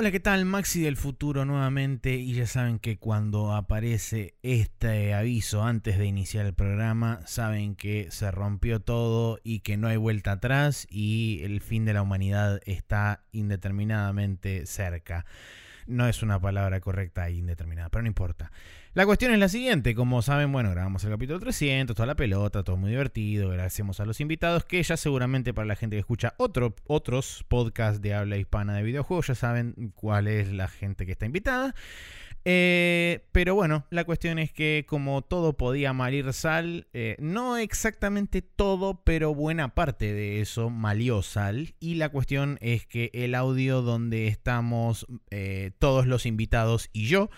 Hola, ¿qué tal? Maxi del futuro nuevamente y ya saben que cuando aparece este aviso antes de iniciar el programa, saben que se rompió todo y que no hay vuelta atrás y el fin de la humanidad está indeterminadamente cerca. No es una palabra correcta e indeterminada, pero no importa. La cuestión es la siguiente, como saben, bueno, grabamos el capítulo 300, toda la pelota, todo muy divertido, agradecemos a los invitados, que ya seguramente para la gente que escucha otro, otros podcasts de habla hispana de videojuegos, ya saben cuál es la gente que está invitada. Eh, pero bueno, la cuestión es que como todo podía malir sal, eh, no exactamente todo, pero buena parte de eso malió sal. Y la cuestión es que el audio donde estamos eh, todos los invitados y yo,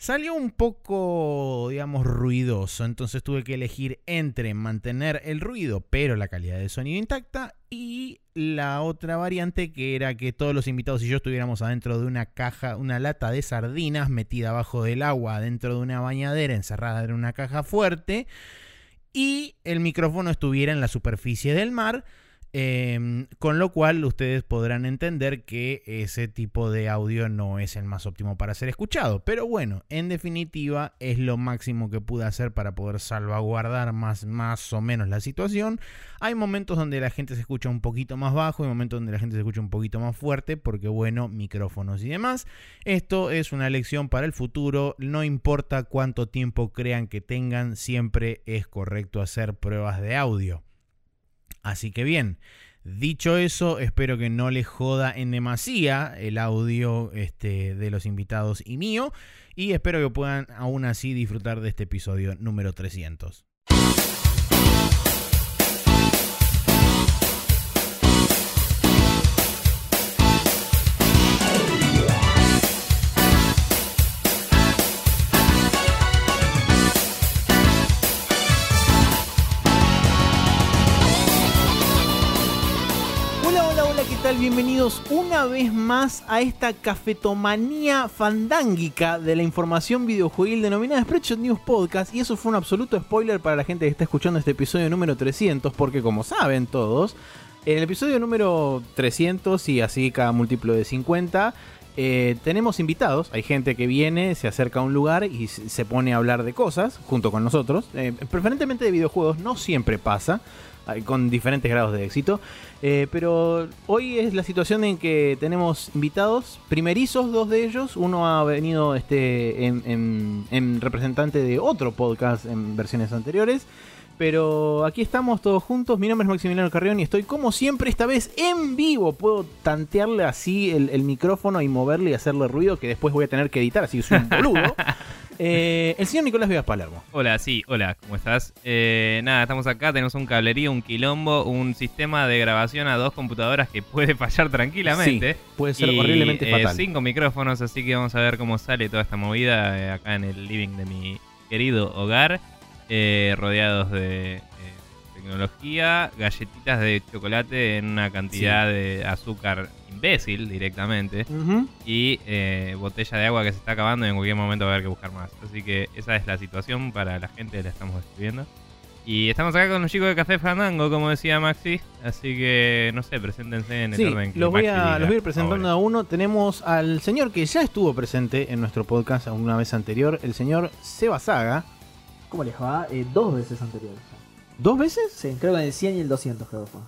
Salió un poco, digamos, ruidoso, entonces tuve que elegir entre mantener el ruido pero la calidad de sonido intacta y la otra variante que era que todos los invitados y yo estuviéramos adentro de una caja, una lata de sardinas metida abajo del agua, dentro de una bañadera encerrada en una caja fuerte y el micrófono estuviera en la superficie del mar Em, con lo cual ustedes podrán entender que ese tipo de audio no es el más óptimo para ser escuchado. Pero bueno, en definitiva es lo máximo que pude hacer para poder salvaguardar más, más o menos la situación. Hay momentos donde la gente se escucha un poquito más bajo, hay momentos donde la gente se escucha un poquito más fuerte, porque bueno, micrófonos y demás. Esto es una lección para el futuro. No importa cuánto tiempo crean que tengan, siempre es correcto hacer pruebas de audio. Así que bien, dicho eso, espero que no les joda en demasía el audio este, de los invitados y mío. Y espero que puedan aún así disfrutar de este episodio número 300. Bienvenidos una vez más a esta cafetomanía fandángica de la información videojuegil denominada Spreadshot News Podcast. Y eso fue un absoluto spoiler para la gente que está escuchando este episodio número 300, porque como saben todos, en el episodio número 300 y así cada múltiplo de 50, eh, tenemos invitados, hay gente que viene, se acerca a un lugar y se pone a hablar de cosas junto con nosotros, eh, preferentemente de videojuegos, no siempre pasa con diferentes grados de éxito. Eh, pero hoy es la situación en que tenemos invitados, primerizos dos de ellos. Uno ha venido este, en, representante de otro podcast en versiones anteriores. Pero aquí estamos todos juntos. Mi nombre es Maximiliano Carrión y estoy como siempre, esta vez en vivo. Puedo tantearle así el, el micrófono y moverle y hacerle ruido que después voy a tener que editar, así que soy un boludo. Eh, el señor Nicolás Vivas Palermo. Hola, sí, hola, ¿cómo estás? Eh, nada, estamos acá, tenemos un cablerío, un quilombo, un sistema de grabación a dos computadoras que puede fallar tranquilamente. puede ser horriblemente eh, fatal. Cinco micrófonos, así que vamos a ver cómo sale toda esta movida acá en el living de mi querido hogar, rodeados de tecnología, galletitas de chocolate en una cantidad de azúcar imbécil directamente. Y eh, botella de agua que se está acabando y en cualquier momento va a haber que buscar más. Así que esa es la situación para la gente que la estamos escribiendo. Y estamos acá con los chicos de Café Fandango, como decía Maxi. Así que, no sé, preséntense en el orden que los voy, a, los voy a ir presentando a uno. Tenemos al señor que ya estuvo presente en nuestro podcast una vez anterior, el señor Seba Saga. ¿Cómo les va? Eh, dos veces anteriores. ¿Dos veces? Sí, creo que el 100 y el 200 creo que fue.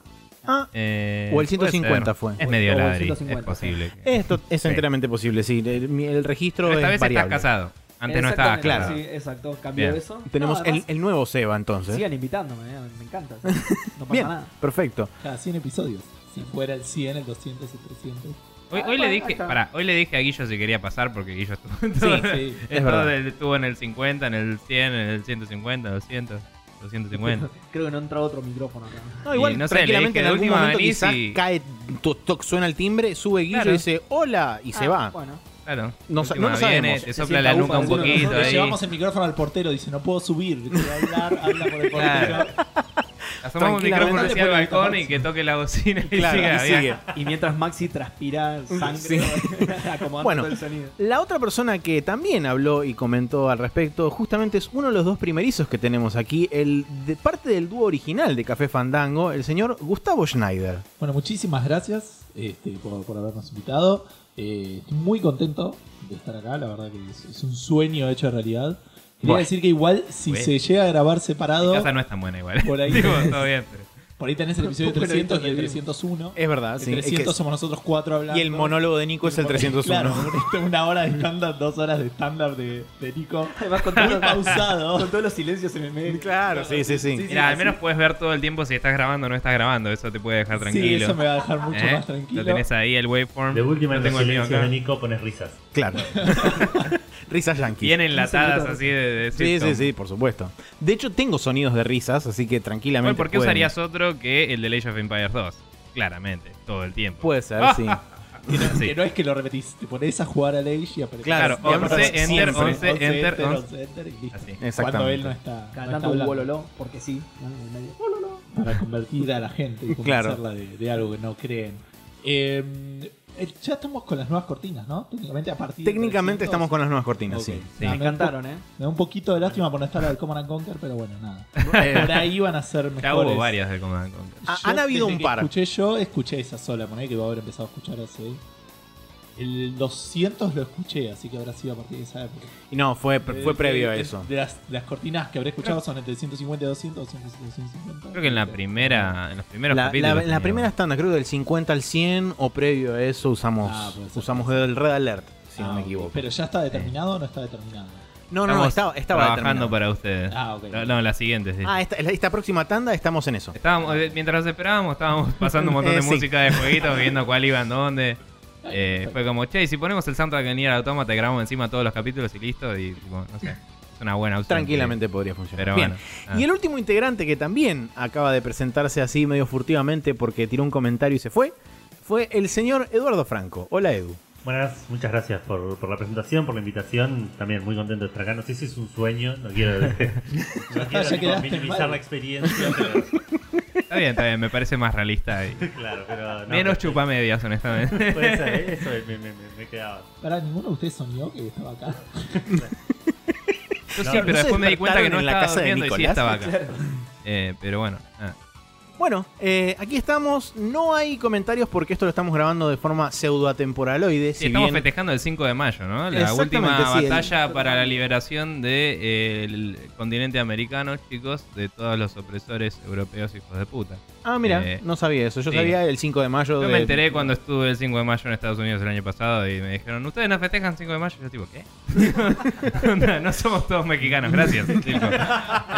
Ah, eh, o el 150 fue. Es medio ladri, es posible. Esto es enteramente posible, sí. El, registro Pero esta vez estás casado. Antes no estaba claro. Sí, exacto, cambio eso. Tenemos el, nuevo Seba entonces. Sigan invitándome, eh, me encanta. No pasa Bien, nada. Perfecto. Cada 100 episodios. Si fuera el 100, el 200, el 300. Hoy, hoy le dije, para, hoy le dije a Guillo si quería pasar porque Guillo estuvo, en todo, sí, sí, es verdad. estuvo en el 50, en el 100, en el 150, 200. 250. Creo que no entra otro micrófono acá. No, igual, no sé, tranquilamente en algún momento quizás cae, suena el timbre, sube Guillo y dice hola y se ah, va. Bueno. Claro. No, no lo viene, te sopla la nuca un poquito. Le llevamos el micrófono al portero, dice, no puedo subir. hablar, habla por el portero. Asomamos un micrófono hacia el balcón y que toque la bocina y, sigue. y mientras Maxi transpira sangre bueno, el sonido. La otra persona que también habló y comentó al respecto, justamente es uno de los dos primerizos que tenemos aquí, el de parte del dúo original de Café Fandango, el señor Gustavo Schneider. Bueno, muchísimas gracias este, por, habernos invitado. Eh, estoy muy contento de estar acá, la verdad que es, es un sueño hecho realidad. Quería Bueno. decir que igual si Bueno. se llega a grabar separado, casa no es tan buena igual. Por ahí Digo, todo bien, pero. Por ahí tenés el episodio Bueno, 300 y el entonces, 301. Es verdad, El sí. es que- 300 somos nosotros cuatro hablando. y el monólogo de Nico es el 301. Claro, una- una hora de stand-up, dos horas de stand-up de, de Nico. Además, con Muy todos, pausado. con todos los silencios en el medio. Claro, sí, sí, sí. Mira, al menos puedes ver todo el tiempo si estás grabando o no estás grabando. Eso te puede dejar tranquilo. Sí, eso me va a dejar mucho ¿Eh? más tranquilo. Lo tenés ahí, el waveform. De última, tengo el mío acá. de Nico pones risas. Claro. Risas yankees. Bien enlatadas así de, de Sí, sí, sí, por supuesto. De hecho, tengo sonidos de risas, así que tranquilamente. Bueno, ¿Por qué pueden- usarías otro que el de Age of Empires 2? Claramente, todo el tiempo. Puede ser, sí. Que no, Sí. que no es que lo repetís, te pones a jugar al Age y aparece. Claro, Claro, 11, siempre. enter, Siempre. 11, enter, 11. enter y listo. Así. Exactamente. Cuando él no está, no está Cantando un hablando. bololó, porque sí. ¿no? En el medio. Bololó. para convertir a la gente y Claro. convencerla de, de algo que no creen. Eh, eh, ya estamos con las nuevas cortinas, ¿no? Técnicamente a partir de Técnicamente 300. estamos con las nuevas cortinas, sí. Sí. Me encantaron, ¿eh? Me da un poquito de lástima por no estar al Command and Conquer, pero bueno, nada. Por ahí van a ser mejores. Ya hubo varias de Command and Conquer. Yo, han habido un par. escuché yo, escuché esa sola, poné que va a haber empezado a escuchar hace. El 200 lo escuché, así que habrá sido a partir de esa época. Y no, fue, fue Eh, previo a eh, eso. De las, de las cortinas que habré escuchado son entre 150 y 200, 200 y 250. Creo que en la primera, en los primeros La, capítulos. la- la primera estándar, creo que del 50 al 100 o previo a eso usamos Ah, usamos el Red Alert, si no Ah, me equivoco. Pero ya está determinado o no está determinado. No, no, no, estaba, estaba trabajando determinado. para ustedes. Ah, ok. No, no, la siguiente, sí. Ah, esta, esta próxima tanda estamos en eso. Estábamos, eh, mientras esperábamos, estábamos pasando un montón Eh, de sí. música de jueguitos, viendo cuál iba en dónde. Eh, fue como, che, si ponemos el soundtrack de Nier Automata, grabamos encima todos los capítulos y listo. Y tipo, no sé, es una buena opción. Tranquilamente podría funcionar. Pero Bien. bueno. ah. Y el último integrante que también acaba de presentarse así medio furtivamente porque tiró un comentario y se fue, fue el señor Eduardo Franco. Hola Edu. Buenas, muchas gracias por, por la presentación, por la invitación. También muy contento de estar acá. No sé si es un sueño, no quiero, no minimizar mal. la experiencia, pero, Está bien, está bien, me parece más realista. Y... claro, pero no, Menos pero- chupamedias, honestamente. Puede ser, ¿eh? eso me, me, me, me quedaba. Pará, ninguno de ustedes soñó que estaba acá. Yo No, sí, ¿no pero después me di cuenta que no en la estaba casa de durmiendo y sí Nicolás? estaba acá. Eh, pero bueno, ah. Bueno, eh, aquí estamos. No hay comentarios porque esto lo estamos grabando de forma pseudoatemporaloide. Sí, Si estamos bien festejando el 5 de mayo, ¿no? La última sí, el- batalla para la liberación del continente americano, chicos, de todos los opresores europeos hijos de puta. Ah, mira, Eh, no sabía eso. Yo sí. sabía el 5 de mayo. Yo de- me enteré cuando estuve el 5 de mayo en Estados Unidos el año pasado y me dijeron, ¿ustedes no festejan 5 de mayo? Yo tipo, ¿qué? No somos todos mexicanos, gracias. tipo.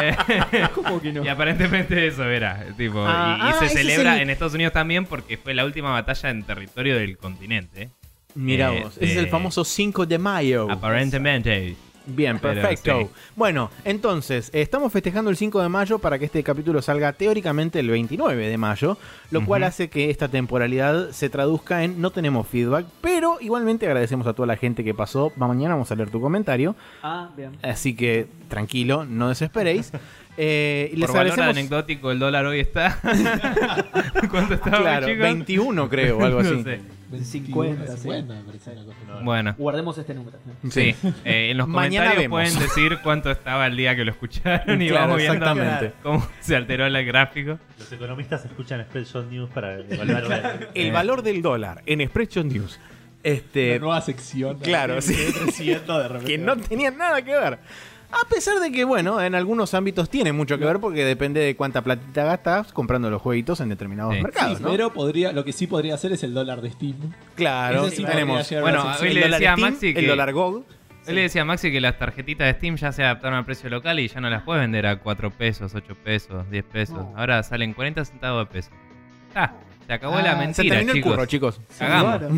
Eh, ¿Cómo que no? y aparentemente eso era. Tipo, Ah, y, y ah, se ese celebra el- en Estados Unidos también porque fue la última batalla en territorio del continente. Mira eh, vos, ese es el de- famoso 5 de mayo. Aparentemente. Bien, Pero perfecto. sí. Bueno, entonces, eh, estamos festejando el 5 de mayo para que este capítulo salga teóricamente el 29 de mayo, lo cual hace que esta temporalidad se traduzca en no tenemos feedback, pero igualmente agradecemos a toda la gente que pasó. Mañana vamos a leer tu comentario, Ah, bien. así que tranquilo, no desesperéis. Eh, y les Por valor agradecemos. anecdótico, el dólar hoy está. ¿Cuánto estaba, Claro, chicos? 21 creo, o algo así. No sé. 50, sí. 50, me parece una cosa. No, Bueno, Guardemos este número. sí. Eh, en los Mañana comentarios vemos. pueden decir cuánto estaba el día que lo escucharon y Claro, vamos viendo exactamente. cómo se alteró el gráfico. Los economistas escuchan Spreadshot News para evaluar El Eh. valor del dólar en Spreadshot News. Este, La nueva sección. Claro, sí. De 300 de repente. que no tenían nada que ver. A pesar de que, bueno, en algunos ámbitos tiene mucho que ver porque depende de cuánta platita gastas comprando los jueguitos en determinados Sí. mercados, Sí, ¿no? pero podría, lo que sí podría hacer es el dólar de Steam. Claro, sí tenemos Bueno, hoy le el dólar decía a Maxi el que- dólar Gold. Yo le decía a Maxi que las tarjetitas de Steam ya se adaptaron al precio local y ya no las puedes vender a 4 pesos, 8 pesos, 10 pesos. No. Ahora salen 40 centavos de peso. Ah, se acabó Ah, la se Se mentira, terminó chicos. el curro, chicos. Hagamos. Claro.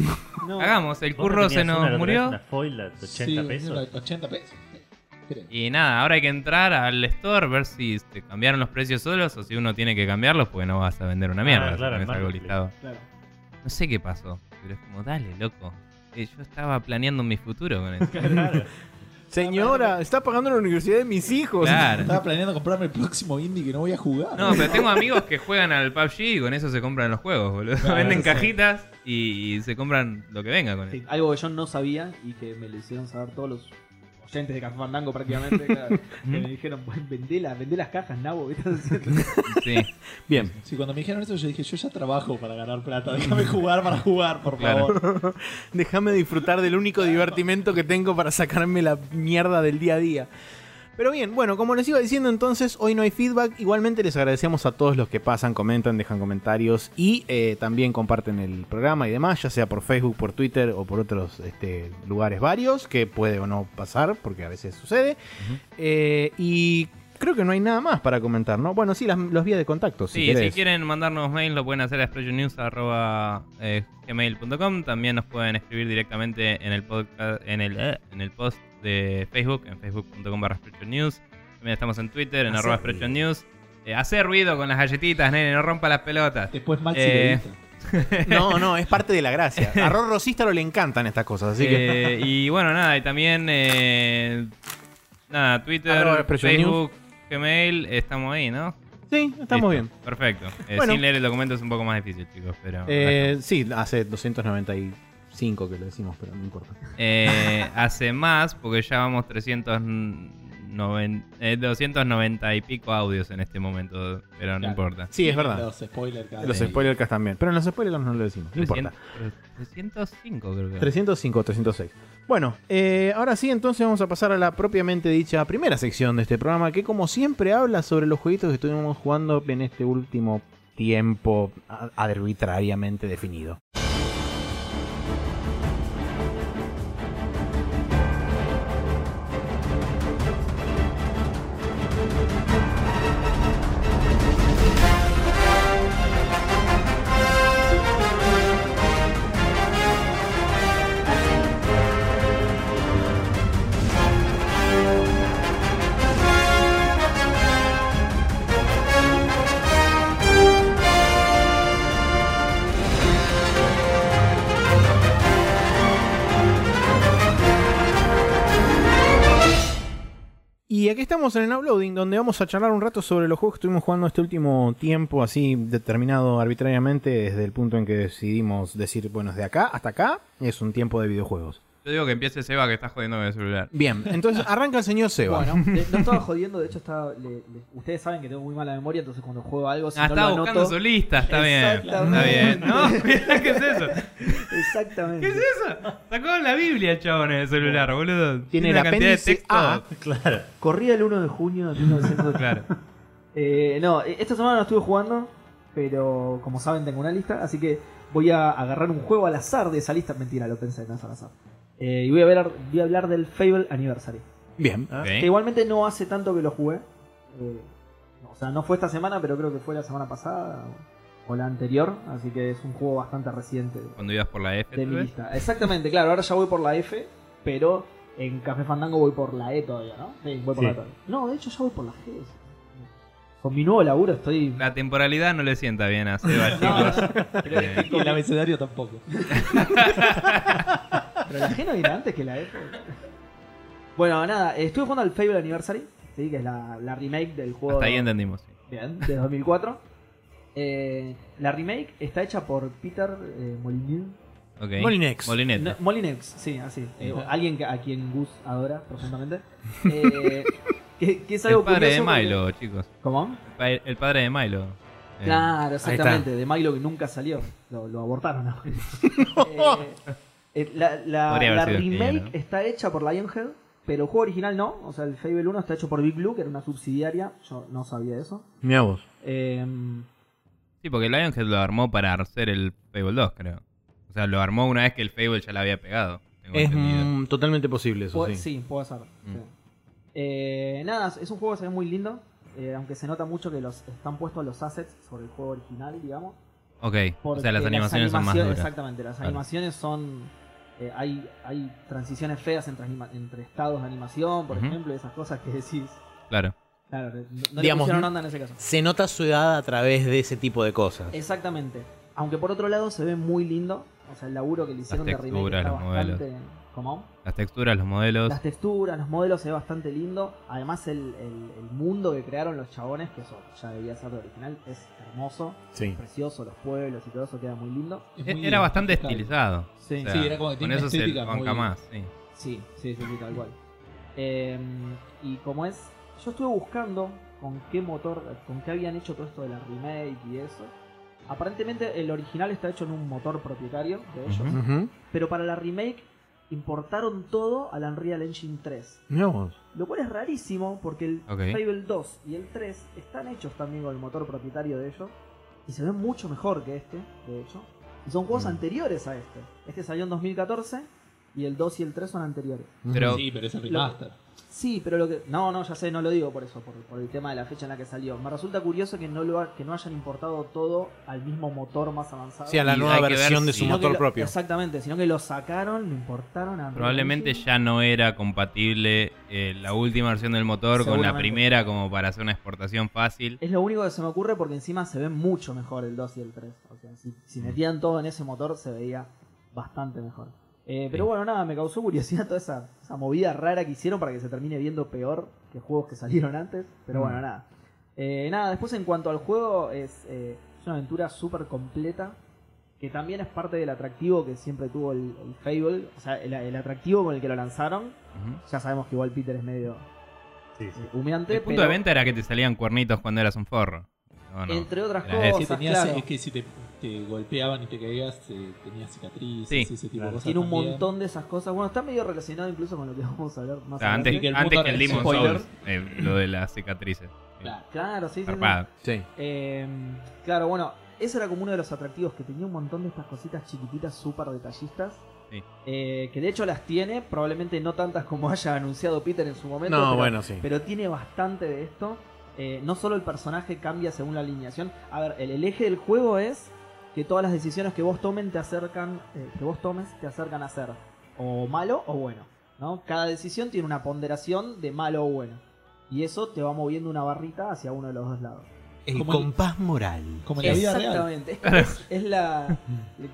No. Hagamos, el ¿Vos curro se una, nos murió. Una foil a 80 Sí, pesos. 80 pesos. Y nada, ahora hay que entrar al store, ver si te cambiaron los precios solos o si uno tiene que cambiarlos porque no vas a vender una mierda. Ah, si claro, el algo listado. Claro. No sé qué pasó, pero es como, dale, loco. Eh, yo estaba planeando mi futuro con eso. Claro. Señora, está pagando la universidad de mis hijos. Claro. Estaba planeando comprarme el próximo indie que no voy a jugar. No, pero tengo amigos que juegan al PUBG y con eso se compran los juegos, boludo. Claro, Venden sí. cajitas y se compran lo que venga con Sí, eso. algo que yo no sabía y que me lo hicieron saber todos los oyentes de Café Fandango prácticamente, claro, que me dijeron, "Bueno, vendé, la- vendé las cajas, Nabo. Sí, Bien. Sí, cuando me dijeron eso yo dije, yo ya trabajo para ganar plata, déjame jugar para jugar, por Claro. favor. Déjame disfrutar del único divertimento que tengo para sacarme la mierda del día a día. Pero bien, bueno, como les iba diciendo entonces, hoy no hay feedback. Igualmente les agradecemos a todos los que pasan, comentan, dejan comentarios y eh, también comparten el programa y demás, ya sea por Facebook, por Twitter o por otros este, lugares varios, que puede o no pasar, porque a veces sucede. Eh, y creo que no hay nada más para comentar, ¿no? Bueno, sí, las, los vías de contacto, si Sí, si quieren mandarnos mail lo pueden hacer a expressionnews.gmail.com También nos pueden escribir directamente en el podcast, en el, eh, en el post de Facebook, en facebook.com barra News. También estamos en Twitter, en Hacer arroba ruido. News. Eh, hacer ruido con las galletitas, nene, no rompa las pelotas. Después Maxi Eh, lo. No, no, es parte de la gracia. A Ror Rosístaro le encantan estas cosas, así que... Eh, y bueno, nada, y también eh, nada, Twitter, Facebook, Gmail, estamos ahí, ¿no? Sí, estamos Listo, bien. Perfecto. Eh, Bueno. Sin leer el documento es un poco más difícil, chicos, pero... Eh, sí, hace 295 que lo decimos, pero no importa. Eh, hace más, porque ya vamos 390, eh, 290 y pico audios en este momento, pero no Claro. importa. Sí, es verdad. Los spoilers cada Los spoilers también. Pero en los spoilers no lo decimos. No importa. 300, 305 creo que. 305, 306. Bueno, eh, ahora sí, entonces vamos a pasar a la propiamente dicha primera sección de este programa, que como siempre habla sobre los jueguitos que estuvimos jugando en este último tiempo arbitrariamente definido. Estamos en el uploading, donde vamos a charlar un rato sobre los juegos que estuvimos jugando este último tiempo, así determinado arbitrariamente desde el punto en que decidimos decir, bueno, de acá hasta acá es un tiempo de videojuegos. Yo digo que empiece Seba que está jodiendo con el celular. Bien, entonces arranca el señor Seba. Bueno, no estaba jodiendo, de hecho estaba, le- le- ustedes saben que tengo muy mala memoria, entonces cuando juego algo, si ah, no estaba lo buscando anoto... su lista, está bien. Está bien. No, ¿qué es eso? Exactamente. ¿Qué es eso? Sacó la Biblia el chabón en el celular, boludo. Tiene una el cantidad de apéndice texto. A. Claro. Corría el 1 de junio de 1900. Claro. Eh, no, eh, esta semana no estuve jugando, pero como saben tengo una lista, así que voy a agarrar un juego al azar de esa lista. Mentira, lo pensé, no es al azar. Eh, y voy a, hablar, voy a hablar del Fable Anniversary. Bien. Ok. Que igualmente no hace tanto que lo jugué. Eh, no, o sea, no fue esta semana, pero creo que fue la semana pasada o, o la anterior. Así que es un juego bastante reciente Cuando ibas por la F, de mi lista. Exactamente, claro, ahora ya voy por la F, pero en Café Fandango voy por la E todavía, ¿no? Sí, voy por Sí. la E todavía. No, de hecho ya voy por la G. Con mi nuevo laburo estoy... La temporalidad no le sienta bien a Seba, No, chicos. pero, Eh, el abecedario tampoco. pero la G no viene antes que la F. Bueno, nada, estuve jugando al Fable Anniversary, ¿sí? que es la, la remake del juego... Hasta ahí entendimos. sí. Bien, de 2004. Eh, la remake está hecha por Peter eh, Molyneux. Ok. Molinex. Molinex. No, Molinex, sí, así. Eh, alguien que- a quien Gus adora profundamente. Eh, que, que es algo el padre de porque- Milo, chicos. ¿Cómo? El pa- El padre de Milo. Eh, Claro, exactamente. De Milo que nunca salió. Lo, lo abortaron ahora. Eh, la la- la remake está hecha por Lionhead, pero el juego original no. O sea, el Fable 1 está hecho por Big Blue, que era una subsidiaria. Yo no sabía eso. Mira vos. Eh, Sí, porque Lionhead lo armó para hacer el Fable 2, creo. O sea, lo armó una vez que el Fable ya lo había pegado. tengo Es mm, totalmente posible eso, Puede- sí. sí, puede ser. Mm. sí. Eh, nada, es un juego que se ve muy lindo. eh, aunque se nota mucho que los están puestos los assets sobre el juego original, digamos. Ok, o sea, las animaciones son más duras. Exactamente, las Claro. animaciones son. Eh, hay, hay transiciones feas entre, anima- entre estados de animación, por ejemplo, y esas cosas que decís. Claro. Claro, no, no Digamos, le onda en ese caso. Se nota su edad a través de ese tipo de cosas. Exactamente. Aunque por otro lado se ve muy lindo. O sea, el laburo que le hicieron de remake está bastante. ¿Cómo? Las texturas, los modelos. Las texturas, los modelos se ve bastante lindo. Además, el, el- el mundo que crearon los chabones, que eso ya debía ser de original, es hermoso, Sí. precioso, los pueblos y todo eso queda muy lindo. Es muy Era bastante estilizado. Sí, O sea, Sí, era como que con tiene eso una se banca muy- más, sí. sí, sí, sí, sí, tal cual. Eh, y como es, yo estuve buscando con qué motor, con qué habían hecho todo esto de la remake y eso. Aparentemente el original está hecho en un motor propietario de ellos, pero para la remake importaron todo al Unreal Engine 3. Mirá vos. Lo cual es rarísimo porque el Ok. Fable 2 y el 3 están hechos también con el motor propietario de ellos y se ven mucho mejor que este, de hecho. Y son juegos Mm. anteriores a este. Este salió en 2014 y el 2 y el 3 son anteriores. Pero- Sí, pero es el remaster. Sí, pero lo que. No, no, ya sé, no lo digo por eso, por, por el tema de la fecha en la que salió. Me resulta curioso que no, lo ha- que no hayan importado todo al mismo motor más avanzado. Sí, a la Y nueva ver versión de su motor lo- propio. Exactamente, sino que lo sacaron, lo importaron a Probablemente ya no era compatible eh, la última versión del motor con la primera como para hacer una exportación fácil. Es lo único que se me ocurre porque encima se ven mucho mejor el 2 y el 3. O sea, si, si metían todo en ese motor se veía bastante mejor. Eh, pero Sí. bueno, nada, me causó curiosidad toda esa, esa movida rara que hicieron para que se termine viendo peor que juegos que salieron antes. Pero Mm. bueno, nada. Eh, nada, después en cuanto al juego, es, eh, es una aventura súper completa. Que también es parte del atractivo que siempre tuvo el, el Fable. O sea, el, el atractivo con el que lo lanzaron. Ya sabemos que igual Peter es medio Sí, sí. eh, humeante. El punto pero de venta era que te salían cuernitos cuando eras un forro. Entre otras Era cosas. claro. es que si te, te golpeaban y te caías, eh, tenías cicatrices, Sí. ese tipo de cosas. Tiene un también. montón de esas cosas. Bueno, está medio relacionado incluso con lo que vamos a hablar más O sea, antes, Y que el antes que el Demon spoiler. Souls, eh, lo de las cicatrices. Claro. Claro, sí, sí, sí. Zarpado. Sí. Eh, claro, bueno, ese era como uno de los atractivos que tenía un montón de estas cositas chiquititas súper detallistas. Sí. Eh, que de hecho las tiene, probablemente no tantas como haya anunciado Peter en su momento. No, pero, bueno, sí. pero tiene bastante de esto. Eh, no solo el personaje cambia según la alineación. A ver, el, el eje del juego es que todas las decisiones que vos tomen te acercan, eh, que vos tomes te acercan a ser o malo o bueno. ¿no? Cada decisión tiene una ponderación de malo o bueno. Y eso te va moviendo una barrita hacia uno de los dos lados. El Como el- compás moral. Como en la vida real. Exactamente. Es, es la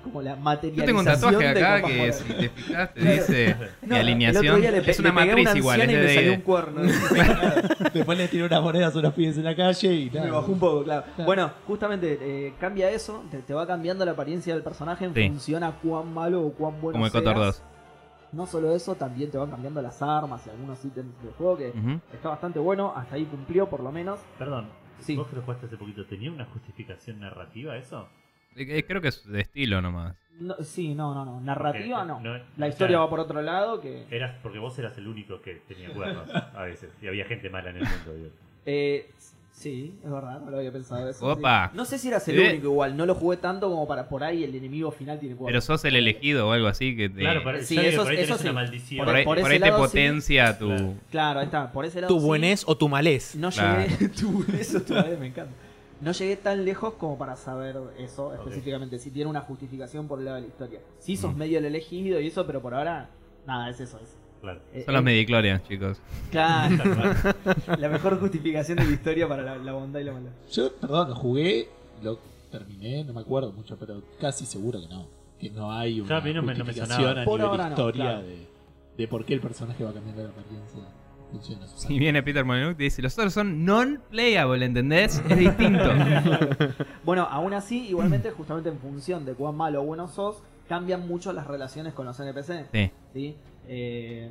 como la Yo materialización tengo un tatuaje de acá que moral. si te fijas te Claro. dice No, alineación. otro día le es una le pegué a matriz igual, es y me de- salió un cuerno. Después le tiró unas monedas a unos pibes en la calle y nada. Me bajó un poco, claro. Claro. Bueno, justamente eh, cambia eso, te, te va cambiando la apariencia del personaje en Sí. función a cuán malo o cuán bueno como el Cotor seas. 2. No solo eso, también te van cambiando las armas y algunos ítems del juego que está bastante bueno, hasta ahí cumplió por lo menos. Perdón, Sí. vos que lo jugaste hace poquito, ¿tenía una justificación narrativa eso? Eh, eh, Creo que es de estilo nomás. No, sí, no, no, no. Narrativa Porque no. no- La o historia sea, va por otro lado que... Eras porque vos eras el único que tenía cuernos a veces. Y había gente mala en el mundo. Eh, sí, es verdad, no lo había pensado eso. Opa. sí. No sé si eras el Eh. único igual, no lo jugué tanto como para por ahí el enemigo final tiene cuatro. Pero sos el elegido o algo así que te, Claro, por, Sí, eso- por ahí eso tenés sí. una maldición. por ahí, por por ese ahí te lado sí. potencia tu. Claro. Claro, ahí está, por ese lado Tu sí. buenés o tu malés. No Claro. llegué, tu eso todavía me encanta. No llegué tan lejos como para saber eso específicamente, si tiene una justificación por el lado de la historia. Sí sos Mm. medio el elegido y eso, pero por ahora, nada, es eso. Es. Claro. Eh, Son los eh, mediclorians, chicos. Claro. la mejor justificación de la historia para la, la bondad y la maldad. Yo, perdón, lo jugué, lo terminé, no me acuerdo mucho, pero casi seguro que no. Que no hay una Ya a mí no me- no me justificación a Por nivel ahora no, historia claro. de, de por qué el personaje va cambiando la apariencia. Funciona sus Y viene Peter Molyneux y te dice: Los otros son non-playable, ¿entendés? Es distinto. Bueno, aún así, igualmente, justamente en función de cuán malo o bueno sos, cambian mucho las relaciones con los NPC. sí. ¿sí? Eh,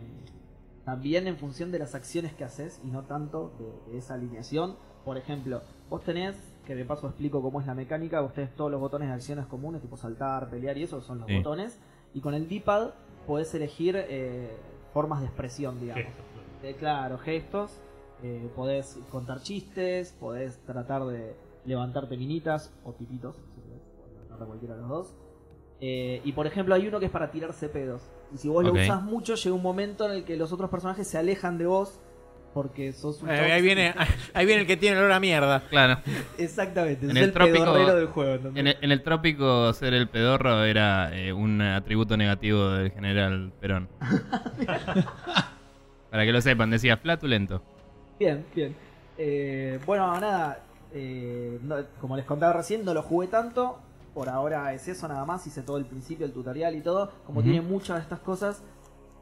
también en función de las acciones que haces y no tanto de, de esa alineación. Por ejemplo, vos tenés, que de paso explico cómo es la mecánica, vos tenés todos los botones de acciones comunes, tipo saltar, pelear y eso son los Sí. botones. Y con el D-pad podés elegir eh, formas de expresión, digamos. Gestos. Eh, claro, gestos. eh, podés contar chistes, podés tratar de levantarte minitas o tipitos, si querés, podés levantar cualquiera de los dos. Eh, y por ejemplo, hay uno que es para tirarse pedos. Y si vos lo usás mucho, llega un momento en el que los otros personajes se alejan de vos porque sos un Eh, ahí, viene, ahí viene el que tiene el olor a mierda. Claro. Exactamente, En el el, trópico- del juego. En el, en el trópico, ser el pedorro era eh, un atributo negativo del general Perón. Para que lo sepan, decía flatulento. Bien, bien. Eh, bueno, nada. eh, no- como les contaba recién, no lo jugué tanto. Por ahora es eso nada más. Hice todo el principio, el tutorial y todo. Como tiene muchas de estas cosas,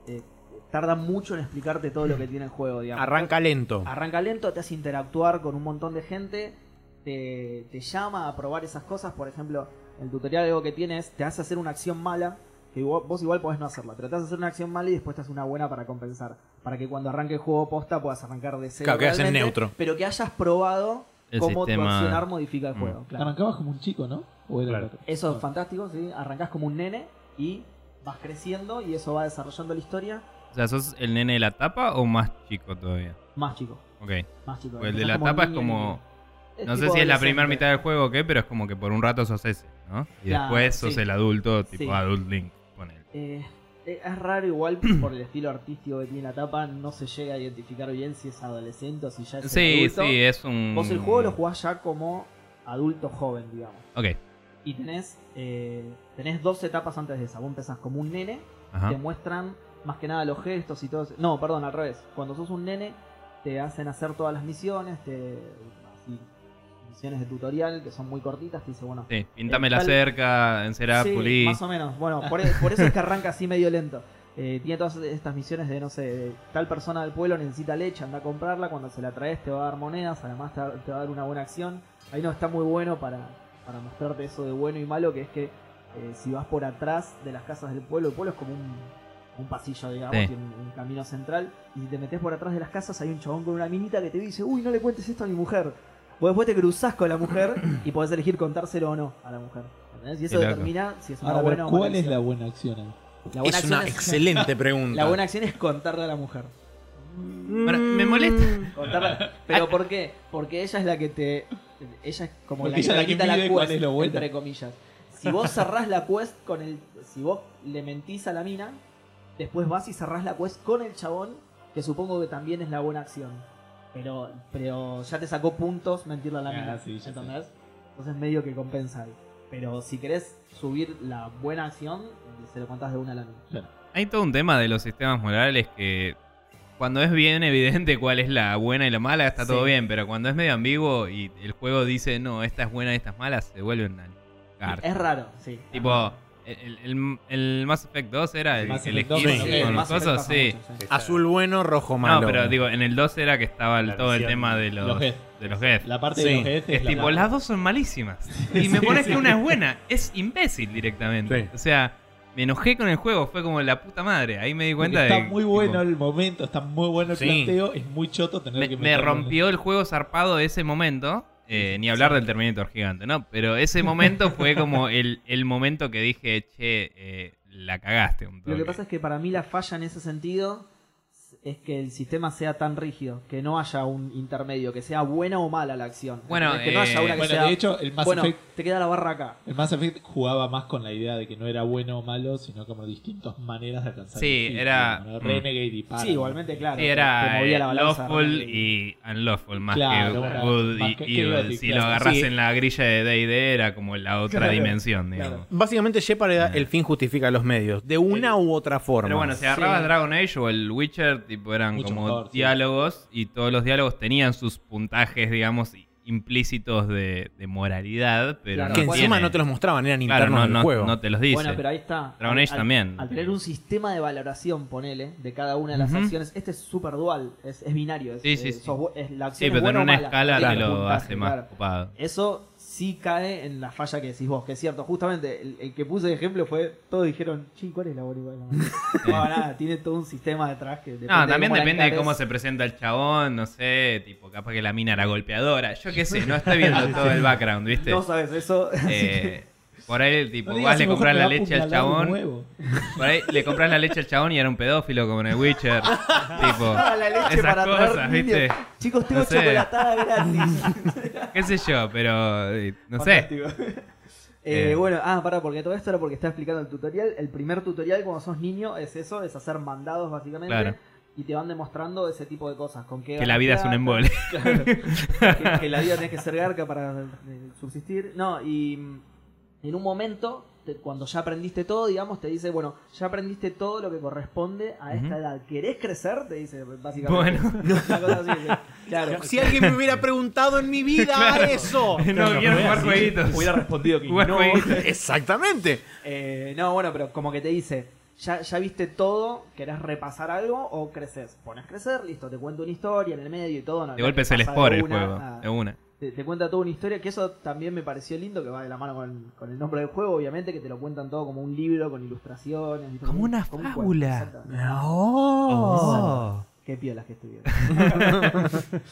eh, tarda mucho en explicarte todo lo que tiene el juego. Digamos. Arranca lento. Arranca lento, te hace interactuar con un montón de gente. Te, te llama a probar esas cosas. Por ejemplo, el tutorial algo que tiene es, te hace hacer una acción mala. que vos, vos igual podés no hacerla. Tratás de hacer una acción mala y después te haces una buena para compensar. Para que cuando arranque el juego posta puedas arrancar de cero. Claro, realmente, neutro. Pero que hayas probado El cómo tu sistema- accionar modifica el Mm. juego. claro. Arrancabas como un chico, ¿no? ¿O era Claro. el otro? Eso es fantástico, ¿sí? Arrancás como un nene y vas creciendo y eso va desarrollando la historia O sea, ¿sos el nene de la tapa o más chico todavía? más chico. Ok. Más chico. Porque el de Empezás la tapa es niño, como. niño. No sé tipo si es la adolescente. primera mitad del juego o qué, pero es como que por un rato sos ese, ¿no? Y Claro, después sos sí. el adulto, tipo Sí. Adult Link. Ponele. Eh, eh, es raro igual por el estilo artístico que tiene la tapa, no se llega a identificar bien si es adolescente o si ya es Sí, adulto. sí, es un. Vos el juego lo jugás ya como adulto joven, digamos. Ok. Y tenés, eh, tenés dos etapas antes de esa. Vos empezás como un nene, Ajá. te muestran más que nada los gestos y todo eso. No, perdón, al revés. Cuando sos un nene, te hacen hacer todas las misiones, te misiones de tutorial que son muy cortitas, te dice, bueno, Sí, pintame Eh, la tal- cerca, encerá, Sí, pulí. más o menos. Bueno, por, e- por eso es que arranca así medio lento. Eh, tiene todas estas misiones de, no sé, de tal persona del pueblo necesita leche, anda a comprarla, cuando se la traes te va a dar monedas, además te va, te va a dar una buena acción. Ahí no está muy bueno para, para mostrarte eso de bueno y malo, que es que eh, si vas por atrás de las casas del pueblo, el pueblo es como un, un pasillo, digamos, Sí. un, un camino central, y si te metes por atrás de las casas hay un chabón con una minita que te dice, uy, no le cuentes esto a mi mujer. Vos después te cruzás con la mujer y podés elegir contárselo o no a la mujer. ¿entendés? Y eso determina si es una Ahora, buena o mala ¿cuál es acción. la buena acción ahí? La buena Es una excelente pregunta. La buena acción es contarle a la mujer. Ahora, me molesta. Contarle- ¿Pero por qué? Porque ella es la que te. Ella es como Porque la ella es la que que quita la mide cuál quest, es lo bueno. entre comillas. Si vos cerrás la quest con el. Si vos le mentís a la mina, después vas y cerrás la quest con el chabón, que supongo que también es la buena acción. Pero, pero ya te sacó puntos mentirle a la Ah, mina. sí, ya ¿entendés? Entonces medio que compensa ahí. Pero si querés subir la buena acción, se lo contás de una a la mina. Hay todo un tema de los sistemas morales que cuando es bien evidente cuál es la buena y la mala, está todo Sí. bien, pero cuando es medio ambiguo y el juego dice, no, esta es buena y esta es mala, se vuelve una carta. Es raro, sí. Tipo, el, el, el Mass Effect 2 era el Mass que Effect 2 elegís con Sí, los- con el los cosas, pasa sí. mucho, sí. Azul bueno, rojo malo. No, pero digo, en el 2 era que estaba el- todo el tema de los, Los de los Geth. La parte Sí. de los Geth Es la- tipo, la- las dos son malísimas. Y me Sí, pones sí. que una es buena. Es imbécil directamente. Sí. O sea, me enojé con el juego. Fue como la puta madre. Ahí me di cuenta está de. muy tipo, bueno el momento, está muy bueno el Sí. planteo, es muy choto tener me, que me rompió el juego zarpado ese momento. Eh, ni hablar del Terminator gigante, ¿no? Pero ese momento fue como el, el momento que dije, che, eh, la cagaste un Lo que pasa es que para mí la falla en ese sentido es que el sistema sea tan rígido, que no haya un intermedio, que sea buena o mala la acción. Bueno, que no haya una que Bueno, sea. de hecho, el Mass bueno, Effect te queda la barra acá. El Mass Effect jugaba más con la idea de que no era bueno o malo, sino como distintas maneras de alcanzar. Sí, el fin, era- mm. ¿no? Renegade y Paradise. Sí, igualmente, claro. Sí, era movía la eh, balanza lawful y unlawful más Claro, que good más y que evil. Si claro. lo agarras Sí. en la grilla de D&D era como la otra Claro, dimensión, digamos. Básicamente Shepard era el fin justifica los medios, de una u otra forma. Pero bueno, si agarrabas Sí. Dragon Age o el Witcher, tipo eran Mucho como mejor, sí. diálogos y todos los diálogos tenían sus puntajes, digamos, implícitos de, de moralidad, pero Claro, no que encima tiene- no te los mostraban, eran Claro, internos no, del no- juego. no te los dice. Bueno, pero ahí está. Dragon Age al- también. Al tener un sistema de valoración, ponele, de cada una de las acciones, este es súper dual, es, es binario. Es, Sí, sí, eh, sí. sos es- la Sí, acción pero es buena tener o una mala, escala te lo puntaje, hace más claro. ocupado. Eso sí cae en la falla que decís vos, que es cierto. Justamente el, el que puse de ejemplo fue, todos dijeron, ching, ¿cuál es la mala?". No, nada, tiene todo un sistema detrás que depende No, también depende de cómo se presenta el chabón, no sé, tipo, capaz que la mina era golpeadora, yo qué sé, no estoy viendo todo el background, ¿viste? No sabes eso. Eh, por ahí, tipo, No vas, le compras la leche al chabón, por ahí le compras la leche al chabón y era un pedófilo como en el Witcher, tipo, Ah, la leche esas para cosas. ¿viste? Chicos, tengo No sé. chocolatada gratis. qué sé yo, pero eh, no sé. Eh, Eh. bueno, ah, pará, porque todo esto era porque estaba explicando el tutorial. El primer tutorial cuando sos niño es eso, es hacer mandados básicamente. Claro. Y te van demostrando ese tipo de cosas. Con qué Que la vida es un embole. Claro. que, que la vida tenés que ser garca para eh, subsistir. No, y en un momento, te- cuando ya aprendiste todo, digamos, te dice, bueno, ya aprendiste todo lo que corresponde a esta edad. ¿Querés crecer? Te dice, básicamente. Bueno. Una cosa así, claro. Si alguien me hubiera preguntado en mi vida Claro. eso. No, quiero jugar así. jueguitos. Hubiera respondido que Jugar no. jueguitos. Exactamente. Eh, no, bueno, pero como que te dice, ya, ya viste todo, querés repasar algo o creces. Pones crecer, listo, te cuento una historia en el medio y todo. No, De no golpe te se les pasa por de el una, juego, nada. de una. Te, te cuenta toda una historia, que eso también me pareció lindo, que va de la mano con, con el nombre del juego, obviamente, que te lo cuentan todo como un libro con ilustraciones. Como una un fábula. exactamente. Oh. Qué piolas que estuvieron.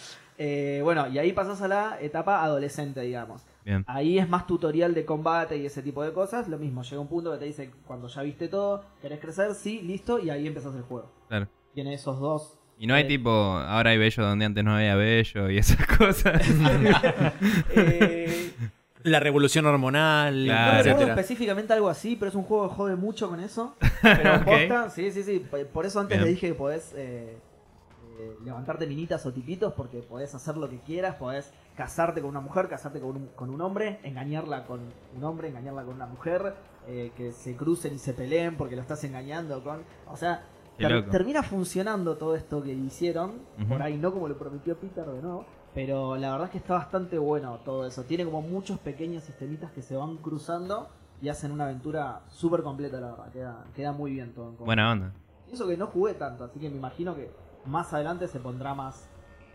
Eh, bueno, y ahí pasas a la etapa adolescente, digamos. Bien. Ahí es más tutorial de combate y ese tipo de cosas. Lo mismo, llega un punto que te dice, cuando ya viste todo, querés crecer, sí, listo, y ahí empezás el juego. Claro. Tiene esos dos. Y no hay Eh, tipo, ahora hay bello donde antes no había bello y esas cosas. eh, La revolución hormonal, Claro. no recuerdo etcétera. específicamente algo así, pero es un juego que jode mucho con eso. Pero Ok. posta, sí, sí, sí. Por eso antes Bien. le dije que podés eh, eh, levantarte minitas o tipitos porque podés hacer lo que quieras, podés casarte con una mujer, casarte con un, con un hombre, engañarla con un hombre, engañarla con una mujer, eh, que se crucen y se peleen porque lo estás engañando con... O sea, ter- termina funcionando todo esto que hicieron, por ahí no como lo prometió Peter de nuevo, pero la verdad es que está bastante bueno todo eso. Tiene como muchos pequeños sistemitas que se van cruzando y hacen una aventura súper completa, la verdad. Queda, queda muy bien todo. en. Buena onda. Y eso que no jugué tanto, así que me imagino que más adelante se pondrá más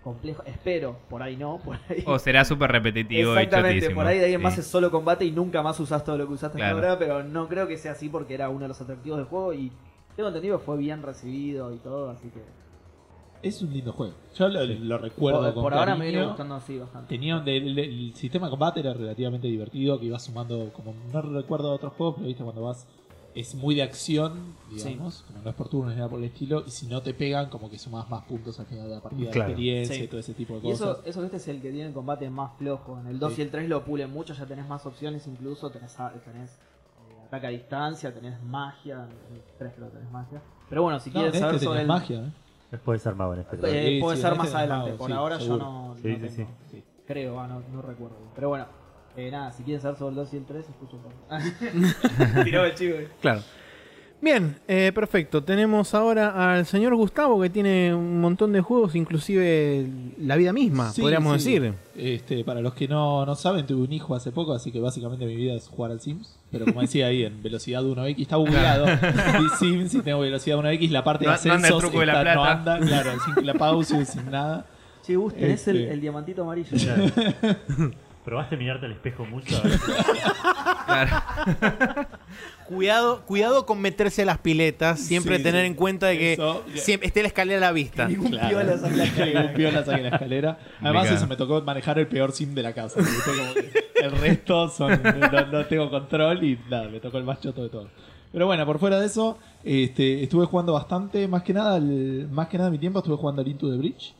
complejo. Espero, por ahí no, por ahí. O será súper repetitivo y Exactamente, chotísimo. por ahí de ahí en Sí. más es solo combate y nunca más usás todo lo que usaste Claro. hasta ahora, pero no creo que sea así porque era uno de los atractivos del juego y tengo entendido que fue bien recibido y todo, así que Es un lindo juego. Yo lo, lo recuerdo por, con por ahora me viene gustando así bastante. Tenía un- el, el sistema de combate era relativamente divertido, que iba sumando, como no recuerdo otros juegos, pero viste cuando vas, es muy de acción, digamos, como no es por turnos ni nada por el estilo, y si no te pegan, como que sumas más puntos al final de la partida Claro. de experiencia Sí. y todo ese tipo de Y cosas. eso, eso este es el que tiene el combate más flojo. En el 2 Sí. y el 3 lo pulen mucho, ya tenés más opciones, incluso tenés, a- tenés ataque a distancia, tenés magia, en el 3 creo que tenés magia. Pero bueno, si No, quieres en saber este sobre tenés el... magia, ¿eh? Después ser mago en este. Eh, Sí, puede sí, ser en más este adelante, por sí, ahora seguro. yo no, Sí, no sí, tengo. sí. Creo, ah, no, no recuerdo. Pero bueno, eh, nada, si quieren saber sobre el 2 y el 3, escuchen. Tiraba el chivo. eh. Claro. Bien, eh, perfecto. Tenemos ahora al señor Gustavo que tiene un montón de juegos, inclusive la vida misma, Sí, podríamos sí. decir. Este, para los que no, no saben, tuve un hijo hace poco, así que básicamente mi vida es jugar al Sims. Pero como decía ahí, en velocidad 1x, está bugueado. Y Sims, si tengo velocidad 1x, la parte de No- no anda el ascensos truco de la está- no plata. anda, claro, sin la pausa, sin nada. Che, Gus, tenés el, Este. el diamantito amarillo. ¿Probaste mirarte al espejo mucho? Claro. Cuidado, cuidado con meterse a las piletas, siempre Sí, tener sí. en cuenta de que Eso, siempre esté la escalera a la vista. Ningún piola saca la escalera. Ningún piola saque la escalera. Además, eso me tocó manejar el peor sim de la casa. Como que el resto son, no, no tengo control y nada, me tocó el más choto de todos. Pero bueno, por fuera de eso, este, estuve jugando bastante. Más que nada, el- más que nada mi tiempo estuve jugando al Into the Bridge.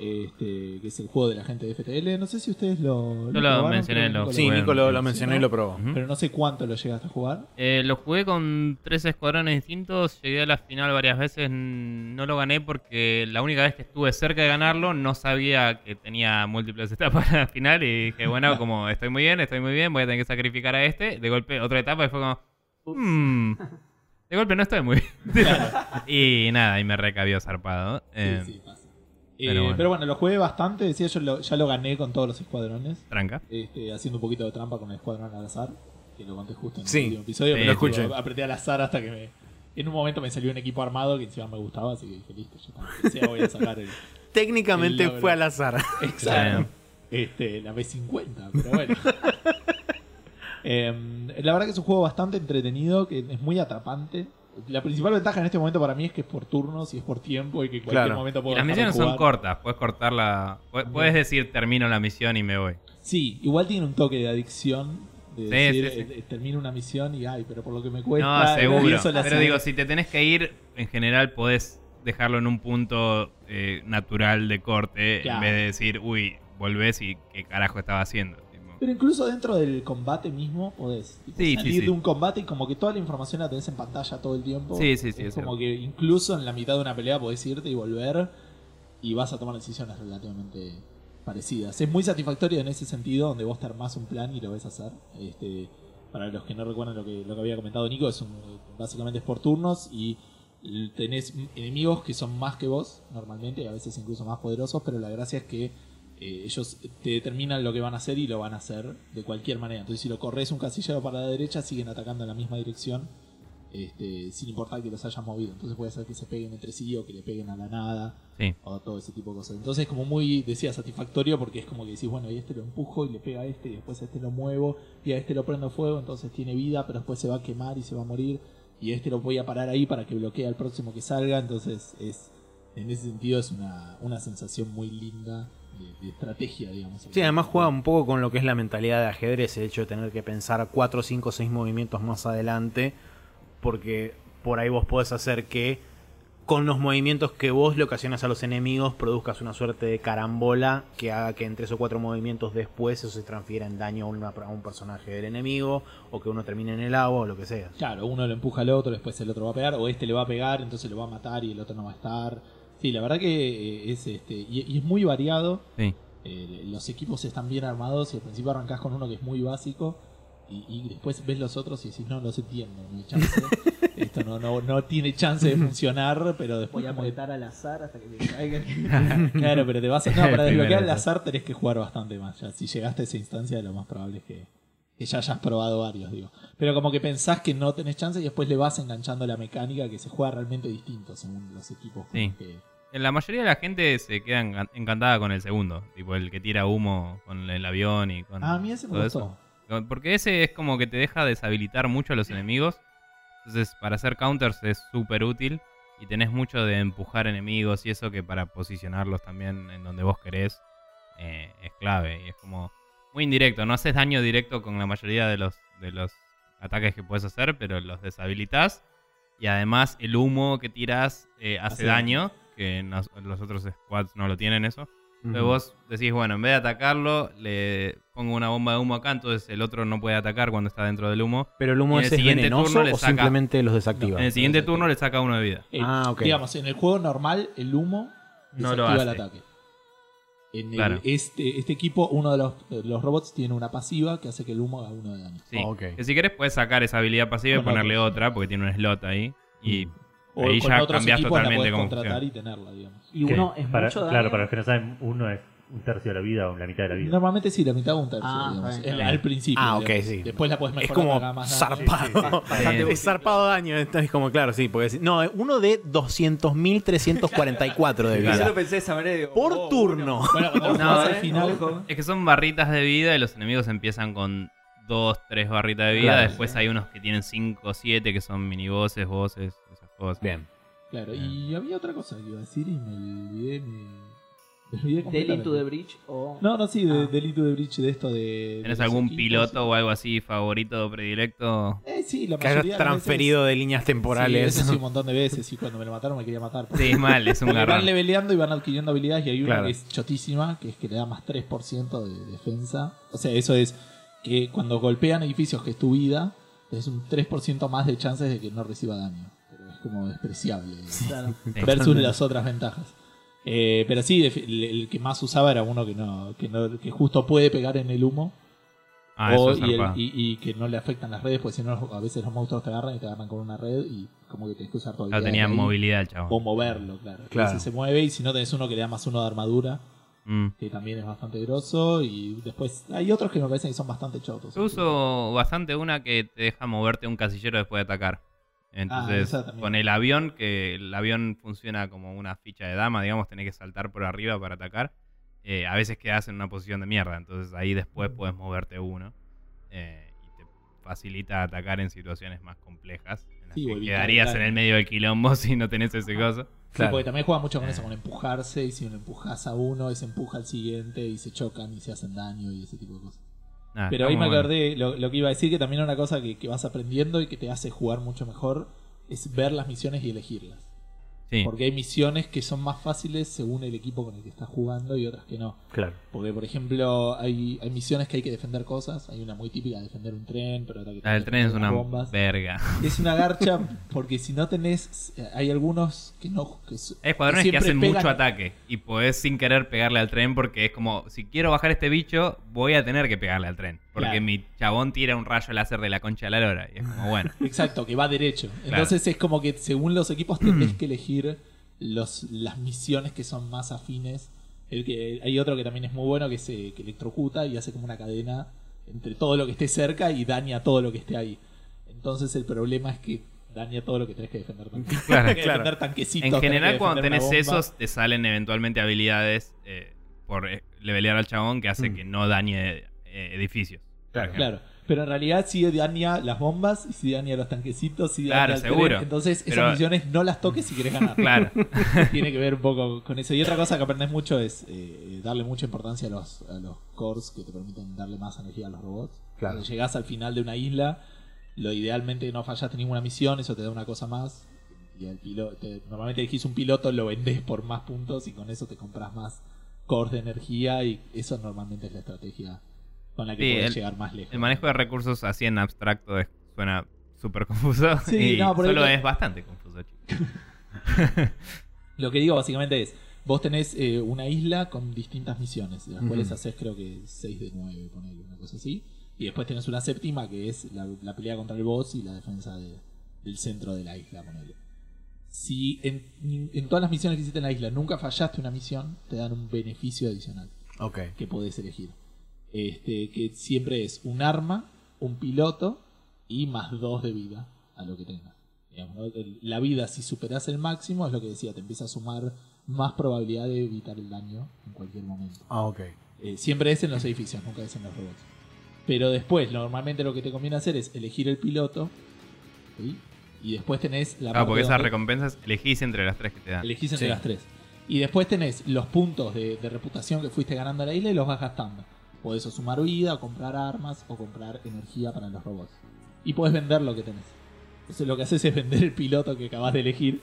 Este, que es el juego de la gente de FTL. No sé si ustedes lo. lo probaron, mencioné, lo Nico Sí, Nico lo, sí, lo sí, mencionó ¿no? y lo probó. Pero no sé cuánto lo llegaste a jugar. Eh, lo jugué con tres escuadrones distintos, llegué a la final varias veces, no lo gané porque la única vez que estuve cerca de ganarlo no sabía que tenía múltiples etapas a la final y dije, bueno, como estoy muy bien, estoy muy bien, voy a tener que sacrificar a este, de golpe otra etapa y fue como, "Hmm, de golpe no estoy muy bien. y nada, y me recabió zarpado. Eh, Sí, sí, pasa. Pero Eh, bueno. pero bueno, lo jugué bastante. Decía, yo lo- ya lo gané con todos los escuadrones. Tranca. este, haciendo un poquito de trampa con el escuadrón al azar, que lo conté justo en Sí, el último episodio, sí, pero lo escuché. tipo, apreté al azar hasta que me... En un momento me salió un equipo armado que encima me gustaba, así que dije, listo, ya está. Que sea, voy a sacar el... Técnicamente El fue al azar. Exacto. Este, la B50, pero bueno. Em, la verdad que es un juego bastante entretenido, que es muy atrapante. La principal ventaja en este momento para mí es que es por turnos y es por tiempo y que en cualquier Claro. momento Y puedo las misiones son cortas, puedes cortarla, pu- puedes decir termino la misión y me voy. Sí, igual tiene un toque de adicción. De Sí, decir, sí, sí. eh, termino una misión y ay, pero por lo que me cuesta. No, seguro. Pero digo, si te tenés que ir, en general podés dejarlo en un punto eh, natural de corte Claro. en vez de decir, uy, volvés y qué carajo estaba haciendo. Pero incluso dentro del combate mismo podés tipo, Sí, sí, salir sí. de un combate y como que toda la información la tenés en pantalla todo el tiempo. Sí, sí, sí, Es es como cierto. que incluso en la mitad de una pelea podés irte y volver y vas a tomar decisiones relativamente parecidas. Es muy satisfactorio en ese sentido, donde vos te armás un plan y lo ves hacer. Este, para los que no recuerdan lo que, lo que había comentado Nico, es un, básicamente es por turnos y tenés enemigos que son más que vos normalmente, y a veces incluso más poderosos, pero la gracia es que eh, ellos te determinan lo que van a hacer y lo van a hacer de cualquier manera. Entonces, si lo corres un casillero para la derecha, siguen atacando en la misma dirección este, sin importar que los hayan movido. Entonces puede ser que se peguen entre sí o que le peguen a la nada Sí. o todo ese tipo de cosas. Entonces es como muy, decía, satisfactorio porque es como que decís, bueno, y este lo empujo y le pega a este y después a este lo muevo y a este lo prendo fuego, entonces tiene vida, pero después se va a quemar y se va a morir y a este lo voy a parar ahí para que bloquee al próximo que salga. Entonces es, en ese sentido es una, una sensación muy linda de, de estrategia, digamos. Sí, además juega un poco con lo que es la mentalidad de ajedrez, el hecho de tener que pensar 4, 5, 6 movimientos más adelante, porque por ahí vos podés hacer que con los movimientos que vos le ocasionas a los enemigos produzcas una suerte de carambola que haga que en tres o cuatro movimientos después eso se transfiera en daño a, una- a un personaje del enemigo o que uno termine en el agua o lo que sea. Claro, uno lo empuja al otro, después el otro va a pegar, o este le va a pegar, entonces lo va a matar y el otro no va a estar. Sí, la verdad que eh, es este. Y, y es muy variado. Sí. Eh, los equipos están bien armados y al principio arrancás con uno que es muy básico. Y, y después ves los otros y decís, no, no se entiende, no hay chance. Esto no, no, no tiene chance de funcionar, pero después Voy a como apretar al azar hasta que me caigan. Claro, pero te vas a... No, para desbloquear el azar tenés que jugar bastante más. Ya, si llegaste a esa instancia, lo más probable es que, que ya hayas probado varios, digo. Pero como que pensás que no tenés chance y después le vas enganchando la mecánica que se juega realmente distinto según los equipos. Sí. los que- La mayoría de la gente se queda encantada con el segundo, tipo el que tira humo con el avión y con Ah, a mí ese me gustó. eso. Porque ese es como que te deja deshabilitar mucho a los enemigos. Entonces, para hacer counters es súper útil. Y tenés mucho de empujar enemigos y eso que para posicionarlos también en donde vos querés eh, es clave. Y es como muy indirecto. No haces daño directo con la mayoría de los, de los ataques que puedes hacer, pero los deshabilitas. Y además el humo que tiras eh, hace, Hace daño, que los otros squads no lo tienen eso. Entonces vos decís, bueno, en vez de atacarlo, le pongo una bomba de humo acá, entonces el otro no puede atacar cuando está dentro del humo. Pero el humo en el ese es siguiente venenoso turno le o saca- simplemente los desactiva. En el siguiente turno le saca uno de vida. Eh, Ah, ok. Digamos, en el juego normal, el humo No lo desactiva el ataque. En el- Claro. este, este equipo, uno de los, de los robots tiene una pasiva que hace que el humo haga uno de daño. Sí. Ok. Que si querés puedes sacar esa habilidad pasiva y ponerle otra, porque tiene un slot ahí. Y O ahí con ya otros cambias equipos la totalmente podés cómo contratar funciona. y tenerla, digamos. Y uno es para- mucho daño. Claro, para los que no saben, uno es un tercio de la vida o la mitad de la vida. Normalmente sí, la mitad o un tercio, Ah, digamos, en- al principio. Ah, ok, digamos. sí. Después la puedes Es mejorar como para más daño. zarpado. Bastante Es zarpado daño. Entonces, como claro, sí. Porque, no, uno de 200.344 de Yo vida. lo pensé de esa manera. digo, Por oh, turno. Bueno, cuando No, jugás eh, al final, ojo. Es que son barritas de vida y los enemigos empiezan con 2, 3 barritas de vida. Claro. Después hay unos que tienen 5, 7 que son minibosses, bosses, cosas. Bien. Claro, y había otra cosa que iba a decir y me olvidé. Me, Del the completamente. Bridge o. No, no, sí, de, Ah. del the Bridge de esto de. ¿Tenés de algún equipos. piloto o algo así favorito o predilecto? Eh, sí, la Que mayoría de veces- transferido de líneas Sí, temporales. eso sí, un montón de veces. Y cuando me lo mataron me quería matar. Sí, es mal, es un Porque van garrón. leveleando y van adquiriendo habilidades y hay una Claro. que es chotísima, que es que le da más 3% de defensa. O sea, eso es que cuando golpean edificios que es tu vida, es un 3% más de chances de que no reciba daño. Como despreciable. Claro. Sí. versus las otras ventajas. Eh, pero sí, el, que más usaba era uno que no, que no, que justo puede pegar en el humo Ah, eso o, es y, el- zarpado. y- y que no le afectan las redes, porque si no a veces los monstruos te agarran y te agarran con una red y como que tenés que usar todo el No tenía ahí, movilidad el o moverlo, claro. Claro. Ese se mueve y si no tenés uno que le da más uno de armadura, Mm. que también es bastante grosso y después hay otros que me parecen que son bastante chotos. Yo uso bastante una que te deja moverte un casillero después de atacar. Entonces, esa también. con el avión, que el avión funciona como una ficha de dama, digamos, tenés que saltar por arriba para atacar. eh, a veces quedas en una posición de mierda, entonces ahí después puedes moverte uno. eh, y te facilita atacar en situaciones más complejas. En las Sí, o que evitar quedarías en el medio del quilombo si no tenés ese coso. Sí, Claro. porque también juega mucho con Eh. eso, con empujarse, y si lo empujas a uno, ese empuja al siguiente, y se chocan y se hacen daño y ese tipo de cosas. Nada, Pero ahí me bueno. acordé, lo, lo que iba a decir, que también una cosa que, que vas aprendiendo y que te hace jugar mucho mejor, es ver las misiones y elegirlas. Sí. Porque hay misiones que son más fáciles según el equipo con el que estás jugando y otras que no. Claro. Porque, por ejemplo, hay, hay misiones que hay que defender cosas. Hay una muy típica de defender un tren, pero otra que La del tren es una bombas. verga. Es una garcha porque si no tenés... Hay algunos que no... Que, escuadrones que, hacen pegan- mucho ataque y podés sin querer pegarle al tren porque es como, si quiero bajar este bicho, voy a tener que pegarle al tren. Porque Claro. mi chabón tira un rayo láser de la concha de la lora. Y es como, bueno. Exacto, que va derecho. Claro. Entonces es como que según los equipos tenés que elegir los, las misiones que son más afines. El que, hay otro que también es muy bueno que se que electrocuta y hace como una cadena entre todo lo que esté cerca y daña todo lo que esté ahí. Entonces el problema es que daña todo lo que tenés que defender. tanque- Claro, tenés que claro. defender tanquecitos, En tenés general, cuando tenés esos, te salen eventualmente habilidades eh, por eh, levelear al chabón que hace Mm. que no dañe eh, edificios. ejemplo. Claro, pero en realidad sí daña las bombas, y sí daña los tanquecitos, sí Claro, daña el tren. seguro. Entonces, Pero- esas misiones no las toques si querés ganar. Claro. Tiene que ver un poco con eso. Y otra cosa que aprendes mucho es eh, darle mucha importancia a los, a los cores que te permiten darle más energía a los robots. Claro. Cuando llegás al final de una isla, lo idealmente no fallaste ninguna misión, eso te da una cosa más. Y el piloto, normalmente elegís un piloto, lo vendés por más puntos y con eso te compras más cores de energía y eso normalmente es la estrategia con la que Sí, puedes el- llegar más lejos. El manejo de recursos así en abstracto es- suena súper confuso. Sí, y no, solo es bastante confuso, chicos. Lo que digo básicamente es, vos tenés eh, una isla con distintas misiones, de las cuales haces creo que 6 de 9, ponele una cosa así. Y después tenés una séptima que es la, la pelea contra el boss y la defensa de- del centro de la isla, ponele. Si en, en todas las misiones que hiciste en la isla nunca fallaste una misión, te dan un beneficio adicional que podés elegir. Este, que siempre es un arma, un piloto y más dos de vida a lo que tengas. La vida, si superas el máximo, es lo que decía, te empieza a sumar más probabilidad de evitar el daño en cualquier momento. Ah, ok. Eh, siempre es en los edificios, nunca es en los robots. Pero después, normalmente lo que te conviene hacer es elegir el piloto. ¿sí? Y después tenés la Ah, porque esas recompensas elegís entre las tres que te dan. Elegís entre Sí. las tres. Y después tenés los puntos de, de reputación que fuiste ganando a la isla y los vas gastando. Podés o sumar vida, o comprar armas, o comprar energía para los robots. Y podés vender lo que tenés. Entonces lo que haces es vender el piloto que acabas de elegir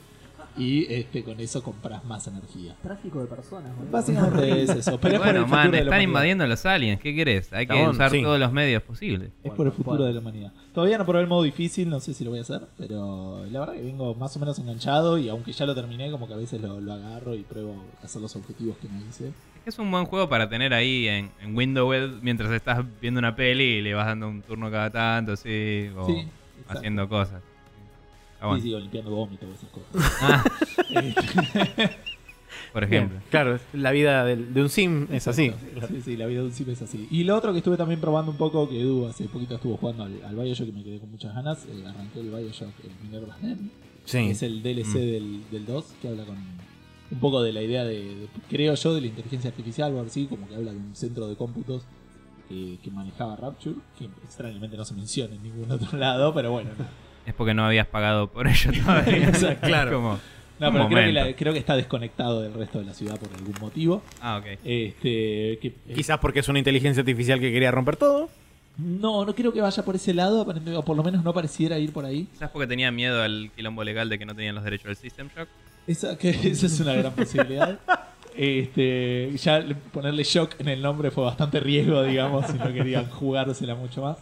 y este, con eso compras más energía. Tráfico de personas. boludo. Básicamente es eso. Pero es por bueno, el man, están invadiendo los aliens. ¿Qué querés? Hay que usar sí. todos los medios posibles. Es por el futuro de la humanidad. Todavía no probé el modo difícil, no sé si lo voy a hacer, pero la verdad que vengo más o menos enganchado y aunque ya lo terminé, como que a veces lo, lo agarro y pruebo a hacer los objetivos que me hice. Es que es un buen juego para tener ahí en, en Windows mientras estás viendo una peli y le vas dando un turno cada tanto, sí, o Sí, haciendo cosas. Sí, bueno. sigo limpiando vómito y esas cosas. Ah, por ejemplo. Claro, la vida de, un sim es así. Sí, sí, la vida de un sim es así. Y lo otro que estuve también probando un poco, que Edu hace poquito estuvo jugando al, al Bioshock y me quedé con muchas ganas, eh, arranqué el Bioshock, el Minerva's Sí. que es el DLC Mm. del, del 2, que habla con un poco de la idea de, de- creo yo, de la inteligencia artificial o algo así, como que habla de un centro de cómputos que, que manejaba Rapture, que extrañamente no se menciona en ningún otro lado, pero bueno. Es porque no habías pagado por ello todavía. Exacto, claro. Como- No, pero creo que, la- creo que está desconectado del resto de la ciudad por algún motivo. Ah, ok. Este, que, Quizás porque es una inteligencia artificial que quería romper todo. No, no creo que vaya por ese lado, o por lo menos no pareciera ir por ahí. Quizás porque tenía miedo al quilombo legal de que no tenían los derechos del System Shock. Esa, que, esa es una gran posibilidad. Este, ya le- ponerle shock en el nombre fue bastante riesgo, digamos, si no querían jugársela mucho más.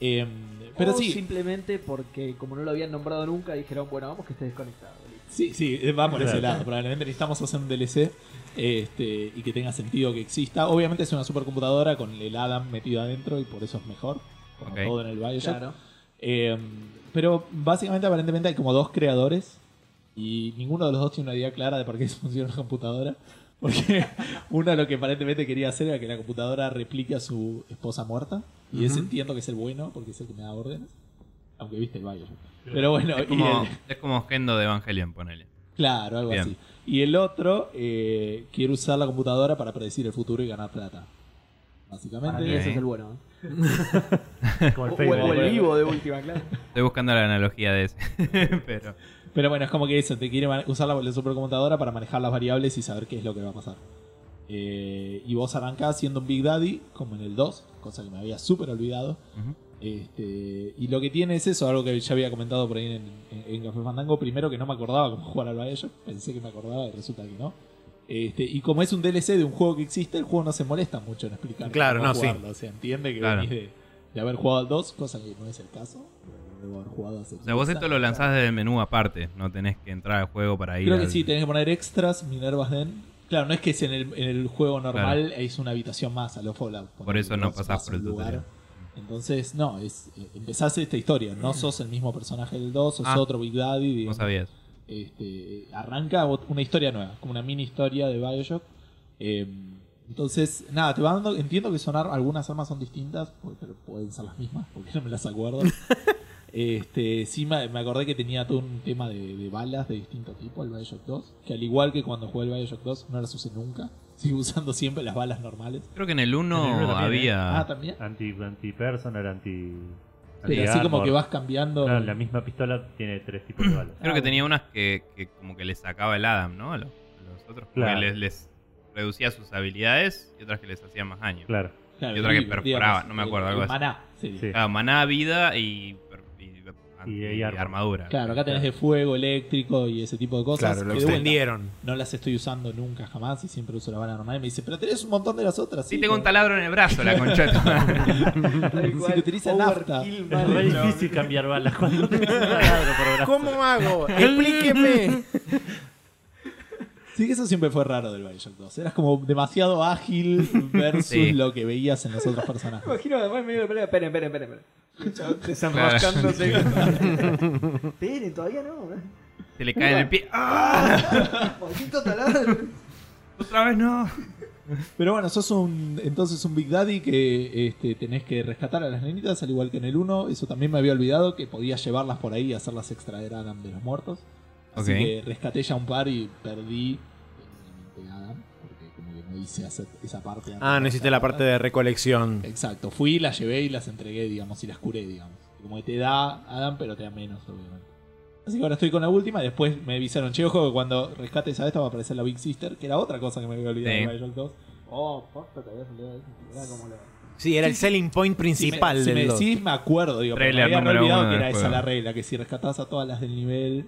Em, pero O sí, simplemente porque como no lo habían nombrado nunca, dijeron, bueno, vamos que esté desconectado. sí, sí, va por ese lado. Probablemente necesitamos hacer un DLC este, y que tenga sentido que exista. Obviamente es una supercomputadora con el Adam metido adentro y por eso es mejor. Como todo en el Bioshock. Claro. Eh, pero básicamente aparentemente hay como dos creadores y ninguno de los dos tiene una idea clara de por qué funciona una computadora. Porque uno lo que aparentemente quería hacer era que la computadora replique a su esposa muerta. Y ese entiendo que es el bueno, porque es el que me da órdenes. Aunque viste el Bioshock. Pero bueno, Es y como, el- es como Gendo de Evangelion, ponele. claro, algo Bien. así. Y el otro eh, quiere usar la computadora para predecir el futuro y ganar plata. Básicamente. Para mí Ok. ese es el bueno. Como el O, el vivo de última, claro. Estoy buscando la analogía de ese. Pero Pero bueno, es como que eso, te quiere usar la, la supercomputadora para manejar las variables y saber qué es lo que va a pasar. Eh, y vos arrancás siendo un Big Daddy, como en el 2, cosa que me había súper olvidado. Este, y lo que tiene es eso, algo que ya había comentado por ahí en, en, en Café Fandango. Primero que no me acordaba cómo jugar al Bioshock, pensé que me acordaba y resulta que no. Este, y como es un DLC de un juego que existe, el juego no se molesta mucho en explicar Claro, cómo no, sí. jugarlo. O sea, entiende que Claro. venís de, de haber jugado al 2, cosa que no es el caso. Pero Debo haber jugado hace O sea, vos esto lo lanzás desde el menú aparte, no tenés que entrar al juego para ir Creo que al- sí, tenés que poner extras, Minerva's Den. Claro, no es que es en el, en el juego normal, es una habitación más a lo Fallout. Por eso no pasás por el lugar. tutorial. Entonces, no, es eh, empezás esta historia. No sos el mismo personaje del 2, sos Ah. otro Big Daddy. No digamos. sabías. Este, arranca una historia nueva, como una mini historia de Bioshock. Eh, entonces, nada, te va dando. Entiendo que sonar algunas armas son distintas, pero pueden ser las mismas, porque no me las acuerdo. Este, sí me, me acordé que tenía todo un tema de, de balas de distinto tipo, el Bioshock 2. Que al igual que cuando jugué el Bioshock 2, no las usé nunca. Sigo usando siempre las balas normales. Creo que en el 1 En el uno también, había. Ah, también. Anti, anti personal, anti. Pero así como que vas cambiando. Claro, la misma pistola tiene tres tipos de balas. Creo Ah, que bueno. tenía unas que, que como que le sacaba el Adam, ¿no? A los, a los otros. Claro. que les, les reducía sus habilidades y otras que les hacía más daño. Claro. Claro, y otra que digamos, perforaba, no me acuerdo, el- algo el así. maná. Sí. Claro, maná, vida y, y, anti- y arma. armadura. Claro, acá tenés de fuego, eléctrico y ese tipo de cosas. Claro, lo que extendieron. No las estoy usando nunca jamás y siempre uso la bala normal. Y me dice, pero tenés un montón de las otras. Sí, tengo un taladro en el brazo, la concha de tu madre. Si que utiliza nafta. Es re difícil cambiar balas cuando tenés un taladro por brazo. ¿Cómo hago? Explíqueme. Sí, que eso siempre fue raro del Bioshock 2. Eras como demasiado ágil versus Sí. lo que veías en los otros personajes. Me imagino además medio de pelea. Esperen, esperen, esperen. Desenroscándose. Esperen, todavía no. ¿eh? Se le cae en el pie. ¡Ah! Maldito taladro. ¡Otra vez no! Pero bueno, sos un entonces un Big Daddy que este, tenés que rescatar a las nenitas, al igual que en el 1. Eso también me había olvidado, que podías llevarlas por ahí y hacerlas extraer a Adam de los muertos. Así Ok. que rescaté ya un par y perdí no hice esa parte. Ah, no hiciste la parte de recolección. Exacto, fui, las llevé y las entregué, digamos, y las curé, digamos. Como que te da Adam, pero te da menos, obviamente. Así que ahora estoy con la última después me avisaron, che, ojo, que cuando rescates a esta va a aparecer la Big Sister, que era otra cosa que me había olvidado Sí. de Bioshock 2. Oh, posta, te había eso. Era como la. Sí, era el selling point principal si me, si me 2. decís, me acuerdo, digo, pero me había olvidado que era esa la regla, que si rescatabas a todas las del nivel,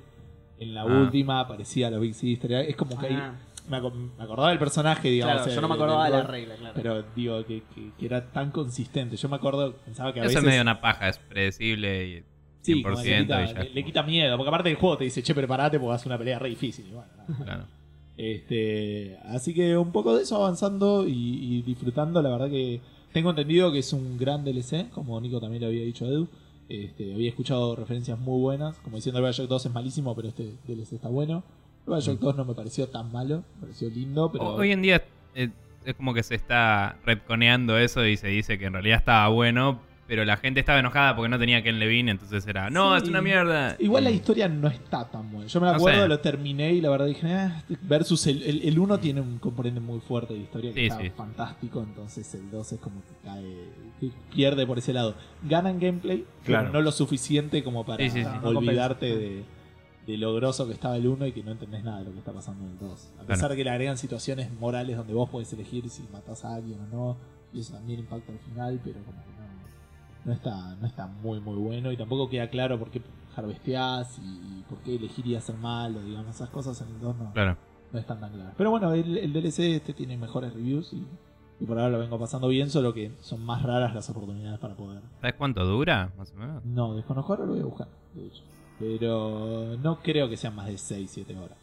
en la Ah. última aparecía la Big Sister. Es como que ahí Ah. aco- me acordaba del personaje, digamos. Claro, eh, yo no me acordaba de la regla, claro. Pero digo que, que- que era tan consistente. Yo me acuerdo, pensaba que a Eso veces... es medio una paja, es predecible y 100% Sí, como que le, quita, y ya. le- le quita miedo, porque aparte el juego te dice, che, preparate porque vas a una pelea re difícil. Y bueno, nada. Claro. Este, así que un poco de eso avanzando y, y disfrutando. La verdad que tengo entendido que es un gran DLC, como Nico también le había dicho a Edu. Este, había escuchado referencias muy buenas, como diciendo el Bioshock 2 es malísimo, pero este DLC está bueno. El Bioshock 2 no me pareció tan malo, me pareció lindo, pero... Hoy en día eh, es como que se está retconeando eso y se dice que en realidad estaba bueno, pero la gente estaba enojada porque no tenía Ken Levine, entonces era, no, Sí. es una mierda. Igual la historia no está tan buena. Yo me No acuerdo, sé. lo terminé y la verdad dije, "Ah", versus el, el, el 1 tiene un componente muy fuerte de historia que Sí, está sí. fantástico, entonces el 2 es como que cae, que pierde por ese lado. Ganan gameplay, Claro. pero no lo suficiente como para Sí, sí, sí. olvidarte de, de lo grosso que estaba el 1 y que no entendés nada de lo que está pasando en el 2. A pesar de que le agregan situaciones morales donde vos podés elegir si matás a alguien o no, y eso también impacta al final, pero como que no, no está, no está muy muy bueno y tampoco queda claro por qué harvesteás y, y por qué elegirías ser malo, digamos, esas cosas en el 2 no, Claro. no están tan claras. Pero bueno, el, el DLC este tiene mejores reviews y, y por ahora lo vengo pasando bien, solo que son más raras las oportunidades para poder. ¿Sabes cuánto dura? Más o menos. No, desconozco ahora lo voy a buscar, de hecho. Pero no creo que sean más de 6, 7 horas.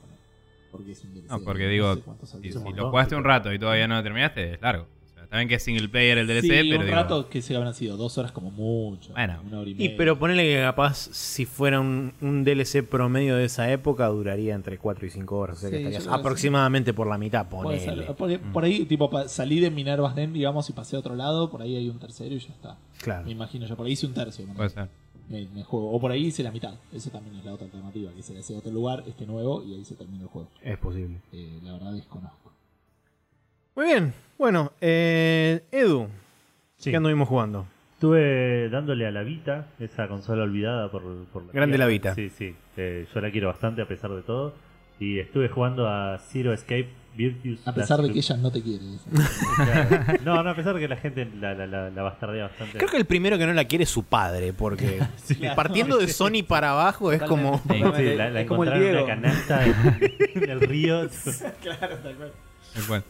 Porque es un DLC. No, porque digo, sé cuánto Si, si lo jugaste un rato y todavía no lo terminaste, es largo. O sea, bien que es single player el DLC, sí, pero un digo, rato que se habrán sido dos horas como mucho. Bueno. una hora y Y media. pero ponele que capaz si fuera un, un DLC promedio de esa época duraría entre 4 y 5 horas. O sea que Sí, estarías que aproximadamente por la mitad, ponele. Por, por ahí, tipo, salí de Minerva's Den, digamos, y pasé a otro lado. Por ahí hay un tercero y ya está. Claro. Me imagino yo. Por ahí hice un tercio. ¿no? puede ser. Juego. O por ahí hice la mitad. Eso también es la otra alternativa. Que se hace otro lugar, este nuevo, y ahí se termina el juego. Es posible. Eh, la verdad desconozco. Muy bien. Bueno, eh, Edu, Sí. ¿qué anduvimos jugando? Estuve dándole a la Vita, esa consola olvidada por, por la Grande tierra. la Vita. Sí, sí. eh, yo la quiero bastante a pesar de todo. Y estuve jugando a Zero Escape A pesar de que ella no te quiere. Claro. No, no, a pesar de que la gente la, la, la, la bastardea bastante. Creo que el primero que no la quiere es su padre, porque partiendo de Sony para abajo es como... Sí. Sí, la, la Es como el encontraron en Diego. una canasta en, en el río. claro, tal cual. Tal cual.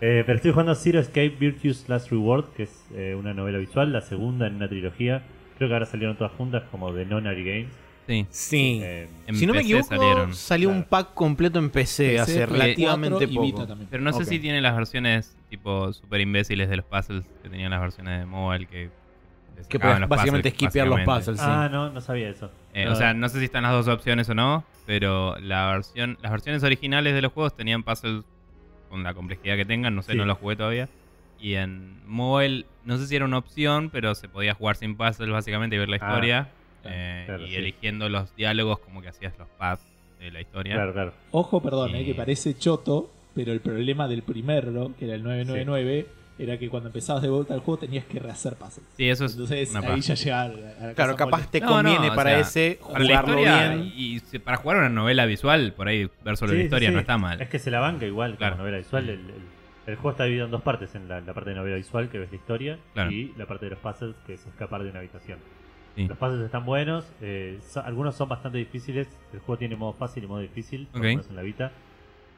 Eh, pero estoy jugando Zero Escape Virtues Last Reward, que es eh, una novela visual, la segunda en una trilogía. Creo que ahora salieron todas juntas como de Nonary Games. Sí. Sí. Eh, En si no me PC equivoco, salieron. salió un pack completo en PC, PC, hace relativamente 4 y poco. Pero no sé si tiene las versiones tipo super imbéciles de los puzzles que tenían las versiones de mobile que... Que básicamente puzzles, skipear los puzzles. sí. Ah, no, no sabía eso. Eh, o sea, no sé si están las dos opciones o no, pero la versión, las versiones originales de los juegos tenían puzzles con la complejidad que tengan, no sé, Sí. no los jugué todavía. Y en mobile, no sé si era una opción, pero se podía jugar sin puzzles básicamente y ver la Ah. historia. Eh, claro, y sí. eligiendo los diálogos como que hacías los paths de la historia. Claro, claro. Ojo, perdón, Sí. eh, que parece choto, pero el problema del primero, que era el 999, era que cuando empezabas de vuelta al juego tenías que rehacer puzzles. Sí, eso es Entonces una ahí ya llega a la- Claro, cosa capaz molesta. te No, no, conviene o para sea, ese Para jugarlo bien. y para jugar una novela visual, por ahí ver solo Sí, la sí, historia sí. no está mal. Es que se la banca igual Claro. como novela visual. El, el- el juego está dividido en dos partes: en la, la parte de novela visual, que ves la historia, Claro. y la parte de los puzzles, que es escapar de una habitación. Sí. Los puzzles están buenos, eh, so- algunos son bastante difíciles. El juego tiene modo fácil y modo difícil, por Ok. lo menos en la Vita.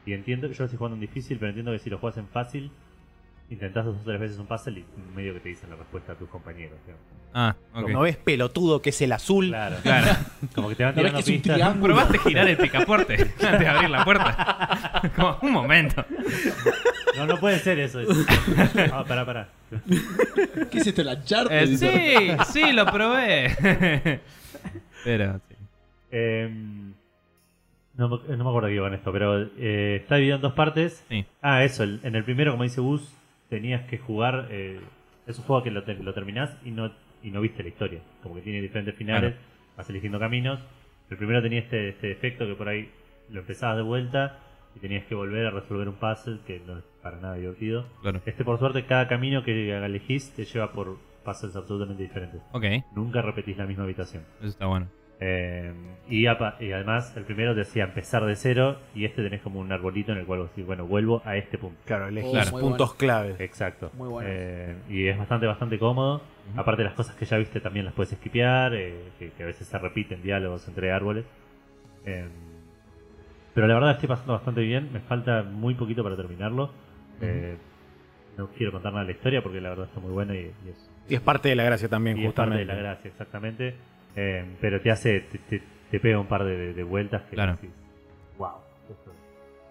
Y entiendo, yo estoy jugando en difícil, pero entiendo que si lo juegas en fácil, intentás dos o tres veces un puzzle y medio que te dicen la respuesta a tus compañeros. digamos. Ah, ok. No ves pelotudo que es el azul. Claro, Claro. como que te van ¿No tirando que es un pistas. triángulo? ¿Probaste girar el picaporte antes de abrir la puerta? Como, un momento. No, no puede ser eso. Ah, pará, pará. ¿Qué esto, la Uncharted? Eh, sí, sí, lo probé. Pero, sí. Eh, no, me- no me acuerdo qué iba con esto, pero eh, está dividido en dos partes. Sí. Ah, eso. el- en el primero, como dice Gus, tenías que jugar. eh, es un juego que lo, te- lo terminás y no, y no viste la historia. Como que tiene diferentes finales, Claro. vas eligiendo caminos. El primero tenía este, este efecto que por ahí lo empezabas de vuelta y tenías que volver a resolver un puzzle que no es para nada divertido. Claro. Este, por suerte, cada camino que elegís te lleva por puzzles absolutamente diferentes. Ok, eso Nunca repetís la misma habitación. está bueno. Eh, y, apa- y además, el primero te decía empezar de cero y este tenés como un arbolito en el cual vos decís, bueno, vuelvo a este punto. Claro, elegís Claro. Muy puntos claves. Exacto. Muy bueno. Eh, y es bastante, bastante cómodo. Ujú. Aparte, las cosas que ya viste también las puedes esquipear, eh, que, que a veces se repiten diálogos entre árboles. Pero la verdad estoy pasando bastante bien. Me falta muy poquito para terminarlo. Eh, no quiero contar nada de la historia porque la verdad está muy buena y, y es Y es parte de la gracia también, y es parte justamente. de la gracia, exactamente. Eh, pero te hace, te, te- te pega un par de, de vueltas que Claro. decís, wow, esto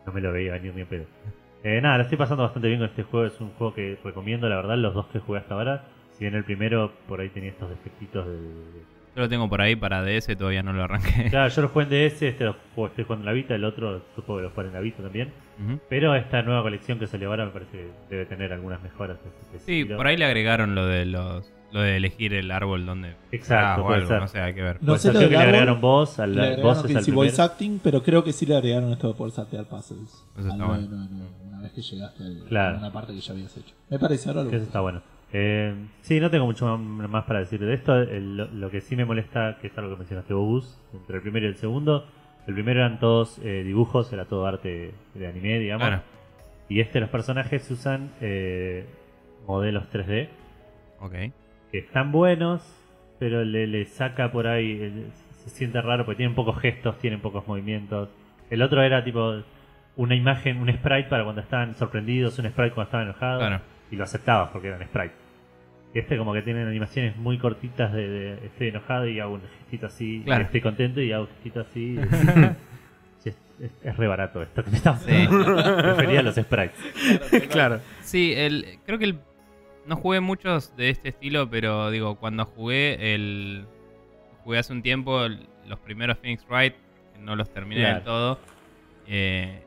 no me lo veía venir ni en pedo. Eh, nada, la estoy pasando bastante bien con este juego, es un juego que recomiendo, la verdad, los dos que jugué hasta ahora. Si bien el primero por ahí tenía estos defectitos de... de- Yo lo tengo por ahí para DS, todavía no lo arranqué. Claro, yo lo jugué en DS, este lo juego, estoy jugando en la Vita, el otro supongo que lo jugaré en la Vita también. Ujú. Pero esta nueva colección que salió ahora me parece que debe tener algunas mejoras. de este Sí, estilo. por ahí le agregaron lo de los lo de elegir el árbol donde Exacto, ah, o algo, no sé, hay que ver. No Pues sé lo creo que le agregaron voz, al, Le agregaron voces que al sí voice acting, pero creo que sí le agregaron esto de poder saltear puzzles. Eso está Al bueno. 999, una vez que llegaste a Claro. una parte que ya habías hecho. Me parece, ahora lo Que eso está bueno. Eh, sí, no tengo mucho más- para decir de esto. El- lo, que sí me molesta, que es algo que mencionaste vos, entre el primero y el segundo. El primero eran todos eh, dibujos, era todo arte de anime, digamos. Y este, los personajes usan eh, modelos 3D, Ok. que están buenos, pero le, le saca por ahí, el- se siente raro porque tienen pocos gestos, tienen pocos movimientos. El otro era tipo una imagen, un sprite para cuando estaban sorprendidos, un sprite cuando estaban enojados Claro. Y lo aceptabas porque eran sprites. Y este como que tienen animaciones muy cortitas de, de estoy enojado y hago un gestito así, Claro. estoy contento y hago un gestito así. Sí, es, es- es re barato esto que me estamos Sí. Prefería los sprites. claro. Sí, el, creo que el, no jugué muchos de este estilo, pero digo, cuando jugué el jugué hace un tiempo el- los primeros Phoenix Wright, que no los terminé Claro. del todo, eh,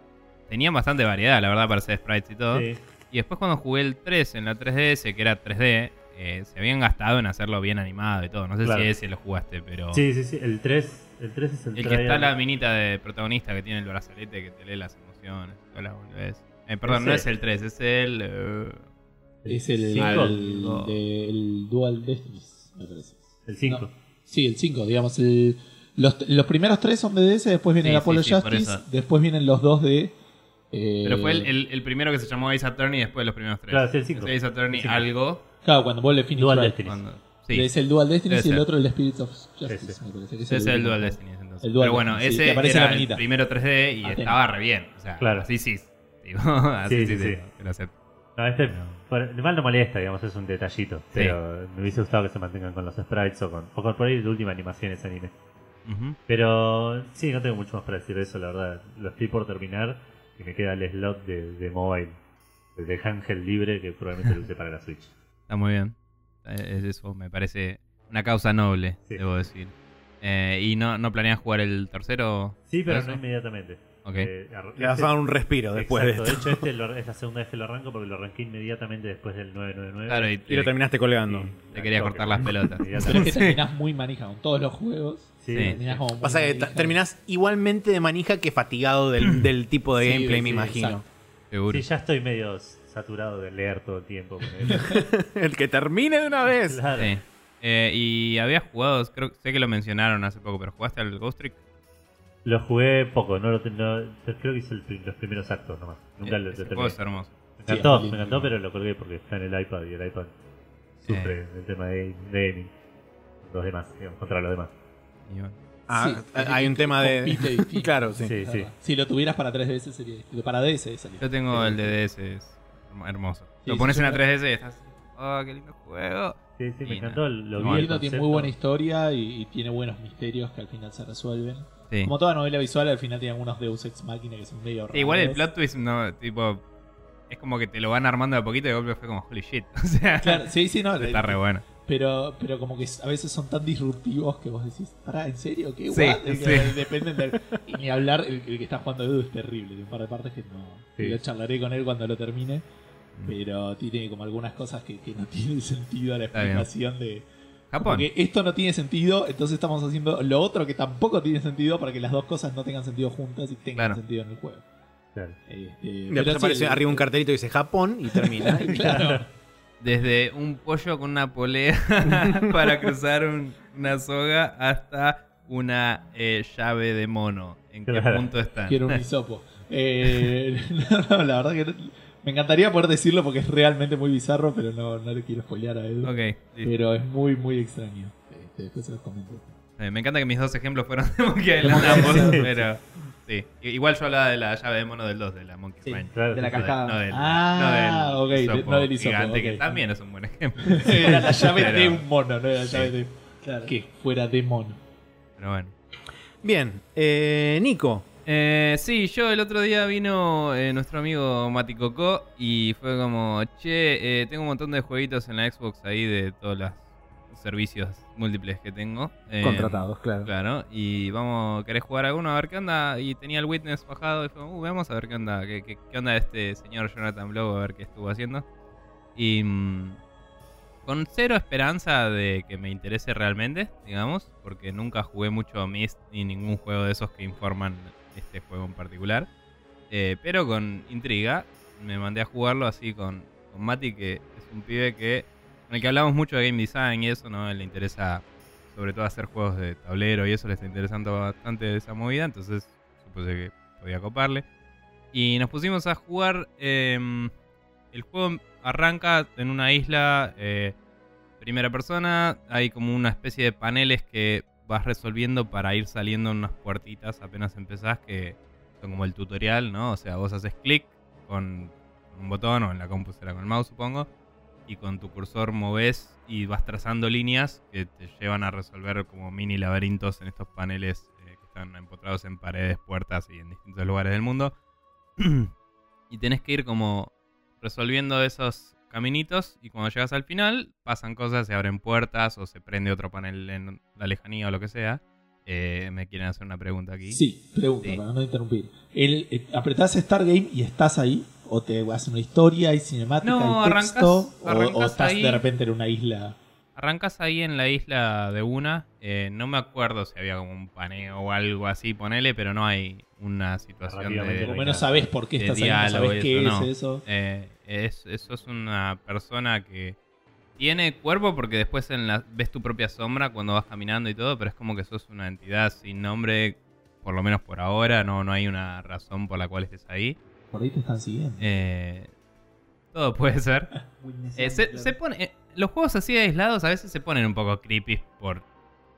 tenían bastante variedad, la verdad, para hacer sprites y todo. Sí. Y después cuando jugué el 3 en la 3DS, que era 3D, eh, se habían gastado en hacerlo bien animado y todo. No sé Claro. si ese lo jugaste, pero... sí, sí, sí. El 3, el 3 es el, El que está la minita de protagonista que tiene el brazalete que te lee las emociones. todas las boludeces. Eh, perdón, no es el 3, es el... eh, Es el, Cinco. el, de- el Dual Destinies, me parece. El 5. No. Sí, el 5, digamos. El, los, los primeros tres son de DS, después viene Sí, el Apollo sí, sí, Justice, después vienen los dos de. Eh, Pero fue el, el- el primero que se llamó Ace Attorney y después los primeros tres. Claro, sí, el cinco. Ese Ace Attorney El algo. Claro, cuando vuelve Phoenix Dual Wright. Destinies. cuando- sí, Es el Dual Debe y el otro el Spirit of Justice, Ese. me parece. que ese es el último. Dual Destinies entonces. El Dual Pero bueno, Destinies, sí, ese aparece era la el primero 3D y estaba re bien. O sea, Claro. así sí. Digo, así Sí, sí, sí, te- sí. lo acepto. No, este No. por- de mal no molesta, digamos, es un detallito. Pero me hubiese gustado que se mantengan con los sprites o con, o con por ahí la última animación ese anime. Ujú. Pero sí, no tengo mucho más para decir de eso, la verdad. Lo estoy por terminar y me queda el slot de, de mobile, de Ángel libre que probablemente lo use para la Switch. Está muy bien. Eh, Es eso, me parece una causa noble, Sí. debo decir. Eh, ¿Y no, no planeas jugar el tercero? Sí, pero no inmediatamente. Ok. Eh, Le vas a dar un respiro después Exacto, de de esto. hecho este lo- es la segunda vez que lo arranco porque lo arranqué inmediatamente después del 999. Claro, y Y te, lo terminaste colgando. Y- te quería cortar las pelotas. Pero es que Inmediatamente. terminás muy manija con todos los juegos. Sí, como Pasa que terminás igualmente de manija que fatigado del, del tipo de Sí, gameplay, sí, me imagino. Sí, ya estoy medio saturado de leer todo el tiempo. El que termine de una vez. Claro. Sí. Eh, y habías jugado, creo, sé que lo mencionaron hace poco, pero ¿jugaste al Ghost Trick? Lo jugué poco, no lo no- creo que hice el los primeros actos nomás. Nunca Eh, lo, terminé. es hermoso. Me encantó, me encantó, pero lo colgué porque está en el iPad y el iPad sufre Eh. el tema de, de gaming. Los demás, digamos, contra los demás. Ah, Sí, hay un tema de. claro, sí. Sí, sí. Si lo tuvieras para 3DS sería distinto. Para DS sería. Yo tengo el de DS, es hermoso. Sí, lo pones en la creo- 3DS y estás. Oh, qué lindo juego. Sí, sí, me encantó. Lo No, vi. el Lindo, tiene muy buena historia y, y tiene buenos misterios que al final se resuelven. Sí. Como toda novela visual, al final tiene algunos Deus Ex Máquina que son medio Sí, igual el raros. plot twist, no, tipo. Es como que te lo van armando de a poquito y de golpe fue como holy shit. O sea, Claro, sí, sí, no. está re bueno. Pero, pero como que a veces son tan disruptivos que vos decís, pará, ¿en serio? ¿Qué? Sí, What?" Y sí. que Dependen del... Y ni hablar, el, el que está jugando Edu es terrible. Tiene un par de partes que no... Sí. Yo charlaré con él cuando lo termine. Mm. Pero tiene como algunas cosas que, que no tienen sentido a la explicación de... Japón. Porque esto no tiene sentido, entonces estamos haciendo lo otro que tampoco tiene sentido para que las dos cosas no tengan sentido juntas y tengan Claro. sentido en el juego. Claro. Este, Y después aparece el- arriba un cartelito que dice Japón y termina. Claro. Desde un pollo con una polea para cruzar un- una soga hasta una eh, llave de mono. ¿En qué Claro. punto están? Quiero un hisopo. Eh, no, no, la verdad que no- me encantaría poder decirlo porque es realmente muy bizarro, pero no, no le quiero spoilear a Edu. Ok, listo. Pero es muy, muy extraño. Este, después se los comento. Eh, me encanta que mis dos ejemplos fueron de Monkey Island ambos, pero sí. Igual yo hablaba de la llave de mono del 2, de la Monkey Sí. Ranch. Claro, De la cascada. No del, Ah, no del no del gigante, que también es un buen ejemplo. Era la llave Pero- de un mono, no era la llave de. Claro. Que fuera de mono. Pero bueno. Bien, eh, Nico. Eh, sí, yo el otro día vino eh, nuestro amigo Mati Coco y fue como, che, eh, tengo un montón de jueguitos en la Xbox ahí de todos los servicios múltiples que tengo. Eh, Contratados, claro. Claro, y vamos, ¿querés jugar alguno? A ver qué onda. Y tenía el Witness bajado y fue, uh, vamos a ver qué onda, qué, qué, qué onda este señor Jonathan Blow, a ver qué estuvo haciendo. Y mm, con cero esperanza de que me interese realmente, digamos, porque nunca jugué mucho Myst ni ningún juego de esos que informan este juego en particular. Eh, pero con intriga me mandé a jugarlo así con, con Mati, que es un pibe que con el que hablamos mucho de game design y eso, ¿no? Le interesa sobre todo hacer juegos de tablero y eso le está interesando bastante esa movida, entonces supuse que podía coparle. Y nos pusimos a jugar. eh, el juego arranca en una isla, eh, primera persona. Hay como una especie de paneles que vas resolviendo para ir saliendo en unas puertitas apenas empezás, que son como el tutorial, ¿no? O sea, vos haces clic con, un botón o en la compu será con el mouse, supongo. Y con tu cursor moves y vas trazando líneas que te llevan a resolver como mini laberintos en estos paneles eh, que están empotrados en paredes, puertas y en distintos lugares del mundo. y tenés que ir como resolviendo esos caminitos y cuando llegas al final pasan cosas, se abren puertas o se prende otro panel en la lejanía o lo que sea. Eh, me quieren hacer una pregunta aquí. Sí, pregunta Sí. para no interrumpir. El, eh, ¿Apretás Stargame y estás ahí? ¿O te hace una historia, hay cinemática, No, hay texto? o- ¿O, arrancás estás ahí. de repente en una isla? Arrancas ahí en la isla de una. eh, no me acuerdo si había como un paneo o algo así, ponele, pero no hay una situación de, Por lo menos sabes por qué estás ahí, no y qué eso, es no. eso. Eh, es, eso es una persona que tiene cuerpo porque después en la, ves tu propia sombra cuando vas caminando y todo, pero es como que sos una entidad sin nombre, por lo menos por ahora, no, no hay una razón por la cual estés ahí. Por ahí te están siguiendo. Eh, todo puede ser. Eh, se, se pone, eh, los juegos así aislados a veces se ponen un poco creepy por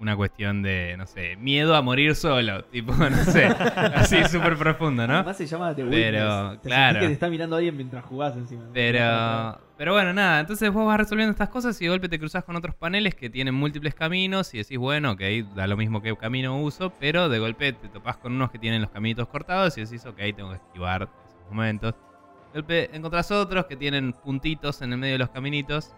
una cuestión de, no sé, miedo a morir solo. Tipo, no sé, así súper profundo, ¿no? Además se llama The Pero. Te claro. que te está mirando alguien mientras jugás encima. Pero, pero bueno, nada, entonces vos vas resolviendo estas cosas y de golpe te cruzas con otros paneles que tienen múltiples caminos y decís, bueno, ok, da lo mismo que camino uso, pero de golpe te topás con unos que tienen los caminitos cortados y decís, ok, tengo que esquivar momentos. De golpe encontrás otros que tienen puntitos en el medio de los caminitos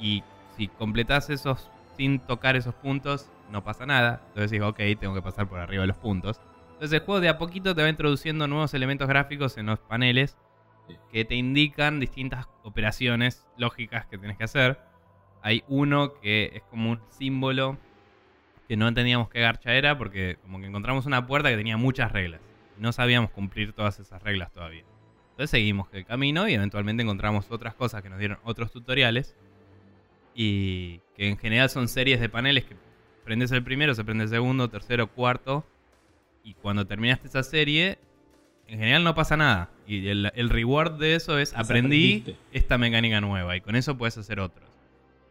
y si completás esos sin tocar esos puntos, no pasa nada. Entonces decís, ok, tengo que pasar por arriba de los puntos. Entonces el juego de a poquito te va introduciendo nuevos elementos gráficos en los paneles que te indican distintas operaciones lógicas que tienes que hacer. Hay uno que es como un símbolo que no entendíamos qué garcha era porque como que encontramos una puerta que tenía muchas reglas. No sabíamos cumplir todas esas reglas todavía. Entonces seguimos el camino y eventualmente encontramos otras cosas que nos dieron otros tutoriales. Y que en general son series de paneles que prendes el primero, se prende el segundo, tercero, cuarto. Y cuando terminaste esa serie, en general no pasa nada. Y el, el reward de eso es aprendí aprendiste. esta mecánica nueva. Y con eso puedes hacer otros.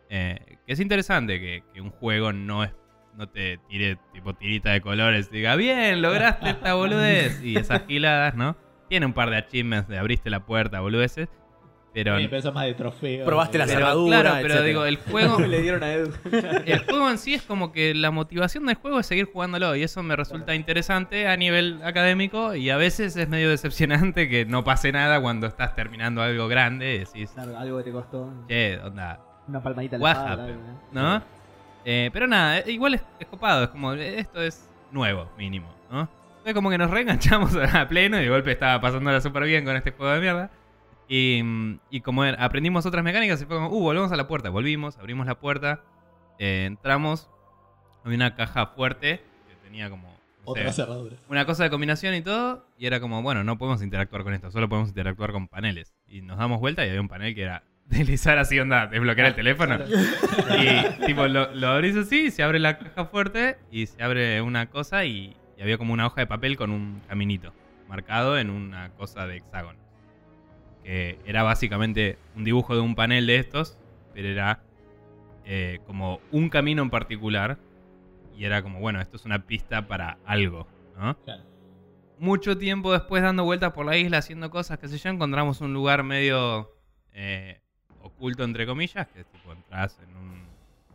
Eh, que es interesante que, que un juego no es no te tire tipo tirita de colores y diga, bien, lograste esta boludez. Y esas giladas, ¿no? Tiene un par de achievements de abriste la puerta, boludeces. Pero, Sí, pero eso más de trofeo. Probaste la pero, cerradura, claro, pero etcétera. digo, el juego, Le dieron a Edu. el juego en sí es como que la motivación del juego es seguir jugándolo. Y eso me resulta interesante a nivel académico. Y a veces es medio decepcionante que no pase nada cuando estás terminando algo grande. Y decís, Claro, algo que te costó. che, onda, Una palmadita en la espalda, ¿no? Eh, pero nada, eh, igual es, es copado, es como, eh, esto es nuevo, mínimo, ¿no? Entonces como que nos reenganchamos a pleno y de golpe estaba pasándola súper bien con este juego de mierda. Y, mm, y como era- aprendimos otras mecánicas y fue como, uh, volvemos a la puerta. Volvimos, abrimos la puerta, eh, entramos, había una caja fuerte que tenía como, no Otra sé, cerradura. una cosa de combinación y todo. Y era como, bueno, no podemos interactuar con esto, solo podemos interactuar con paneles. Y nos damos vuelta y había un panel que era deslizar así, onda, desbloquear el teléfono. Y tipo, lo, lo abrís así, se abre la caja fuerte y se abre una cosa y, y había como una hoja de papel con un caminito marcado en una cosa de hexágono. Que era básicamente un dibujo de un panel de estos, pero era eh, como un camino en particular. Y era como, bueno, esto es una pista para algo, ¿no? Claro. Mucho tiempo después dando vueltas por la isla haciendo cosas, qué sé yo, encontramos un lugar medio eh, oculto, entre comillas, que es tipo en un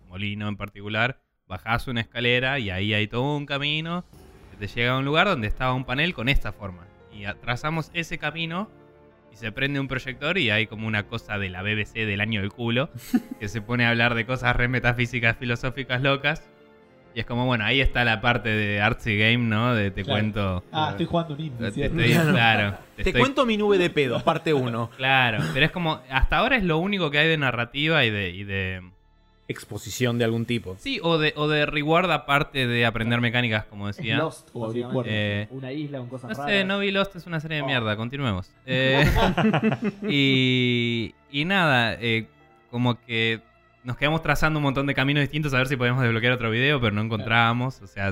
molino en particular, bajás una escalera y ahí hay todo un camino que te llega a un lugar donde estaba un panel con esta forma. Y trazamos ese camino y se prende un proyector y hay como una cosa de la BBC del año del culo que se pone a hablar de cosas re metafísicas, filosóficas locas. Y es como, bueno, ahí está la parte de Artsy Game, ¿no? De te Claro. cuento. Ah, estoy jugando un Te indie. estoy- ¿cierto? claro. te Te estoy- cuento mi nube de pedo, parte 1. Claro, pero es como, hasta ahora es lo único que hay de narrativa y de... Y de Exposición de algún tipo. sí, o de, o de reward aparte de aprender mecánicas, como Es decía. Lost, O. Eh, Una isla con cosas No raras. sé, no vi Lost, es una serie de Oh. mierda, continuemos. Eh, y, y nada, eh, como que nos quedamos trazando un montón de caminos distintos a ver si podíamos desbloquear otro video, pero no encontrábamos. O sea,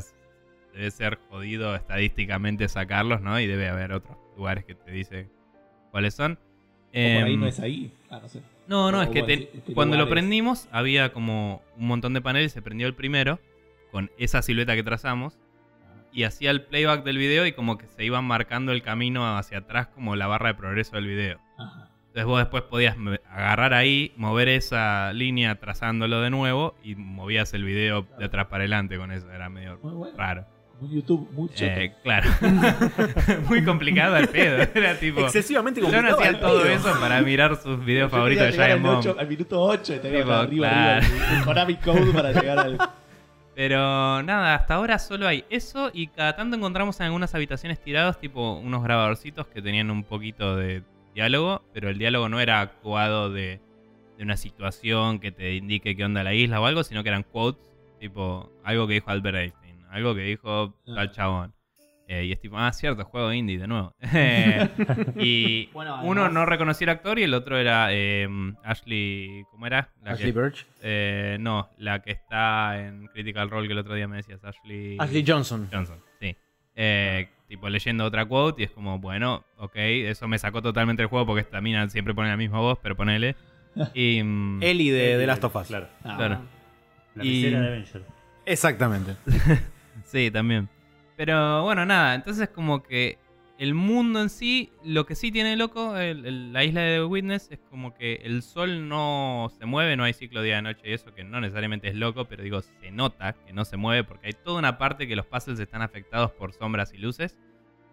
debe ser jodido estadísticamente sacarlos, ¿no? Y debe haber otros lugares que te dicen cuáles son. O por ahí Em, no es ahí. Ah, no sé. no, no, O es que te- este cuando lo es- prendimos había como un montón de paneles, se prendió el primero con esa silueta que trazamos y hacía el playback del video y como que se iban marcando el camino hacia atrás como la barra de progreso del video. Ajá. Entonces vos después podías agarrar ahí, mover esa línea trazándolo de nuevo y movías el video de atrás para adelante con eso, era medio Muy bueno. raro. Un YouTube muy choto. Eh, claro. Muy complicado el pedo, era tipo... Excesivamente Yo no complicado. hacía al todo pedo. eso para mirar sus videos Yo favoritos de Giant al, Bomb. ocho- al minuto 8 y tenía Tipo, arriba, claro. arriba, el Konami Code para llegar al. Pero nada, hasta ahora solo hay eso y cada tanto encontramos en algunas habitaciones tirados tipo unos grabadorcitos que tenían un poquito de diálogo, pero el diálogo no era actuado de, de una situación que te indique qué onda la isla o algo, sino que eran quotes, tipo algo que dijo Albert Einstein, algo que dijo tal Ah. chabón. Eh, y es tipo, ah, cierto, juego indie de nuevo. Y Bueno, uno no reconocía el actor y el otro era eh, Ashley, ¿cómo era? La que- Ashley Birch. eh, no, la que está en Critical Role que el otro día me decías, Ashley, Ashley Johnson. Johnson. Sí. Eh, tipo leyendo otra quote y es como, bueno, ok, eso me sacó totalmente el juego porque esta mina siempre pone la misma voz, pero ponele. Y, mm, Ellie de, de Last of Us. Claro. Ah, Claro. La Y- misera de Avenger. Exactamente. Sí, también. Pero bueno, nada, entonces como que el mundo en sí, lo que sí tiene loco, el- el- la isla de Witness, es como que el sol no se mueve, no hay ciclo día-noche y eso, que no necesariamente es loco, pero digo, se nota que no se mueve porque hay toda una parte que los puzzles están afectados por sombras y luces.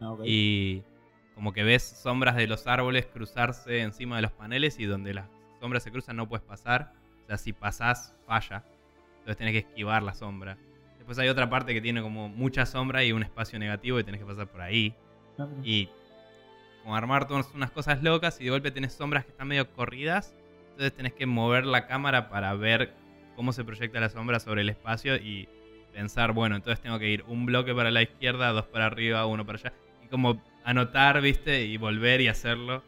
Ah. Y como que ves sombras de los árboles cruzarse encima de los paneles y donde las sombras se cruzan no puedes pasar. O sea, si pasás, falla. Entonces tenés que esquivar la sombra. Después hay otra parte que tiene como mucha sombra y un espacio negativo y tenés que pasar por ahí. Y como armar todas unas cosas locas y de golpe tenés sombras que están medio corridas. Entonces tenés que mover la cámara para ver cómo se proyecta la sombra sobre el espacio y pensar, bueno, entonces tengo que ir un bloque para la izquierda, dos para arriba, uno para allá. Y como anotar, viste, y volver y hacerlo.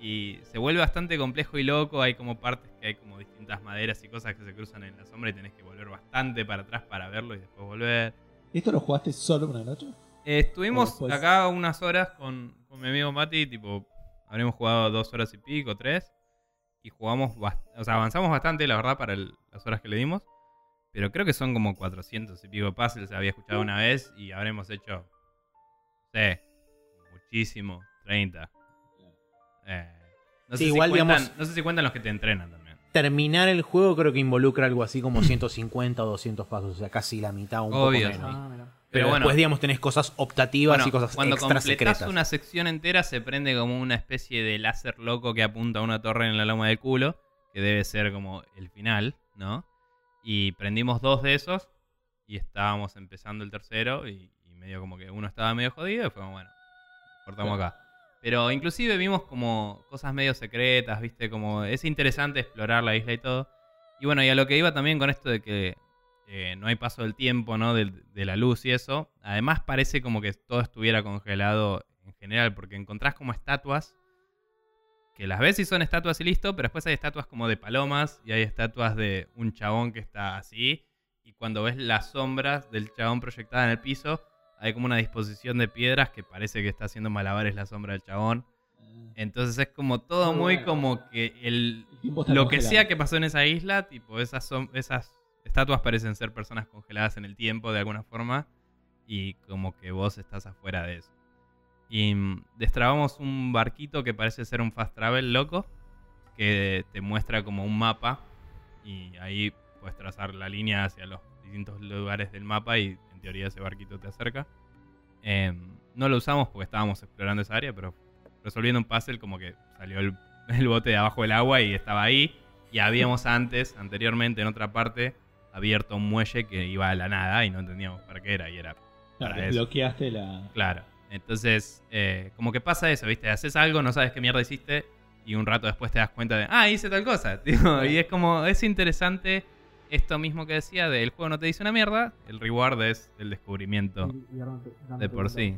Y se vuelve bastante complejo y loco. Hay como partes que hay como distintas maderas y cosas que se cruzan en la sombra y tenés que volver bastante para atrás para verlo y después volver. ¿Esto lo jugaste solo una noche? Eh, estuvimos acá unas horas con, con mi amigo Mati, tipo, habremos jugado dos horas y pico, tres. Y jugamos, o sea, avanzamos bastante, la verdad, para el- las horas que le dimos. Pero creo que son como 400 y pico puzzles, había escuchado una vez y habremos hecho, no sé, muchísimo, 30. Eh, no, Sí, sé igual, si cuentan, digamos- no sé si cuentan los que te entrenan también. Terminar el juego creo que involucra algo así como 150 o 200 pasos, o sea, casi la mitad, un Obvio, poco menos. Ah. Pero, Pero bueno. después, digamos, tenés cosas optativas Bueno, y cosas cuando extra completás secretas. una sección entera se prende como una especie de láser loco que apunta a una torre en la loma del culo, que debe ser como el final, ¿no? Y prendimos dos de esos y estábamos empezando el tercero y, y medio como que uno estaba medio jodido y fue como, bueno, cortamos acá. Pero inclusive vimos como cosas medio secretas, ¿viste? Como es interesante explorar la isla y todo. Y bueno, y a lo que iba también con esto de que eh, no hay paso del tiempo, ¿no? Del- De, la luz y eso. Además parece como que todo estuviera congelado en general, porque encontrás como estatuas que las ves y son estatuas y listo, pero después hay estatuas como de palomas y hay estatuas de un chabón que está así. Y cuando ves las sombras del chabón proyectada en el piso, hay como una disposición de piedras que parece que está haciendo malabares la sombra del chabón. Entonces es como todo Muy muy bueno. como que el, lo que sea que pasó en esa isla, tipo, esas, son, esas estatuas parecen ser personas congeladas en el tiempo de alguna forma y como que vos estás afuera de eso. Y mm, destrabamos un barquito que parece ser un fast travel loco, que te muestra como un mapa y ahí puedes trazar la línea hacia los distintos lugares del mapa y teoría ese barquito te acerca. Em, no lo usamos porque estábamos explorando esa área, pero resolviendo un puzzle como que salió el, el bote de abajo del agua y estaba ahí. Y habíamos antes, anteriormente, en otra parte, abierto un muelle que iba a la nada y no entendíamos para qué era. Y era Claro, para eso. bloqueaste la. Claro. Entonces, eh, como que pasa eso, ¿viste? Haces algo, no sabes qué mierda hiciste y un rato después te das cuenta de, ah, hice tal cosa. Y es como, es interesante esto mismo que decía de el juego no te dice una mierda, el reward es el descubrimiento. Y- y De por sí.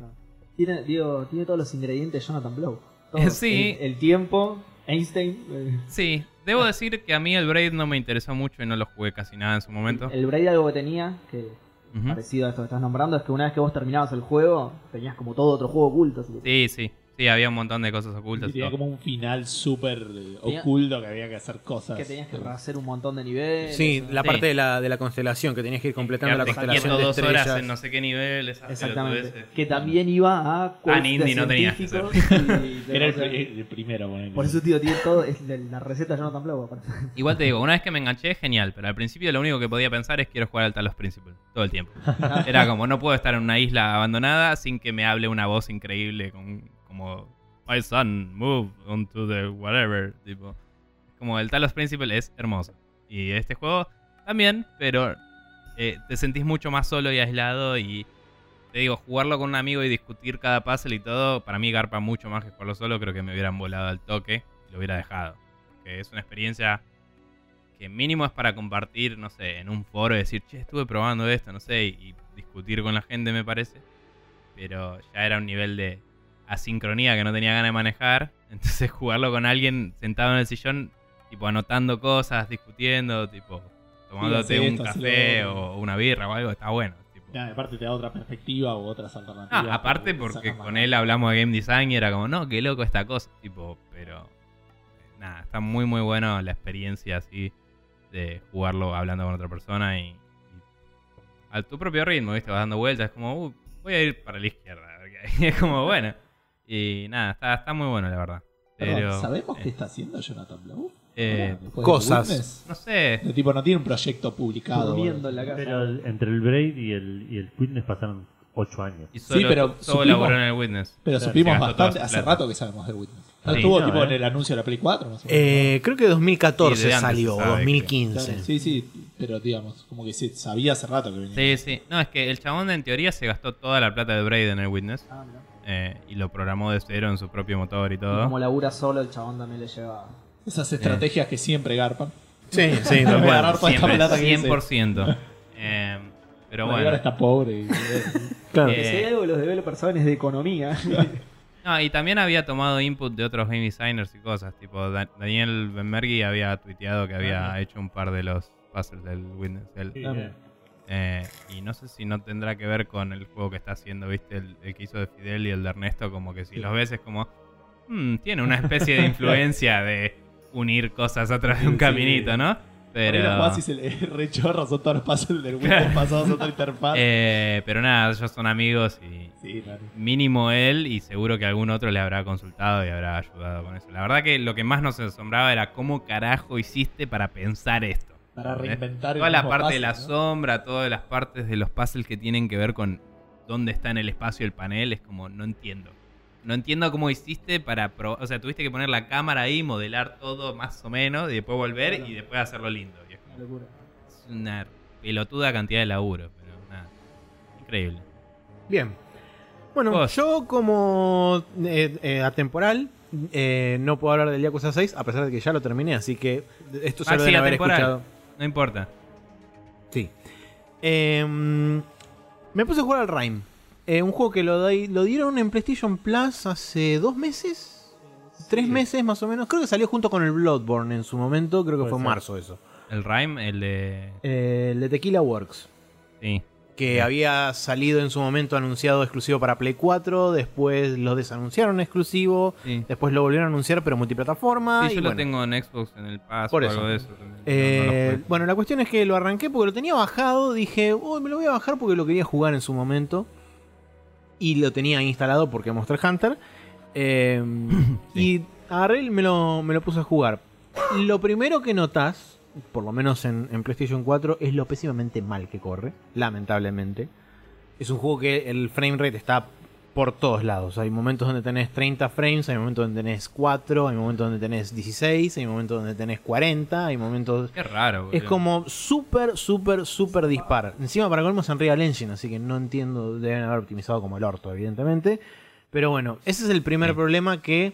Tiene, digo, tiene todos los ingredientes Jonathan Blow. Todos. Sí. El, el tiempo, Einstein. eh, Sí, debo decir que a mí el Braid no me interesó mucho y no lo jugué casi nada en su momento. El Braid algo que tenía, que Ujú. parecido a esto que estás nombrando, es que una vez que vos terminabas el juego, tenías como todo otro juego oculto. así que- Sí, sí, sí, había un montón de cosas ocultas. Y tenía todo. como un final súper eh, oculto que había que hacer cosas. Que tenías que hacer un montón de niveles. Sí, la Sí. parte de la, de la constelación, que tenías que ir completando la constelación de dos estrellas. horas en no sé qué nivel, esas Exactamente. Que también iba a. indie de no tenías que Era el, primero, ponele. Por eso, tío, tiene todo. Es la, la receta de Jonathan Blow. Igual te digo, una vez que me enganché, genial, pero al principio lo único que podía pensar es quiero jugar al Talos Principle, todo el tiempo. Era como, no puedo estar en una isla abandonada sin que me hable una voz increíble con, como, my son, move onto the whatever, tipo. Como el Talos Principle es hermoso. Y este juego también, pero eh, te sentís mucho más solo y aislado y te digo, jugarlo con un amigo y discutir cada puzzle y todo, para mí garpa mucho más que jugarlo solo, creo que me hubieran volado al toque y lo hubiera dejado. Que es una experiencia que mínimo es para compartir, no sé, en un foro y decir, che, estuve probando esto, no sé, y, y discutir con la gente me parece. Pero ya era un nivel de asincronía que no tenía ganas de manejar. Entonces jugarlo con alguien sentado en el sillón, tipo anotando cosas, discutiendo, tipo tomándote un esto, café lo o una birra o algo, está bueno. tipo. Aparte te da otra perspectiva o otras alternativas. Ah, aparte que porque con él hablamos de game design y era como, no, qué loco esta cosa, tipo, pero eh, nada, está muy muy bueno la experiencia así de jugarlo hablando con otra persona y, y a tu propio ritmo, ¿viste? Vas dando vueltas, es como, "Uh, voy a ir para la izquierda, a ver qué hay". es como, bueno, y nada, está, está muy bueno la verdad. Perdón, Pero, ¿Sabemos eh, qué está haciendo Jonathan Blow? eh, cosas. Witness. no sé, De tipo, no tiene un proyecto publicado. Durmiendo en la casa. Pero el- entre el Braid y el, y el Witness pasaron 8 años. y solo, pero solo supimos- en el Witness. Pero Claro, supimos bastante. Hace plata. rato que sabemos de Witness. ¿No Sí, estuvo no, tipo eh. en el anuncio de la Play 4? Más o menos, Eh, creo que 2014 Sí, de antes salió, sabe, o ¿no? 2015. Claro, Sí, sí. Pero digamos, como que se sabía hace rato que venía. Sí, sí. No, es que el chabón en teoría se gastó toda la plata de Braid en el Witness Ah, mirá. Eh, y lo programó de cero en su propio motor y Y todo. como labura solo, el chabón también le lleva. Esas estrategias que siempre garpan. Sí, sí, Voy a cual. agarrar toda esta Siempre, plata que hice. 100%. Eh, pero Bueno, y bueno. ahora está pobre. y- Claro. Eh, Si hay algo que los developers saben es de economía. No, y también había tomado input de otros game designers y cosas. Tipo, Da- Daniel Benmergui había tuiteado que había hecho un par de los puzzles del Witness. él. Sí, Ah. Eh, y no sé si no tendrá que ver con el juego que está haciendo, ¿viste? El, el que hizo de Fidel y el de Ernesto. Como que si los ves es como. "Hmm, tiene una especie de influencia de unir cosas a través de un Sí. caminito, ¿no? Pero... Pero. jugás y se le rechorra, son todos los puzzles del Windows pasados a otra interfaz. Eh, pero nada, ellos son amigos y sí, claro. mínimo él y seguro que algún otro le habrá consultado y habrá ayudado con eso. La verdad que lo que más nos asombraba era cómo carajo hiciste para pensar esto. Para reinventar el Toda la parte de la sombra, todas las partes de los puzzles que tienen que ver con dónde está en el espacio el panel, es como, no entiendo. No entiendo cómo hiciste para probar. O sea, tuviste que poner la cámara ahí, modelar todo más o menos, y después volver y después hacerlo lindo. Y es como- Una locura. es una pelotuda cantidad de laburo, pero nada. Increíble. Bien. Bueno, Vos. yo como eh, eh, atemporal eh, no puedo hablar del Yakuza 6 a pesar de que ya lo terminé, así que esto se Ah, lo sí, deben haber escuchado. No importa. Sí. Em, me puse a jugar al Rime. Eh, un juego que lo, dai- lo dieron en PlayStation Plus hace dos meses. Tres meses más o menos. Creo que salió junto con el Bloodborne en su momento. Creo que Puede fue en marzo eso. El Rhyme, el de. Eh, el de Tequila Works. Sí. Que había salido en su momento anunciado exclusivo para Play 4. Después lo desanunciaron exclusivo. Sí. Después lo volvieron a anunciar, pero multiplataforma. Sí, y yo lo bueno. tengo en Xbox, en el Pass Por o eso. algo de eso. No- no Eh, bueno, la cuestión es que lo arranqué porque lo tenía bajado. Dije, uy, me lo voy a bajar porque lo quería jugar en su momento. Y lo tenía instalado porque Monster Hunter. Eh, Y agarré me lo, me lo puse a jugar. Lo primero que notas, por lo menos en, en PlayStation 4, es lo pésimamente mal que corre. Lamentablemente. Es un juego que el frame rate está por todos lados. Hay momentos donde tenés 30 frames, hay momentos donde tenés 4, hay momentos donde tenés 16, hay momentos donde tenés 40, hay momentos... Qué raro, Es boludo. como súper, súper, súper dispar. Encima para colmo es en Real Engine, así que no entiendo, deben haber optimizado como el orto, evidentemente. Pero bueno, ese es el primer Sí. problema que,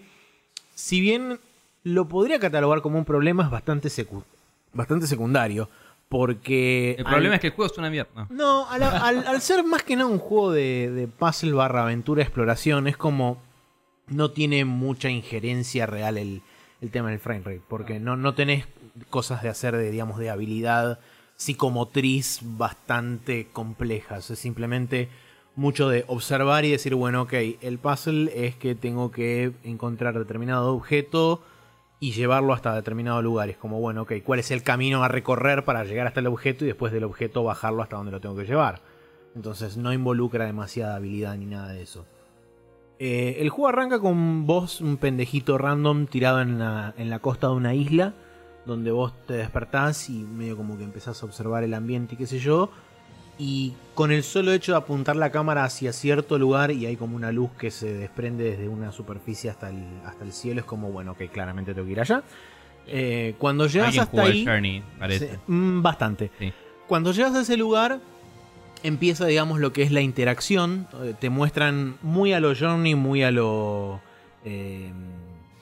si bien lo podría catalogar como un problema, es bastante, secu- bastante secundario. Porque... El al- problema es que el juego es una mierda. No. no, al, al- al ser más que nada un juego de, de puzzle barra aventura exploración, es como no tiene mucha injerencia real el, el tema del frame rate, porque no, no tenés cosas de hacer de, digamos, de habilidad psicomotriz bastante complejas. Es simplemente mucho de observar y decir, bueno, ok, el puzzle es que tengo que encontrar determinado objeto y llevarlo hasta determinado lugar. Es como, bueno, ok, ¿cuál es el camino a recorrer para llegar hasta el objeto y después del objeto bajarlo hasta donde lo tengo que llevar? Entonces no involucra demasiada habilidad ni nada de eso. Eh, el juego arranca con vos, un pendejito random tirado en la, en la costa de una isla, donde vos te despertás y medio como que empezás a observar el ambiente y qué sé yo. Y con el solo hecho de apuntar la cámara hacia cierto lugar y hay como una luz que se desprende desde una superficie hasta el, hasta el cielo, es como, bueno, que claramente tengo que ir allá. Eh, cuando llegas hasta ahí... Journey, parece. Sí, mm, bastante. Sí. Cuando llegas a ese lugar, empieza, digamos, lo que es la interacción. Eh, Te muestran muy a lo Journey, muy a lo. eh,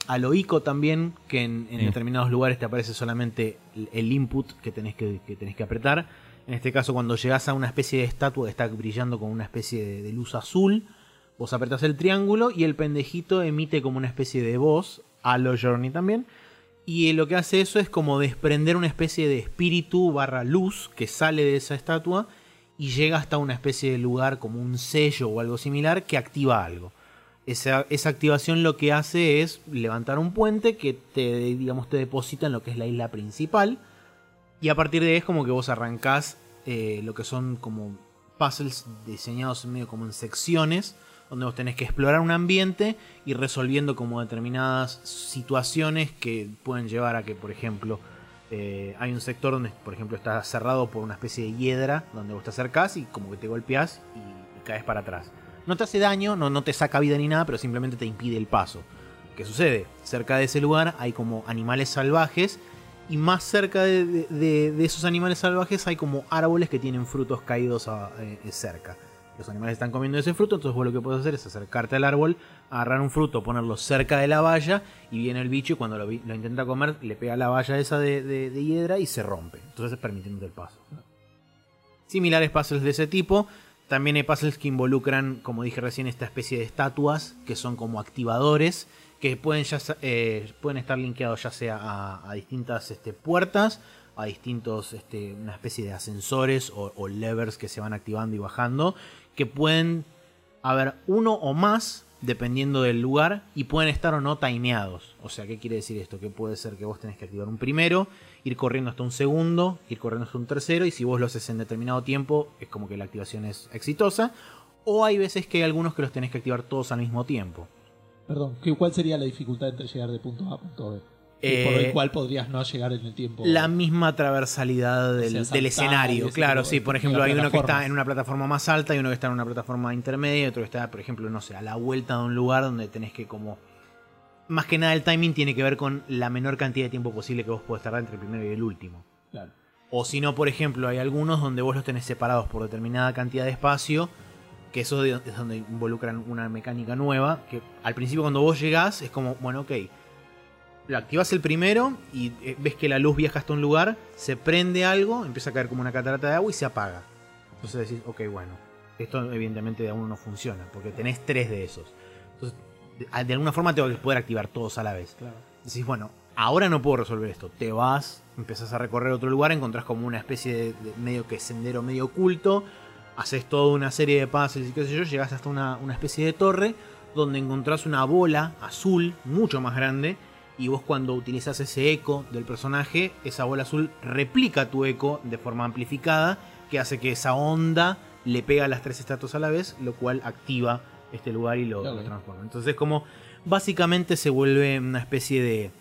a lo ICO también, que en, en Sí. determinados lugares te aparece solamente el, el input que tenés que, que tenés que apretar. En este caso, cuando llegas a una especie de estatua que está brillando con una especie de, luz azul, vos apretás el triángulo y el pendejito emite como una especie de voz, a lo Journey también. Y lo que hace eso es como desprender una especie de espíritu barra luz que sale de esa estatua y llega hasta una especie de lugar como un sello o algo similar que activa algo. Esa, esa activación lo que hace es levantar un puente que te, digamos, te deposita en lo que es la isla principal. Y a partir de ahí es como que vos arrancás eh, lo que son como puzzles diseñados medio como en secciones, donde vos tenés que explorar un ambiente y resolviendo como determinadas situaciones que pueden llevar a que, por ejemplo, eh, hay un sector donde, por ejemplo, está cerrado por una especie de hiedra, donde vos te acercás y como que te golpeás y, y caes para atrás. No te hace daño, no, no te saca vida ni nada, pero simplemente te impide el paso. ¿Qué sucede? Cerca de ese lugar hay como animales salvajes Y más cerca de, esos animales salvajes hay como árboles que tienen frutos caídos a- eh, cerca. Los animales están comiendo ese fruto, entonces vos lo que puedes hacer es acercarte al árbol, agarrar un fruto, ponerlo cerca de la valla y viene el bicho y cuando lo, intenta comer le pega la valla esa de, hiedra y se rompe. Entonces permitiendo el paso. Similares puzzles de ese tipo. También hay puzzles que involucran, como dije recién, esta especie de estatuas que son como activadores que pueden, ya, eh, pueden estar linkeados ya sea a, a distintas este, puertas, a distintos, este, una especie de ascensores o, o levers que se van activando y bajando, que pueden haber uno o más dependiendo del lugar y pueden estar o no timeados. O sea, ¿qué quiere decir esto? Que puede ser que vos tenés que activar un primero, ir corriendo hasta un segundo, ir corriendo hasta un tercero y si vos lo haces en determinado tiempo es como que la activación es exitosa. O hay veces que hay algunos que los tenés que activar todos al mismo tiempo. Perdón, ¿qué- ¿cuál sería la dificultad entre llegar de punto A a punto B? Eh, por el cual podrías no llegar en el tiempo. La misma traversalidad del, sea, del escenario, claro, sí. Por ejemplo, hay uno que está en una plataforma más alta y uno que está en una plataforma intermedia y otro que está, por ejemplo, no sé, a la vuelta de un lugar donde tenés que como... Más que nada el timing tiene que ver con la menor cantidad de tiempo posible que vos podés tardar entre el primero y el último. Claro. O si no, por ejemplo, hay algunos donde vos los tenés separados por determinada cantidad de espacio, que eso es donde involucran una mecánica nueva, que al principio cuando vos llegás es como, bueno, ok, lo activas el primero y eh, ves que la luz viaja hasta un lugar, se prende algo, empieza a caer como una catarata de agua y se apaga. Entonces decís, ok, bueno, esto evidentemente de a uno no funciona, porque tenés tres de esos. Entonces, de, de alguna forma tengo que poder activar todos a la vez. Claro. Decís, bueno, ahora no puedo resolver esto. Te vas, empezás a recorrer otro lugar, encontrás como una especie de, de medio que sendero medio oculto, haces toda una serie de puzzles y qué sé yo, llegás hasta una, una especie de torre donde encontrás una bola azul mucho más grande y vos cuando utilizas ese eco del personaje, esa bola azul replica tu eco de forma amplificada que hace que esa onda le pega a las tres estatuas a la vez, lo cual activa este lugar y lo, lo transforma. Entonces como básicamente se vuelve una especie de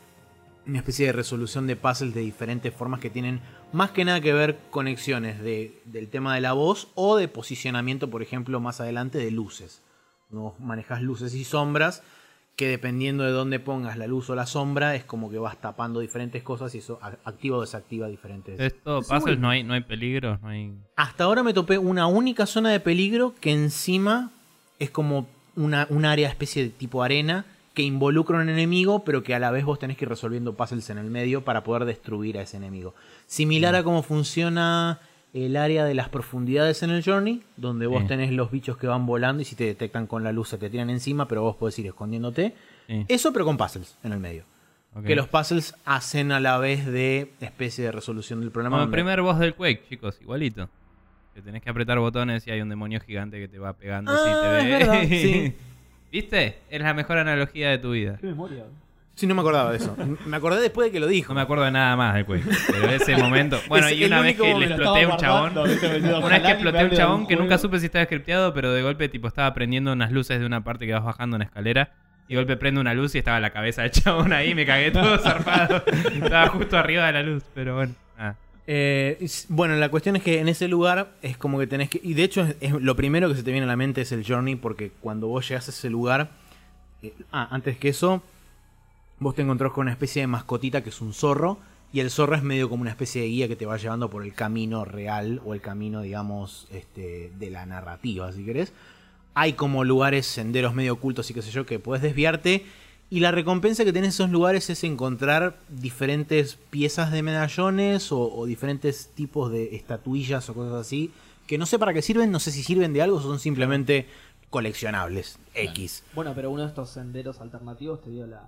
una especie de resolución de puzzles de diferentes formas que tienen más que nada que ver conexiones de, del tema de la voz o de posicionamiento, por ejemplo, más adelante de luces. No manejas luces y sombras que dependiendo de dónde pongas la luz o la sombra es como que vas tapando diferentes cosas y eso activa o desactiva diferentes. Esto, no hay, no hay peligros, no hay. Hasta ahora me topé una única zona de peligro que encima es como una, un área especie de tipo arena que involucra a un enemigo, pero que a la vez vos tenés que ir resolviendo puzzles en el medio para poder destruir a ese enemigo. Similar a cómo funciona el área de las profundidades en el Journey, donde vos Sí. tenés los bichos que van volando y si te detectan con la luz se te tiran encima, pero vos podés ir escondiéndote. Sí, Eso pero con puzzles en el medio. Que los puzzles hacen a la vez de especie de resolución del problema. Como el primer boss del Quake, chicos, igualito. Que tenés que apretar botones y hay un demonio gigante que te va pegando si Ah, te es ve. verdad, sí. ¿Viste? Es la mejor analogía de tu vida. Qué memoria. Sí, no me acordaba de eso. Me acordé después de que lo dijo. No me acuerdo de nada más del Quake. Pero ese momento. Bueno, Es y el una vez único que le momento. exploté a un chabón. Una vez que exploté exploté a un chabón que nunca supe si estaba scripteado, pero de golpe tipo estaba prendiendo unas luces de una parte que vas bajando una escalera. Y de golpe prende una luz y estaba la cabeza del chabón ahí, me cagué todo zarpado. estaba justo arriba de la luz, pero bueno. Ah, Eh, es- bueno, la cuestión es que en ese lugar es como que tenés que. Y de hecho, es, es lo primero que se te viene a la mente es el journey, porque cuando vos llegás a ese lugar. eh, ah, antes que eso, vos te encontrás con una especie de mascotita que es un zorro. Y el zorro es medio como una especie de guía que te va llevando por el camino real o el camino, digamos, este, de la narrativa, si querés. Hay como lugares, senderos medio ocultos y qué sé yo, que puedes desviarte. Y la recompensa que tenés en esos lugares es encontrar diferentes piezas de medallones o, o diferentes tipos de estatuillas o cosas así. Que no sé para qué sirven, no sé si sirven de algo o son simplemente coleccionables. X. Bueno, pero uno de estos senderos alternativos te dio la,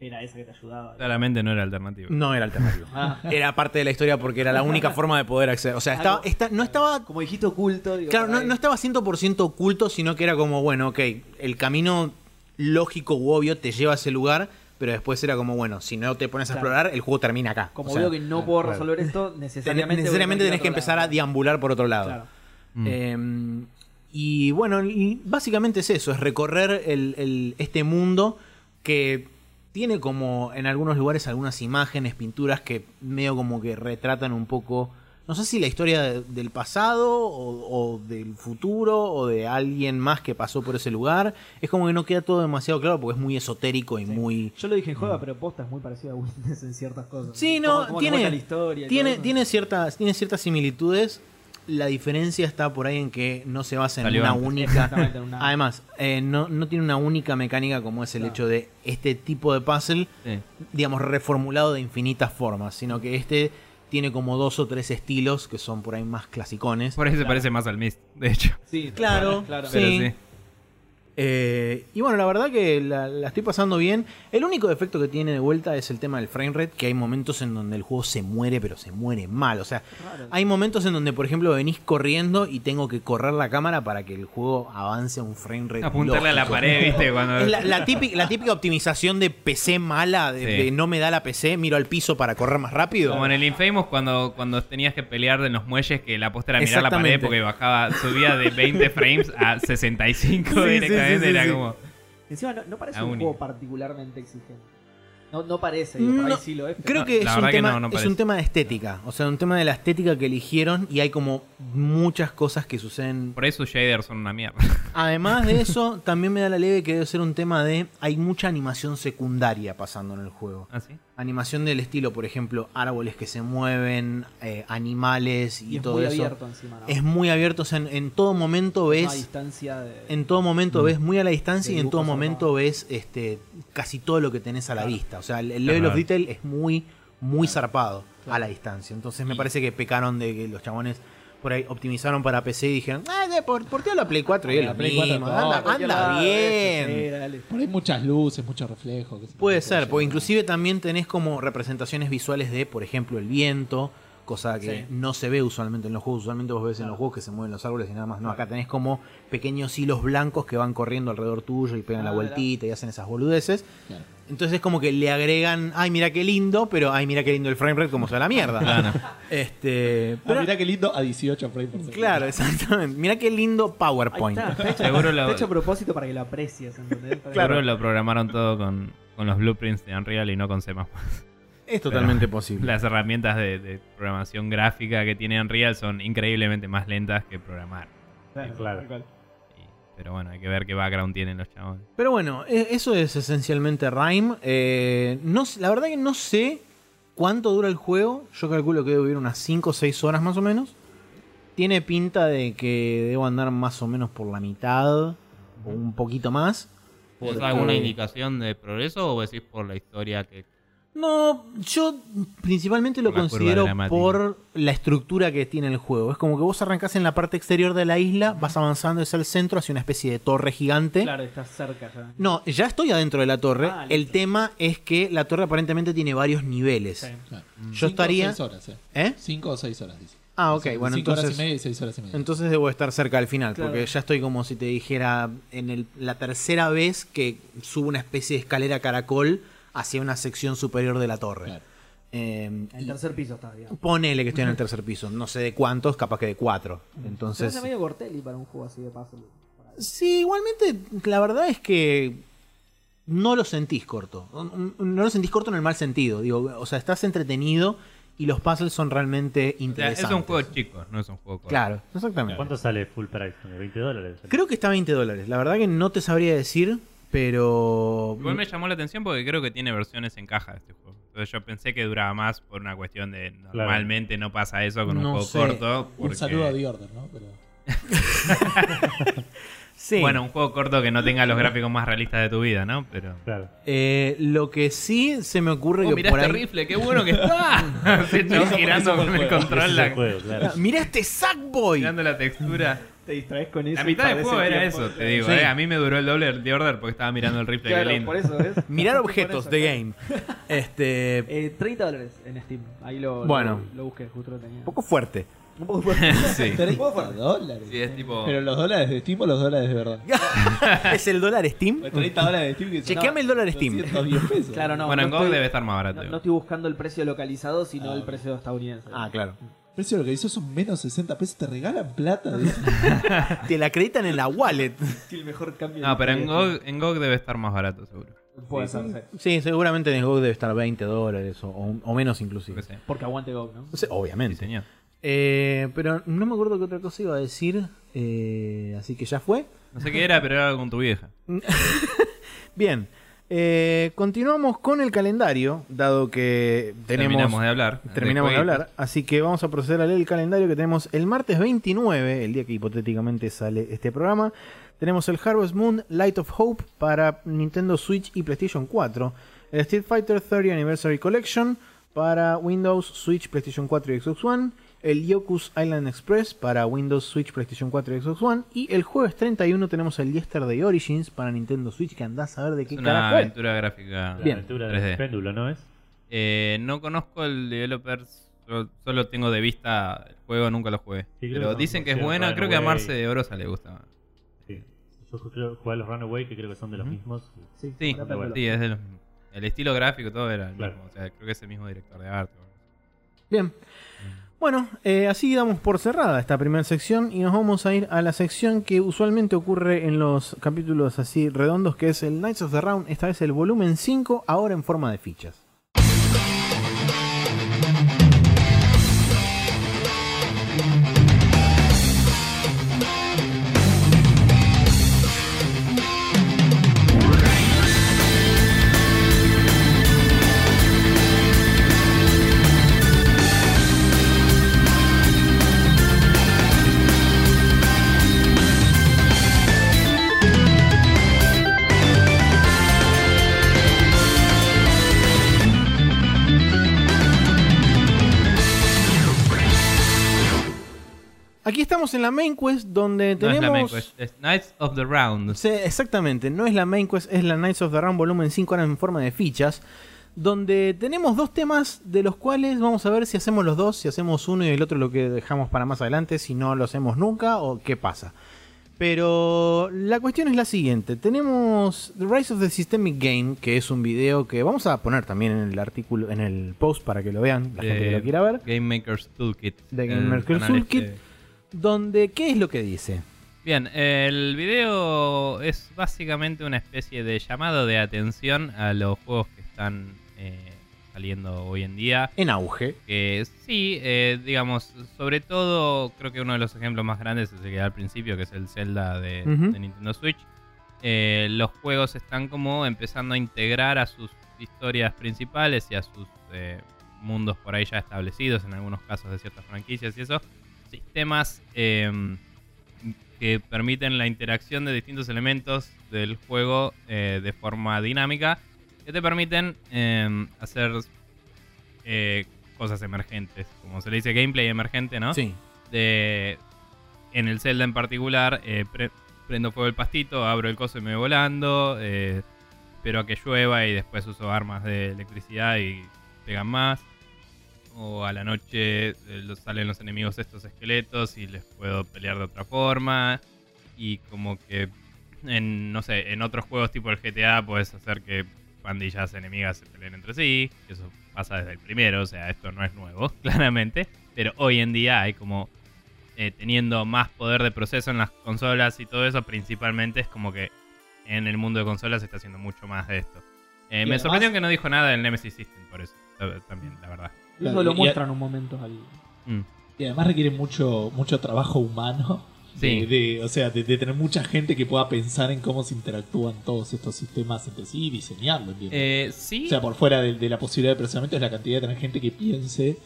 esfera esa que te ayudaba. claramente no era alternativo. No era alternativo. Ah, Era parte de la historia porque era la única forma de poder acceder. O sea, estaba, no estaba como dijiste oculto. digo, Claro, no, estaba 100% oculto, sino que era como, bueno, ok, el camino lógico u obvio te lleva a ese lugar, pero después era como, bueno, si no te pones a Claro. explorar, el juego termina acá. Como O sea, veo que no puedo claro. resolver esto, ten- necesariamente. necesariamente tenés que empezar a deambular por otro lado. Claro. Mm. Eh, y bueno, y básicamente es eso, es recorrer el- el- este mundo que tiene como en algunos lugares algunas imágenes, pinturas que medio como que retratan un poco, no sé si la historia de- del pasado o, o del futuro o de alguien más que pasó por ese lugar. Es como que no queda todo demasiado claro porque es muy esotérico y muy... Yo lo dije en juego, pero posta es muy parecido a Witness en ciertas cosas. Sí, no, cómo tiene, la historia tiene, tiene, ciertas, tiene ciertas similitudes. La diferencia está por ahí en que no se basa en Salió una antes. única... Una- Además, eh, no, no tiene una única mecánica como es el Claro. hecho de este tipo de puzzle, Sí. digamos, reformulado de infinitas formas, sino que este tiene como dos o tres estilos que son por ahí más clasicones. Por ahí se parece más al Mist, de hecho. Sí, Claro, claro. sí. Pero sí. Eh, y bueno, la verdad que la, la estoy pasando bien. El único defecto que tiene de vuelta es el tema del frame rate, que hay momentos en donde el juego se muere, pero se muere mal. O sea, Raro. hay momentos en donde, por ejemplo, venís corriendo y tengo que correr la cámara para que el juego avance a un frame rate. Apuntarle a la pared, ¿viste? Cuando... Es la, la típica, la típica optimización de PC mala, de, Sí. de no me da la PC, miro al piso para correr más rápido. Como en el Infamous cuando, cuando tenías que pelear en los muelles que la posta era mirar la pared porque bajaba, subía de 20 frames a 65 Sí, sí, directamente. sí, sí, era sí. como. Encima no, no parece La un única. juego particularmente exigente. No, no parece, digo, por ahí sí lo es. pero- Creo No, que es, un verdad que tema, no, no es parece. un tema de estética. O sea, un tema de la estética que eligieron y hay como muchas cosas que suceden. Por sus shaders son una mierda. Además de eso, también me da la leve que debe ser un tema de. Hay mucha animación secundaria pasando en el juego. ¿Ah, sí? Animación del estilo, por ejemplo, árboles que se mueven, eh, animales y, y es todo muy eso. abierto encima, ¿no? Es muy abierto. O sea, en, en todo momento ves. a distancia de... En todo momento ves muy a la distancia y en todo momento ves este casi todo lo que tenés a la Claro. vista. O sea, el, el level of detail es muy, muy zarpado a la distancia. Entonces me Y- parece que pecaron de que los chabones por ahí optimizaron para PC y dijeron, ah, por, por qué a la Play 4 y La Play 4 mismo, no, anda, bien. sí. Por ahí muchas luces, mucho reflejo. qué sé yo, Puede ser, porque inclusive también tenés como representaciones visuales de, por ejemplo, el viento, cosa que Sí. no se ve usualmente en los juegos. Usualmente vos ves en los juegos que se mueven los árboles y nada más. No, acá tenés como pequeños hilos blancos que van corriendo alrededor tuyo y pegan la vueltita y hacen esas boludeces. Claro. Entonces es como que le agregan, ay, mira qué lindo, pero ay, mira qué lindo el frame rate, como se la mierda. Claro. Este, Ah, pero- mirá qué lindo a 18 frames por segundo. claro, exactamente. Mira qué lindo Ahí PowerPoint. está, está hecho, Seguro está lo- hecho a propósito para que lo aprecies, ¿entendés? Para que- Seguro lo programaron todo con, con los blueprints de Unreal y no con C++. Es totalmente posible. Las herramientas de, de programación gráfica que tiene Unreal son increíblemente más lentas que programar. Claro. pero bueno, hay que ver qué background tienen los chabones. Pero bueno, e- eso es esencialmente Rime. Eh, no, la verdad que no sé cuánto dura el juego. Yo calculo que debe durar unas 5 o 6 horas más o menos. Tiene pinta de que debo andar más o menos por la mitad o un poquito más. ¿Tienes alguna indicación de progreso o decís por la historia que No, yo principalmente lo considero por la estructura que tiene el juego. Es como que vos arrancás en la parte exterior de la isla, vas avanzando hacia el centro, hacia una especie de torre gigante. Claro, estás cerca ya. No, ya estoy adentro de la torre. Ah, el tema es que la torre aparentemente tiene varios niveles. Sí. Claro. Yo Cinco estaría- o 6 horas, eh. ¿Eh? 5 o 6 horas, dice. Ah, ok, bueno, cinco horas y entonces. media y 6 horas y media. Entonces debo estar cerca al final, Claro. porque ya estoy como si te dijera en el- la tercera vez que subo una especie de escalera caracol hacia una sección superior de la torre. Claro. Eh, En el tercer piso estás, digamos. ponele que estoy en el tercer piso, no sé de cuántos, capaz que de cuatro. Entonces, hace medio Gortelli para un juego así de puzzle. sí, igualmente la verdad es que no lo sentís corto. No lo sentís corto en el mal sentido. Digo, o sea, estás entretenido y los puzzles son realmente O sea, interesantes. es un juego chico, no es un juego corto. Claro, exactamente. ¿Cuánto sale full price? ¿20 dólares? Creo que está a 20 dólares. La verdad que no te sabría decir, pero. Igual me llamó la atención porque creo que tiene versiones en caja este juego. Entonces yo pensé que duraba más por una cuestión de normalmente no pasa eso con un juego sé. corto. Un saludo a The Order, ¿no? Pero... Sí. Bueno, un juego corto que no tenga los gráficos más realistas de tu vida, ¿no? Pero. Claro. Eh, lo que sí se me ocurre Oh, que mirá por este ahí. rifle, qué bueno que está. Se girando con el control, la, juego, claro. ¡Mira este Sackboy! mirando la textura. Te distraes con eso. La mitad del juego era tiempo. eso, te digo. Sí. eh. A mí me duró el doble de order porque estaba mirando el rifle, Claro, por eso, ¿ves? Mirar objetos de game. Este. Eh, 30 dólares en Steam. Ahí lo, Bueno. lo, lo busqué, justo lo tenía. Un poco fuerte. Un poco fuerte. Sí. 30 dólares. Sí, es tipo. Pero los dólares de Steam o los dólares de verdad. ¿Es el dólar Steam? 30 dólares de Steam que dicen, Chequeame no, el dólar Steam. 210 pesos. Claro, no. bueno, no en GOG debe estar más barato. No, estoy buscando el precio localizado, sino Ah, el precio estadounidense. Ah, claro. El precio de lo que hizo son menos 60 pesos. Te regalan plata. Te la acreditan en la wallet. el mejor cambio. No, pero en. GOG, en GOG debe estar más barato, seguro. Puede ser, sí. Sí, seguramente en GOG debe estar 20 dólares o, o- o menos inclusive. Porque aguante GOG, ¿no? Sí, Sí, obviamente. señor. Eh, pero no me acuerdo qué otra cosa iba a decir. eh, así que ya fue. No sé qué era, pero era algo con tu vieja. Bien. Eh, continuamos con el calendario, dado que tenemos. Terminamos de hablar. Terminamos de jueguitos. hablar, así que vamos a proceder a leer el calendario que tenemos el martes 29, el día que hipotéticamente sale este programa. Tenemos el Harvest Moon Light of Hope para Nintendo Switch y PlayStation 4. El Street Fighter 30 Anniversary Collection para Windows, Switch, PlayStation 4 y Xbox One. El Yoku's Island Express para Windows, Switch, PlayStation 4 y Xbox One. Y el jueves 31 tenemos el Yesterday Origins para Nintendo Switch, que andás a ver de qué Es una es. aventura gráfica. La Bien. aventura 3D. del péndulo, ¿no es? Eh, no conozco el developer, solo, solo tengo de vista el juego, nunca lo jugué. Sí, Pero que dicen que es buena, creo que a. Marce de Orosa le gusta. Sí. Yo creo jugué a los Runaway, que creo que son de los mismos. Sí, Sí, sí, es de los El estilo gráfico todo era el Claro. mismo. O sea, creo que es el mismo director de arte. Bien. Bueno, eh, así damos por cerrada esta primera sección y nos vamos a ir a la sección que usualmente ocurre en los capítulos así redondos, que es el Knights of the Round, esta vez el volumen 5, ahora en forma de fichas. Estamos en la main quest donde No tenemos... es la main quest, es Knights of the Round. Sí, exactamente, no es la main quest, es la Knights of the Round volumen 5 ahora en forma de fichas, donde tenemos dos temas de los cuales vamos a ver si hacemos los dos, si hacemos uno y el otro lo que dejamos para más adelante, si no lo hacemos nunca o qué pasa. Pero la cuestión es la siguiente, tenemos The Rise of the Systemic Game, que es un video que vamos a poner también en el artículo, en el post para que lo vean, la gente que lo quiera ver, Game Maker's Toolkit. De Game Maker's canal Toolkit. este. Donde, ¿qué es lo que dice? Bien, el video es básicamente una especie de llamado de atención a los juegos que están eh, saliendo hoy en día. En auge. Que sí, eh, digamos, sobre todo creo que uno de los ejemplos más grandes es el que da al principio, que es el Zelda de, Nintendo Switch. Eh, los juegos están como empezando a integrar a sus historias principales y a sus eh, mundos por ahí ya establecidos, en algunos casos de ciertas franquicias y eso, sistemas eh, que permiten la interacción de distintos elementos del juego eh, de forma dinámica, que te permiten eh, hacer eh, cosas emergentes, como se le dice gameplay emergente, ¿no? Sí. de en el Zelda en particular eh, pre- prendo fuego el pastito, abro el coso y me voy volando, eh, espero a que llueva y después uso armas de electricidad y pegan más. O a la noche eh, salen los enemigos estos esqueletos y les puedo pelear de otra forma. Y como que en, no sé, en otros juegos tipo el GTA puedes hacer que pandillas enemigas se peleen entre sí. Eso pasa desde el primero, o sea, esto no es nuevo, claramente. Pero hoy en día hay como eh, teniendo más poder de proceso en las consolas y todo eso, principalmente es como que en el mundo de consolas se está haciendo mucho más de esto. Eh, me además- sorprendió que no dijo nada del Nemesis System, por eso, ta- también, la verdad. Eso lo Y- muestran un momento al. Mm. Y además requiere mucho, mucho trabajo humano. Sí. De, de- o sea, de, de tener mucha gente que pueda pensar en cómo se interactúan todos estos sistemas entre sí y diseñarlo, entiendo. Eh, sí, O sea, por fuera de, de la posibilidad de procesamiento es la cantidad de tener gente que piense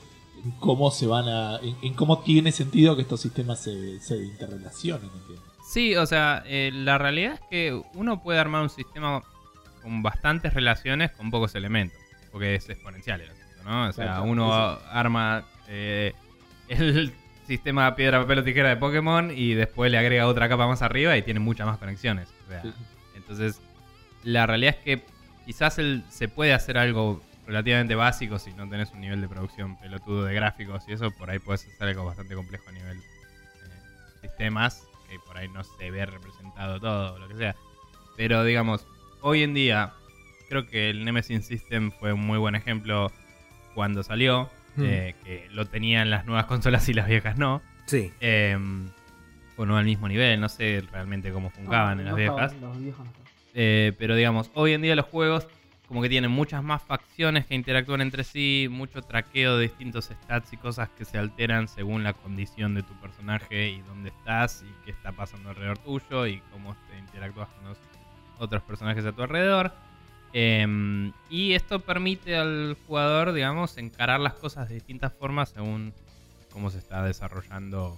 en cómo se van a. en, en cómo tiene sentido que estos sistemas se, se interrelacionen, entiendo. Sí, o sea, eh, la realidad es que uno puede armar un sistema con bastantes relaciones con pocos elementos, porque es exponencial el asunto, ¿no? O sea, Claro, uno sí, arma eh, el sistema piedra, papel o tijera de Pokémon y después le agrega otra capa más arriba y tiene muchas más conexiones. O sea, Sí. entonces, la realidad es que quizás el- se puede hacer algo relativamente básico si no tenés un nivel de producción pelotudo de gráficos y eso, por ahí puedes hacer algo bastante complejo a nivel eh, sistemas, que por ahí no se ve representado todo lo que sea. Pero digamos, hoy en día, creo que el Nemesis System fue un muy buen ejemplo cuando salió, Hmm. eh, que lo tenían las nuevas consolas y las viejas no. Sí. Eh, o no al mismo nivel, no sé realmente cómo funcionaban en las No viejas. los viejos no estaban. Eh, pero digamos, hoy en día los juegos como que tiene muchas más facciones que interactúan entre sí, mucho traqueo de distintos stats y cosas que se alteran según la condición de tu personaje y dónde estás y qué está pasando alrededor tuyo y cómo te interactúas con los otros personajes a tu alrededor. Em, y esto permite al jugador, digamos, encarar las cosas de distintas formas según cómo se está desarrollando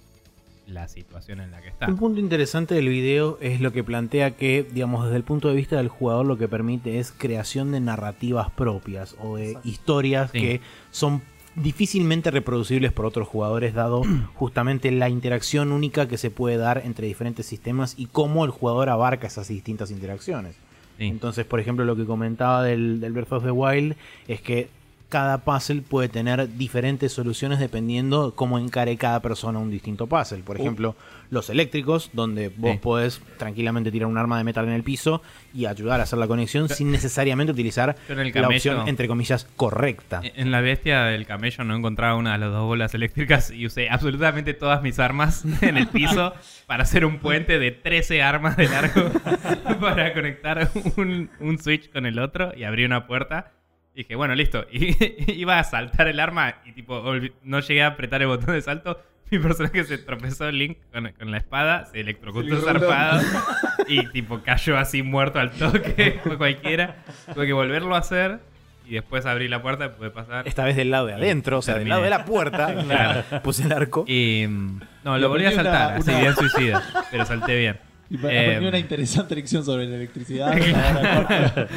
la situación en la que está. Un punto interesante del video es lo que plantea que, digamos, desde el punto de vista del jugador lo que permite es creación de narrativas propias o de Exacto. historias Sí. que son difícilmente reproducibles por otros jugadores dado justamente la interacción única que se puede dar entre diferentes sistemas y cómo el jugador abarca esas distintas interacciones. Entonces, por ejemplo, lo que comentaba del, del Breath of the Wild es que cada puzzle puede tener diferentes soluciones dependiendo cómo encare cada persona un distinto puzzle. Por Uh. ejemplo, los eléctricos, donde vos Sí. podés tranquilamente tirar un arma de metal en el piso y ayudar a hacer la conexión sin necesariamente utilizar la opción, entre comillas, correcta. En la bestia del camello no encontraba una de las dos bolas eléctricas y usé absolutamente todas mis armas en el piso para hacer un puente de 13 armas de largo para conectar un, un switch con el otro y abrí una puerta. Y dije, bueno, listo. Y iba a saltar el arma y tipo no llegué a apretar el botón de salto. Mi personaje se tropezó Link con, con la espada, se electrocutó Se zarpado y tipo cayó así muerto al toque, fue cualquiera. Tuve que volverlo a hacer y después abrí la puerta y pude pasar. Esta vez del lado de adentro, o sea, del lado de la puerta. Claro. Puse el arco. Y mm, no, Y lo volví a aprendí una- saltar, así una- bien suicida, pero salté bien. Y pa- Eh, una interesante lección sobre la electricidad.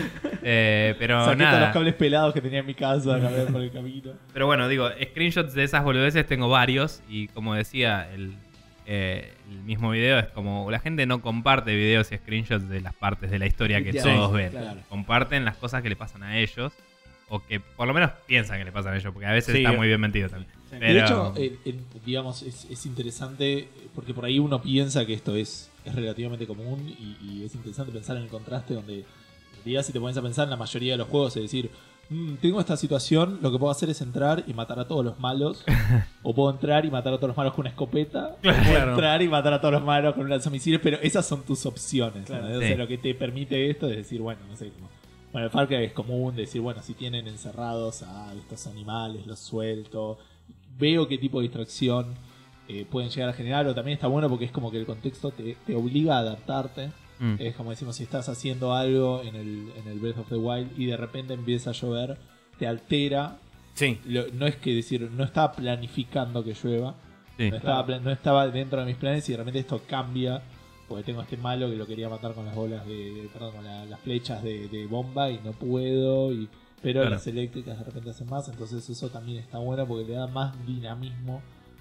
Eh, pero Saqué todos los nada. cables pelados que tenía en mi casa, por el camino. Pero bueno, digo, screenshots de esas boludeces tengo varios y como decía el, eh, el mismo video, es como la gente no comparte videos y screenshots de las partes de la historia que Sí, todos ven. claro. Comparten las cosas que le pasan a ellos o que por lo menos piensan que le pasan a ellos, porque a veces Sí. está muy bien metido también. Sí. Pero, De hecho, eh, digamos, es, es interesante porque por ahí uno piensa que esto es, es relativamente común y, y es interesante pensar en el contraste donde realidad si te pones a pensar en la mayoría de los juegos es decir, "Mm, tengo esta situación, lo que puedo hacer es entrar y matar a todos los malos o puedo entrar y matar a todos los malos con una escopeta o puedo entrar y matar a todos los malos con un lanzamisiles, pero esas son tus opciones. Claro. ¿no? O Sí. sea, lo que te permite esto es decir, bueno, no sé, como bueno, el Far Cry es común decir, bueno, si tienen encerrados a estos animales, los suelto, veo qué tipo de distracción eh, pueden llegar a generar, o también está bueno porque es como que el contexto te, te obliga a adaptarte. mm, Es como decimos, si estás haciendo algo en el, en el Breath of the Wild y de repente empieza a llover, te altera. Sí. Lo- no es que decir, no estaba planificando que llueva, sí. no, estaba, no estaba dentro de mis planes y de repente esto cambia. Porque tengo este malo que lo quería matar con las bolas de. de- perdón, con la- las flechas de, de bomba y no puedo. Y, pero Claro. las eléctricas de repente hacen más. Entonces eso también está bueno porque le da más dinamismo.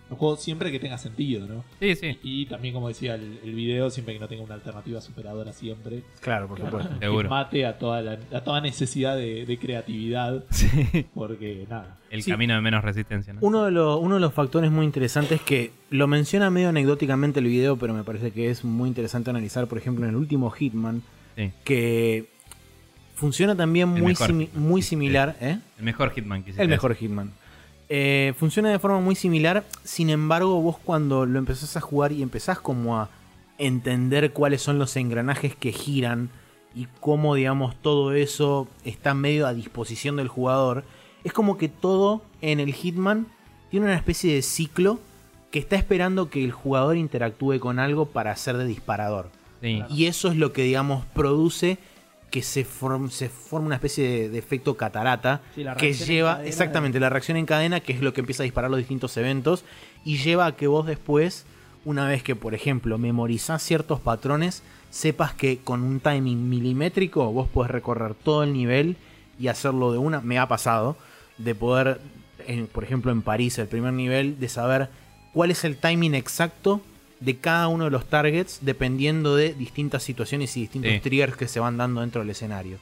El juego siempre que tenga sentido, ¿no? Sí, sí, Y también, como decía el, el video, siempre que no tenga una alternativa superadora siempre. Claro, por Que- supuesto. que Seguro. mate a toda, la, a toda necesidad de, de creatividad. sí. Porque nada. El Sí. camino de menos resistencia, ¿no? Uno de, los, uno de los factores muy interesantes que lo menciona medio anecdóticamente el video, pero me parece que es muy interesante analizar, por ejemplo, en el último Hitman, Sí. que funciona también El muy, mejor simi- Hitman. muy similar. ¿eh? El mejor Hitman que hiciste. El mejor Hitman. Eh, funciona de forma muy similar, sin embargo, vos cuando lo empezás a jugar y empezás como a entender cuáles son los engranajes que giran y cómo, digamos, todo eso está medio a disposición del jugador, es como que todo en el Hitman tiene una especie de ciclo que está esperando que el jugador interactúe con algo para ser de disparador. Sí. Y eso es lo que, digamos, produce que se, form- se forme una especie de, de efecto catarata Sí, que lleva, exactamente, la reacción en cadena, que es lo que empieza a disparar los distintos eventos, y lleva a que vos después, una vez que, por ejemplo, memorizás ciertos patrones, sepas que con un timing milimétrico vos podés recorrer todo el nivel y hacerlo de una, me ha pasado, de poder, en- por ejemplo, en París, el primer nivel, de saber cuál es el timing exacto de cada uno de los targets dependiendo de distintas situaciones y distintos Sí. triggers que se van dando dentro del escenario.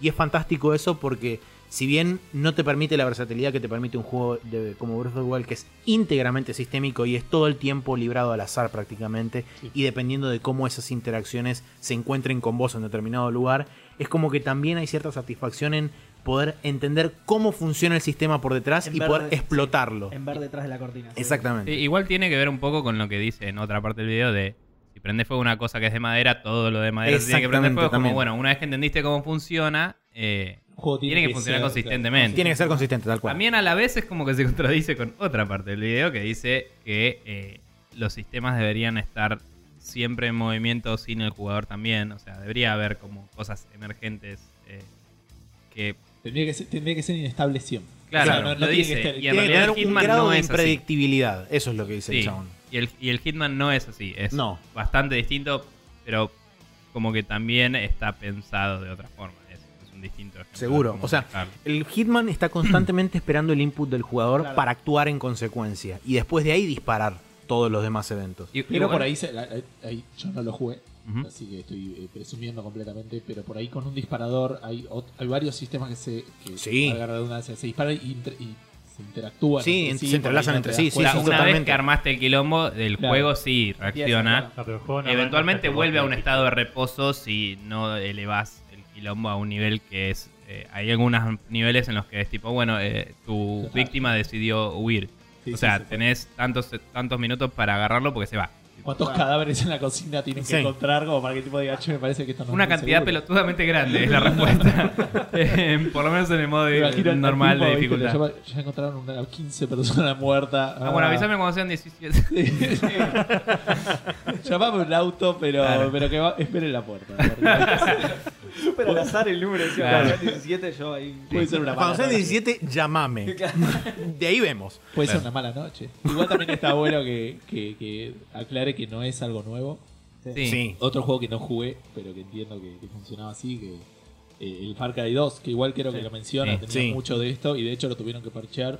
Y es fantástico eso porque si bien no te permite la versatilidad que te permite un juego de- como Breath of the Wild que es íntegramente sistémico y es todo el tiempo librado al azar prácticamente y dependiendo de cómo esas interacciones se encuentren con vos en determinado lugar, es como que también hay cierta satisfacción en poder entender cómo funciona el sistema por detrás En y poder de- explotarlo. En ver detrás de la cortina. sí. Exactamente. Sí, igual tiene que ver un poco con lo que dice en otra parte del video de si prende fuego una cosa que es de madera, todo lo de madera tiene que prender Exactamente, fuego. Es como, bueno, una vez que entendiste cómo funciona, eh, tiene que funcionar ser, consistentemente. Tiene que ser consistente, tal cual. También a la vez es como que se contradice con otra parte del video que dice que eh, los sistemas deberían estar siempre en movimiento sin el jugador también. O sea, debería haber como cosas emergentes eh, que... Tendría que ser, tendría que ser inestable siempre. Claro, O sea, no- lo no tiene dice. que estar- y en Tiene realidad tener el un Hitman grado no de es así. impredictibilidad. Eso es lo que dice el Sí, chabón. y el, y el Hitman no es así. Es No. bastante distinto, pero como que también está pensado de otra forma. Es, es un distinto ejemplo de Seguro. O sea, el Hitman está constantemente esperando el input del jugador Claro. para actuar en consecuencia. Y después de ahí disparar todos los demás eventos. Y- y Pero por ahí, se- la- ahí yo no lo jugué, Así que estoy eh, presumiendo completamente, pero por ahí con un disparador hay, hay varios sistemas que se, que, Sí. redundancia, se disparan y, inter- y se interactúan. Sí, entre se por entrelazan entre sí, sí, o sea, cuenta. una vez totalmente. que armaste el quilombo, el Claro. juego sí reacciona. claro. Juego no Eventualmente vuelve a un estado de reposo si no elevas el quilombo a un nivel que es... eh, hay algunos niveles en los que es tipo, bueno, eh, tu Claro. víctima decidió huir. Sí, o sí, sea, sí. tenés tantos, tantos minutos para agarrarlo porque se va. ¿Cuántos cadáveres en la cocina tienen que Sí. encontrar como para que el tipo diga, che, me parece que esto no Una es muy cantidad seguro"? pelotudamente grande es la respuesta. Eh, por lo menos en el modo Me imagino al normal tipo, de ¿viste? dificultad. Ya, ya encontraron una, 15 personas muertas. Ah, bueno, avísame cuando sean 17. Sí, sí. Llamame un auto, pero, Claro. pero que va, espere en la puerta. Súper al azar el número. decía, Claro. cuando sean 17 yo ahí... Puede ser una Cuando sean noche. 17, llamame. De ahí vemos. Puede ser una mala noche. Igual también está bueno que, que, que aclare que no es algo nuevo. Sí. Sí. Otro juego que no jugué, pero que entiendo que, que funcionaba así, que eh, el Far Cry 2, que igual creo que lo menciona, Sí. tenía Sí. mucho de esto y de hecho lo tuvieron que parchear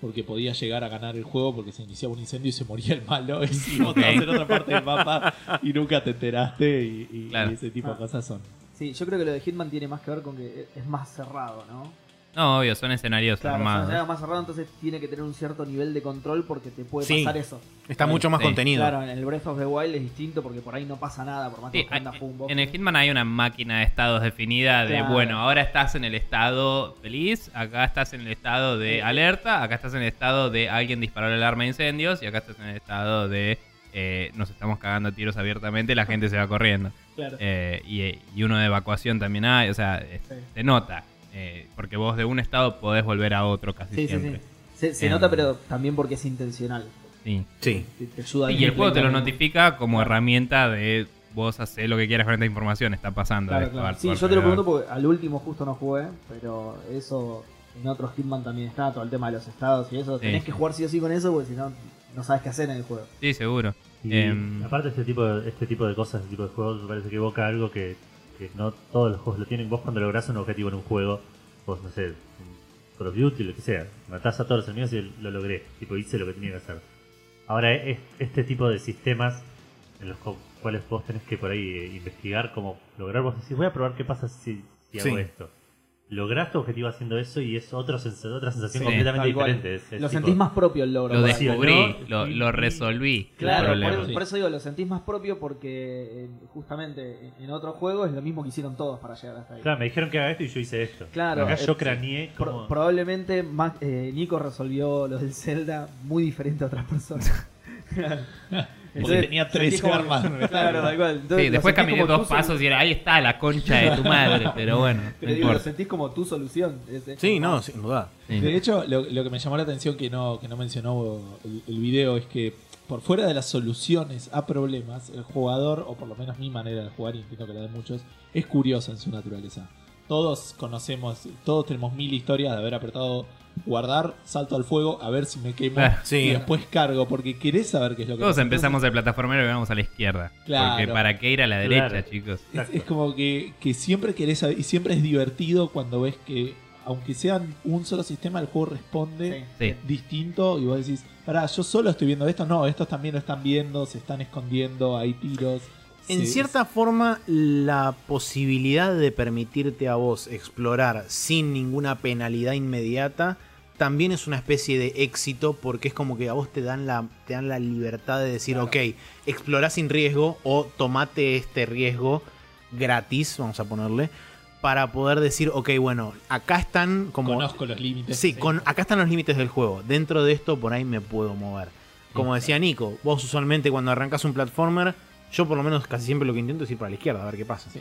porque podía llegar a ganar el juego porque se iniciaba un incendio y se moría el malo y vos estabas en otra parte del mapa y nunca te enteraste y, y- Claro. y ese tipo de cosas son. Sí, yo creo que lo de Hitman tiene más que ver con que es más cerrado, ¿no? No, obvio, son escenarios Claro, armados. si es más cerrado, entonces tiene que tener un cierto nivel de control porque te puede Sí. pasar eso. Está mucho más Sí. contenido. Claro, en el Breath of the Wild es distinto porque por ahí no pasa nada, por más que hay- bosque. en el Hitman hay una máquina de estados definida de, Claro. bueno, ahora estás en el estado feliz, acá estás en el estado de alerta, acá estás en el estado de alguien disparó el alarma de incendios y acá estás en el estado de eh, nos estamos cagando a tiros abiertamente, la gente se va corriendo. Claro. Eh, y, y uno de evacuación también hay, o sea, se nota. Eh, porque vos de un estado podés volver a otro casi Sí, sí, siempre. sí. Se, se Em, nota, pero también porque es intencional. Sí. Sí. Te, te ayuda Y el juego te lo notifica como herramienta de vos hacer lo que quieras con esta información, está pasando. Claro, claro. Sí, yo te lo pregunto porque al último justo no jugué, pero eso en otros Hitman también está, todo el tema de los estados y eso. Sí, Tenés sí. que jugar sí o sí con eso porque si no, no sabes qué hacer en el juego. Sí, seguro. Y Em, aparte este tipo de, este tipo de cosas, este tipo de juegos, me parece que evoca algo que, que no todos los juegos lo tienen. Vos cuando lográs un objetivo en un juego, vos no sé, un Call of Duty, lo que sea, matás a todos los enemigos y lo logré, tipo hice lo que tenía que hacer. Ahora es este tipo de sistemas en los cu- cuales vos tenés que por ahí eh, investigar cómo lograr, vos decís, voy a probar qué pasa si, si hago Sí. esto. Lográs tu objetivo haciendo eso y es otro sens- otra sensación Sí, completamente diferente. Es- es lo tipo- sentís más propio el logro. lo descubrí, ¿no? lo, lo resolví. Claro, el por, por eso digo, lo sentís más propio porque justamente en otro juego es lo mismo que hicieron todos para llegar hasta ahí. Claro, me dijeron que haga esto y yo hice esto. Claro, Acá yo eh, craneé Pro- como... probablemente eh, Nico resolvió lo del Zelda muy diferente a otras personas. Porque tenía sentís 13 como- armas. Claro, Sí, después caminé dos pasos y era ahí está la concha de tu madre, pero bueno, no Pero digo, lo sentís como tu solución. Es- es Sí, no, sin duda. Sí. De hecho, lo, lo que me llamó la atención que no, que no mencionó el, el video es que por fuera de las soluciones a problemas, el jugador, o por lo menos mi manera de jugar, y entiendo que la de muchos, es curioso en su naturaleza. Todos conocemos, todos tenemos mil historias de haber apretado guardar, salto al fuego, a ver si me quemo Ah, sí. y después cargo, porque querés saber qué es lo que Todos pasa. empezamos el plataformero y vamos a la izquierda. Claro. Porque para qué ir a la derecha, Claro. chicos. Es, es como que, que siempre querés saber, y siempre es divertido cuando ves que, aunque sean un solo sistema, el juego responde Sí. distinto y vos decís, pará, yo solo estoy viendo esto, no, estos también lo están viendo, se están escondiendo, hay tiros. En cierta forma, la posibilidad de permitirte a vos explorar sin ninguna penalidad inmediata también es una especie de éxito porque es como que a vos te dan la, te dan la libertad de decir, Claro. ok, explorá sin riesgo o tomate este riesgo gratis, vamos a ponerle, para poder decir, ok, bueno, acá están como... conozco los límites. Sí, con, acá están los límites del juego. Dentro de esto por ahí me puedo mover. Como decía Nico, vos usualmente cuando arrancas un platformer, yo por lo menos casi siempre lo que intento es ir para la izquierda a ver qué pasa. Sí.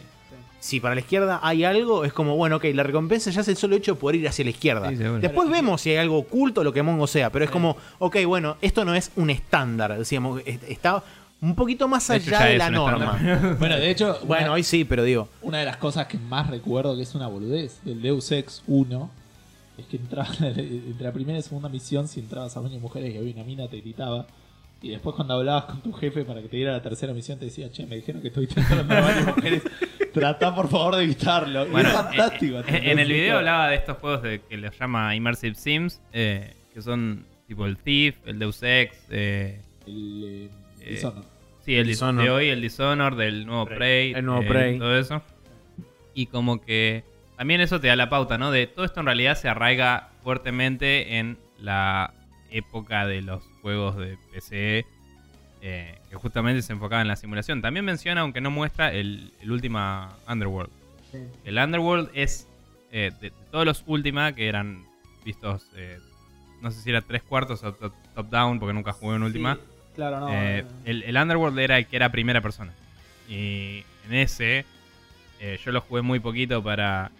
Si para la izquierda hay algo, es como, bueno, ok, la recompensa ya es el solo hecho de poder ir hacia la izquierda. Sí. Después vemos si hay algo oculto, lo que Mongo sea, pero es como, ok, bueno, esto no es un estándar, decíamos, es- está un poquito más allá de es la un norma. estándar. Bueno, de hecho, Bueno, una, hoy sí, pero digo, una de las cosas que más recuerdo que es una boludez del Deus Ex 1 es que entraba entre la primera y segunda misión, si entrabas a baño de mujeres y había una mina, te gritaba. Y después cuando hablabas con tu jefe para que te diera la tercera misión, te decía, che, me dijeron que estoy entrando a de mujeres. Trata por favor de evitarlo. Bueno, es fantástico. eh, en el video hablaba de estos juegos de, que los llama Immersive Sims, eh, que son tipo el Thief, el Deus Ex, eh, El, eh, Eh, Dishonored. sí, el Dis- Dishonored. de hoy, el Dishonored, del nuevo Prey. Prey, El nuevo eh, Prey. todo eso. Y como que también eso te da la pauta, ¿no? De todo esto en realidad se arraiga fuertemente en la época de los juegos de PC, eh, que justamente se enfocaba en la simulación. También menciona, aunque no muestra, el, el última Underworld. Sí. El Underworld es eh, de, de todos los Ultima que eran vistos, eh, no sé si era tres cuartos o top, top down, porque nunca jugué en Ultima. Sí, claro, no. El, el Underworld era el que era primera persona. Y en ese, yo lo jugué muy poquito para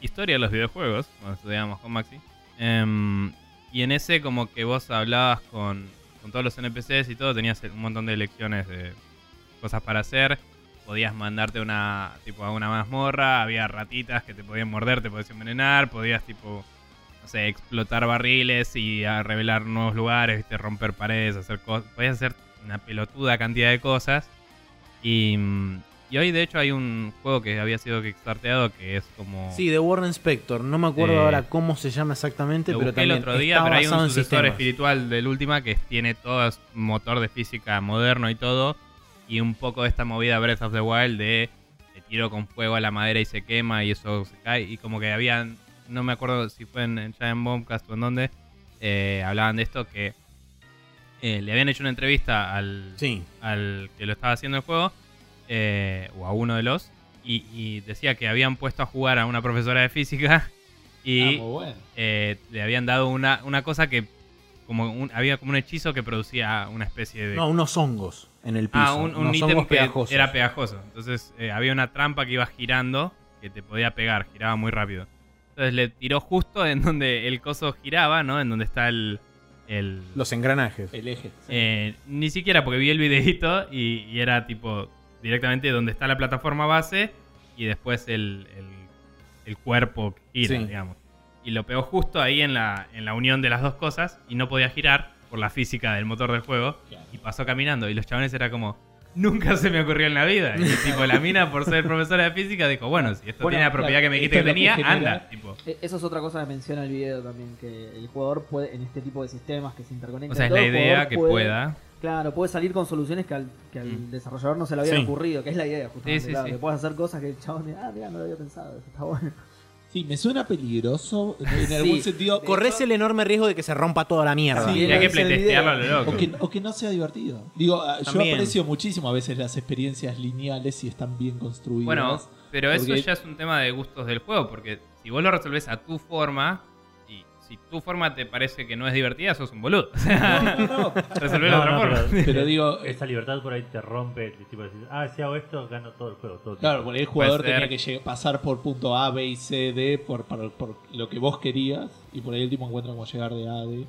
historia de los videojuegos, cuando estudiábamos con Maxi. Em, y en ese, como que vos hablabas con, con todos los NPCs y todo, tenías un montón de lecciones de cosas para hacer. Podías mandarte una, tipo, a una mazmorra, había ratitas que te podían morder, te podías envenenar, podías, tipo, no sé, explotar barriles y revelar nuevos lugares, ¿viste? romper paredes, hacer cosas. Podías hacer una pelotuda cantidad de cosas. Y, mm, y hoy, de hecho, hay un juego que había sido kickstarteado que es como. sí, de Warren Spector, no me acuerdo Eh, ahora cómo se llama exactamente, pero busqué el también otro día, está pero hay un sucesor espiritual del Última que tiene todo motor de física moderno y todo. Y un poco de esta movida Breath of the Wild de te tiro con fuego a la madera y se quema y eso se cae. Y como que habían, no me acuerdo si fue en, en Giant Bombcast o en dónde, eh, hablaban de esto que eh, le habían hecho una entrevista al, Sí, al que lo estaba haciendo el juego, eh, o a uno de los, y, y decía que habían puesto a jugar a una profesora de física y Ah, bueno. eh, le habían dado una, una cosa que como un- había como un hechizo que producía una especie de no, unos hongos en el piso, ah, un, un ítem hongos que pegajosos. era pegajoso. Entonces eh, había una trampa que iba girando que te podía pegar, giraba muy rápido. Entonces le tiró justo en donde el coso giraba, ¿no? En donde está el, el Los engranajes. El eje. eh, ni siquiera porque vi el videito y, y era tipo directamente donde está la plataforma base y después el, el- el cuerpo que gira, Sí. digamos. Y lo pegó justo ahí en la, en la unión de las dos cosas y no podía girar por la física del motor del juego Claro. y pasó caminando y los chavales era como nunca se me ocurrió en la vida y tipo la mina por ser profesora de física dijo bueno si esto Bueno, tiene la propiedad claro, que me dijiste que tenía anda tipo Eh, Eso es otra cosa que menciona el video también, que el jugador puede, en este tipo de sistemas que se interconectan, o sea es la idea que puede- pueda Claro, puede salir con soluciones que al, que al Mm. desarrollador no se le habían Sí. ocurrido, que es la idea, justamente. Sí, sí, claro, sí. Que puedes hacer cosas que el chabón dice, ah, mira, no lo había pensado, eso está bueno. Sí, me suena peligroso en, algún sentido. Corres el enorme riesgo de que se rompa toda la mierda. Sí, y hay que playtestearlo a lo loco O que, o que no sea divertido. Digo, ah, yo aprecio muchísimo a veces las experiencias lineales si están bien construidas. Bueno, pero eso ya es un tema de gustos del juego, porque si vos lo resolvés a tu forma, si tu forma te parece que no es divertida, sos un boludo. O sea, No, no, no. resolverlo de otra no, forma. pero- Pero digo, Esa libertad por ahí te rompe, tipo decir, ah, si hago esto, gano todo el juego. Todo el claro, porque el jugador tenía que pasar por punto A, B y C, D por, por, por lo que vos querías. Y por ahí el último encuentra como llegar de A a D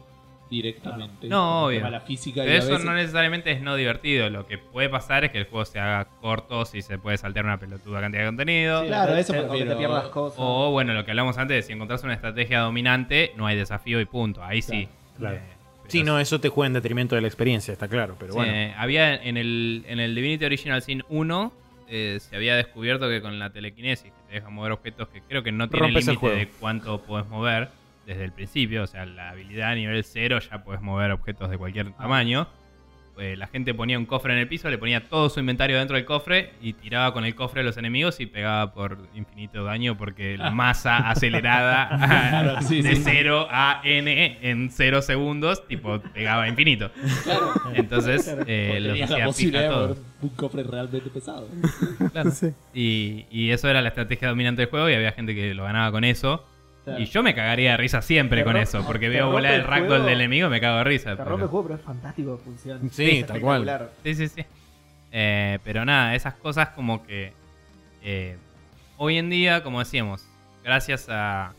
directamente. No, obvio. La física Pero eso veces- no necesariamente es no divertido. Lo que puede pasar es que el juego se haga corto si se puede saltear una pelotuda cantidad de contenido. Sí, Claro, eso te- me o que te pierdas cosas. O bueno, lo que hablamos antes, de si encontrás una estrategia dominante, no hay desafío y punto. Ahí sí. Claro. Eh, Sí, no, eso te juega en detrimento de la experiencia, está claro, pero Sí, bueno. eh, había en el, en el Divinity Original Sin 1 eh, se había descubierto que con la telequinesis, que te deja mover objetos que creo que no tiene límite de cuánto puedes mover desde el principio, o sea, la habilidad a nivel 0 ya puedes mover objetos de cualquier Ah. tamaño. Eh, la gente ponía un cofre en el piso, le ponía todo su inventario dentro del cofre y tiraba con el cofre a los enemigos y pegaba por infinito daño porque la masa acelerada sí, de sí. 0 a n en 0 segundos, tipo, pegaba infinito. Entonces, eh, los Tenías hacía la pija posibilidad de todo. mover un cofre realmente pesado. Claro. Y, y eso era la estrategia dominante del juego y había gente que lo ganaba con eso. Claro. Y yo me cagaría de risa siempre Te con rompe- eso, porque veo volar el el ragdoll juego. del enemigo y me cago de risa. Te pero- rompe el juego, pero es fantástico que funciona. Sí, Es tal cual. espectacular. Sí, sí, sí. Eh, pero nada, esas cosas como que... eh, hoy en día, como decíamos, gracias a...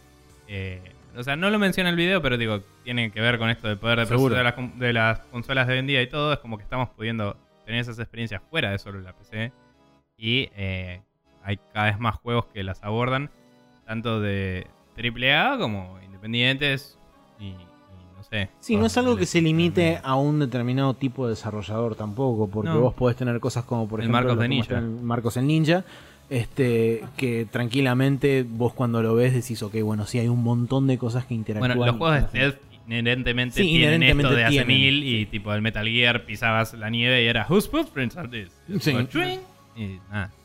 eh, o sea, no lo menciona el video, pero digo, tiene que ver con esto del poder de, proceso de, las, de las consolas de hoy en día y todo. Es como que estamos pudiendo tener esas experiencias fuera de solo la PC. Y eh, hay cada vez más juegos que las abordan, tanto de AAA como independientes y, y no sé. Sí, no es algo que se limite a un determinado tipo de desarrollador tampoco, porque No. vos podés tener cosas como, por El ejemplo, Marcos de Ninja. Marcos el Ninja, este, que tranquilamente vos cuando lo ves decís, ok, bueno, sí hay un montón de cosas que interactúan. Bueno, los juegos de stealth inherentemente Sí, tienen inherentemente esto de hace tienen, mil y tipo el Metal Gear pisabas la nieve y era Whose footprints are these? Sí.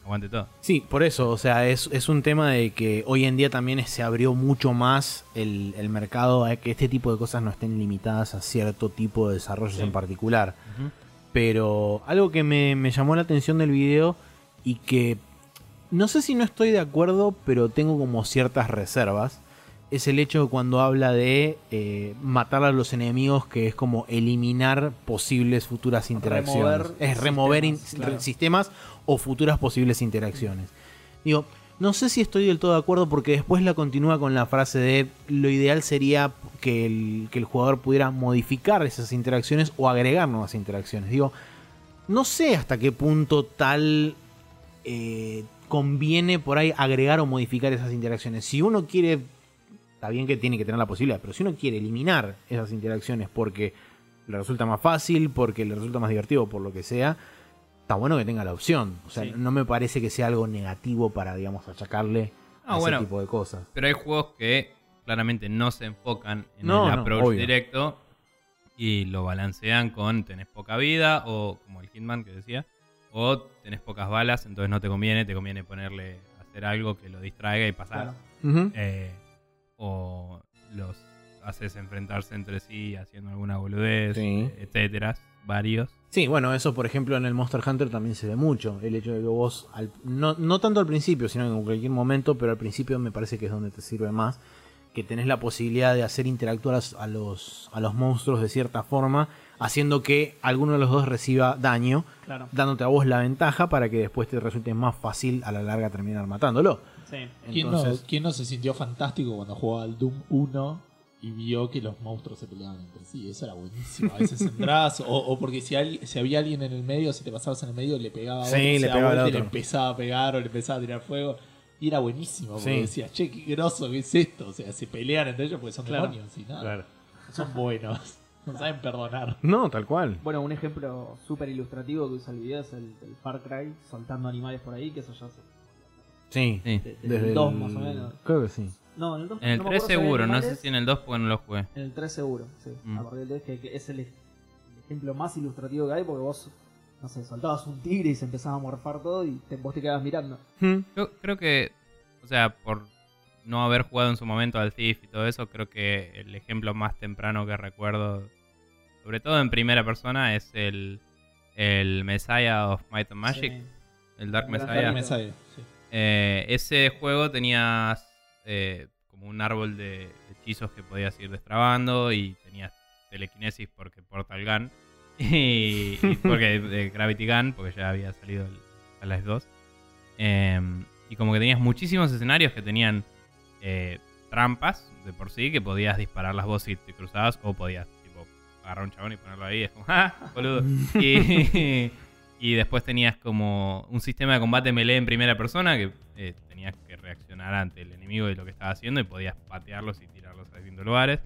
Aguante todo. Sí, por eso, o sea, es, es un tema de que hoy en día también se abrió mucho más el, el mercado a que este tipo de cosas no estén limitadas a cierto tipo de desarrollos Sí. en particular. Pero algo que me, me llamó la atención del video y que no sé si no estoy de acuerdo, pero tengo como ciertas reservas, es el hecho cuando habla de eh, matar a los enemigos, que es como eliminar posibles futuras interacciones. Remover es remover in- sistemas, claro. sistemas o futuras posibles interacciones. Digo, no sé si estoy del todo de acuerdo porque después la continúa con la frase de lo ideal sería que el, que el jugador pudiera modificar esas interacciones o agregar nuevas interacciones. Digo, no sé hasta qué punto tal eh, conviene por ahí agregar o modificar esas interacciones. Si uno quiere, está bien que tiene que tener la posibilidad, pero si uno quiere eliminar esas interacciones porque le resulta más fácil, porque le resulta más divertido, por lo que sea, está bueno que tenga la opción. O sea, Sí. no me parece que sea algo negativo para, digamos, achacarle Ah, a bueno. ese tipo de cosas. Pero hay juegos que claramente no se enfocan en No, el approach directo y lo balancean con tenés poca vida o como el Hitman que decía, o tenés pocas balas, entonces no te conviene, te conviene ponerle hacer algo que lo distraiga y pasar. Claro. Eh, o los haces enfrentarse entre sí haciendo alguna boludez, Sí. etcétera, varios. Sí, bueno, eso por ejemplo en el Monster Hunter también se ve mucho. El hecho de que vos, al- no, no tanto al principio, sino en cualquier momento, pero al principio me parece que es donde te sirve más, que tenés la posibilidad de hacer interactuar a, a los, a los monstruos de cierta forma, haciendo que alguno de los dos reciba daño, Claro. dándote a vos la ventaja para que después te resulte más fácil a la larga terminar matándolo. Sí. ¿Quién, no, Entonces- quién no se sintió fantástico cuando jugaba al Doom 1 y vio que los monstruos se peleaban entre sí? Eso era buenísimo. A veces entrabas, o, o porque si, alguien- si había alguien en el medio, si te pasabas en el medio, le pegaba a Sí, otro, le se daba pegaba al vuelta y le otro. empezaba a pegar o le empezaba a tirar fuego. Y era buenísimo, porque Sí. decías, che, qué groso que es esto. O sea, se pelean entre ellos porque son Claro. demonios y nada. Claro. Son buenos. No saben perdonar. No, tal cual. Bueno, un ejemplo súper ilustrativo que usa el video es el, el Far Cry soltando animales por ahí, que eso ya se. Sí. Sí. de- Desde el 2 más o menos. Creo que sí. No, en el 2 En el no me 3 acuerdo si había seguro, no sé si en el 2 porque no lo jugué. En el 3 seguro, sí. Mm. A partir del 3 que, que es el, ej- el ejemplo más ilustrativo que hay porque vos, no sé, soltabas un tigre y se empezaba a morfar todo y te, vos te quedabas mirando. Hmm. Creo, creo que, o sea, por no haber jugado en su momento al Thief y todo eso, creo que el ejemplo más temprano que recuerdo, sobre todo en primera persona, es el, el Messiah of Might and Magic, Sí. el Dark El Messiah. Dark Me sabe, sí. Eh, ese juego tenías eh, como un árbol de hechizos que podías ir destrabando y tenías telequinesis porque Portal Gun y, y porque de Gravity Gun porque ya había salido el Half-Life 2 Em, y como que tenías muchísimos escenarios que tenían eh, trampas de por sí que podías dispararlas vos si te cruzabas o podías tipo agarrar a un chabón y ponerlo ahí es como ¡ah! boludo y, y después tenías como un sistema de combate melee en primera persona que eh, tenías que reaccionar ante el enemigo y lo que estaba haciendo y podías patearlos y tirarlos a distintos lugares.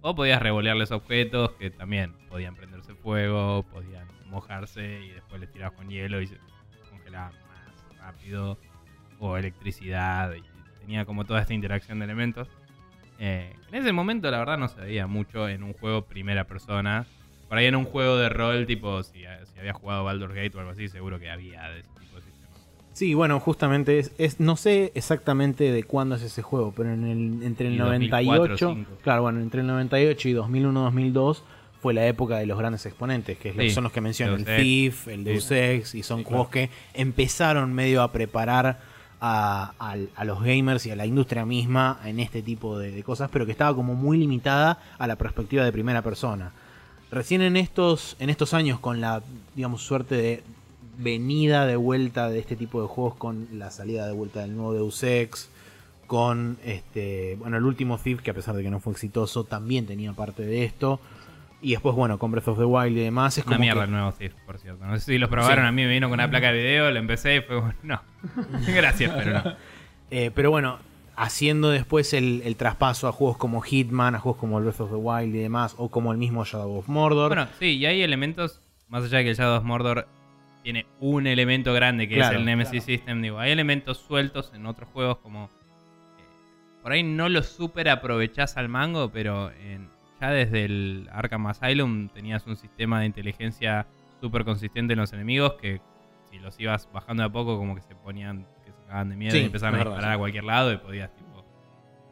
O podías revolearles objetos que también podían prenderse fuego, podían mojarse y después les tirabas con hielo y se congelaban más rápido. O electricidad y tenía como toda esta interacción de elementos. Eh, en ese momento la verdad no se veía mucho en un juego primera persona. Por ahí en un juego de rol, tipo, si, si había jugado Baldur's Gate o algo así, seguro que había de ese tipo de sistemas. Sí, bueno, justamente es, es- no sé exactamente de cuándo es ese juego, pero en el, entre el Y 98, 2004, 5. claro, bueno, entre el 98 y 2001-2002 fue la época de los grandes exponentes, que Sí, son los que mencionan, el. Thief, el Deus Ex, y son Sí, juegos que empezaron medio a preparar a, los gamers y a la industria misma en este tipo de, de cosas, pero que estaba como muy limitada a la perspectiva de primera persona. Recién en estos, en estos años, con la, digamos, suerte de venida de vuelta de este tipo de juegos con la salida de vuelta del nuevo Deus Ex, con este, bueno, el último Thief, que a pesar de que no fue exitoso, también tenía parte de esto. Y después, bueno, con Breath of the Wild y demás, es Una como mierda que- el nuevo Thief, por cierto. No sé si los probaron, Sí. a mí me vino con una placa de video, lo empecé y fue no. Gracias, pero no. Eh, pero bueno, haciendo después el, el traspaso a juegos como Hitman, a juegos como Breath of the Wild y demás, o como el mismo Shadow of Mordor. Bueno, sí, y hay elementos, más allá de que el Shadow of Mordor tiene un elemento grande que Claro, es el Nemesis System, digo, hay elementos sueltos en otros juegos como... eh, por ahí no los super aprovechás al mango, pero en- ya desde el Arkham Asylum tenías un sistema de inteligencia súper consistente en los enemigos que si los ibas bajando de a poco como que se ponían, cagaban de miedo Sí, y empezaban a disparar sí. a cualquier lado y podías tipo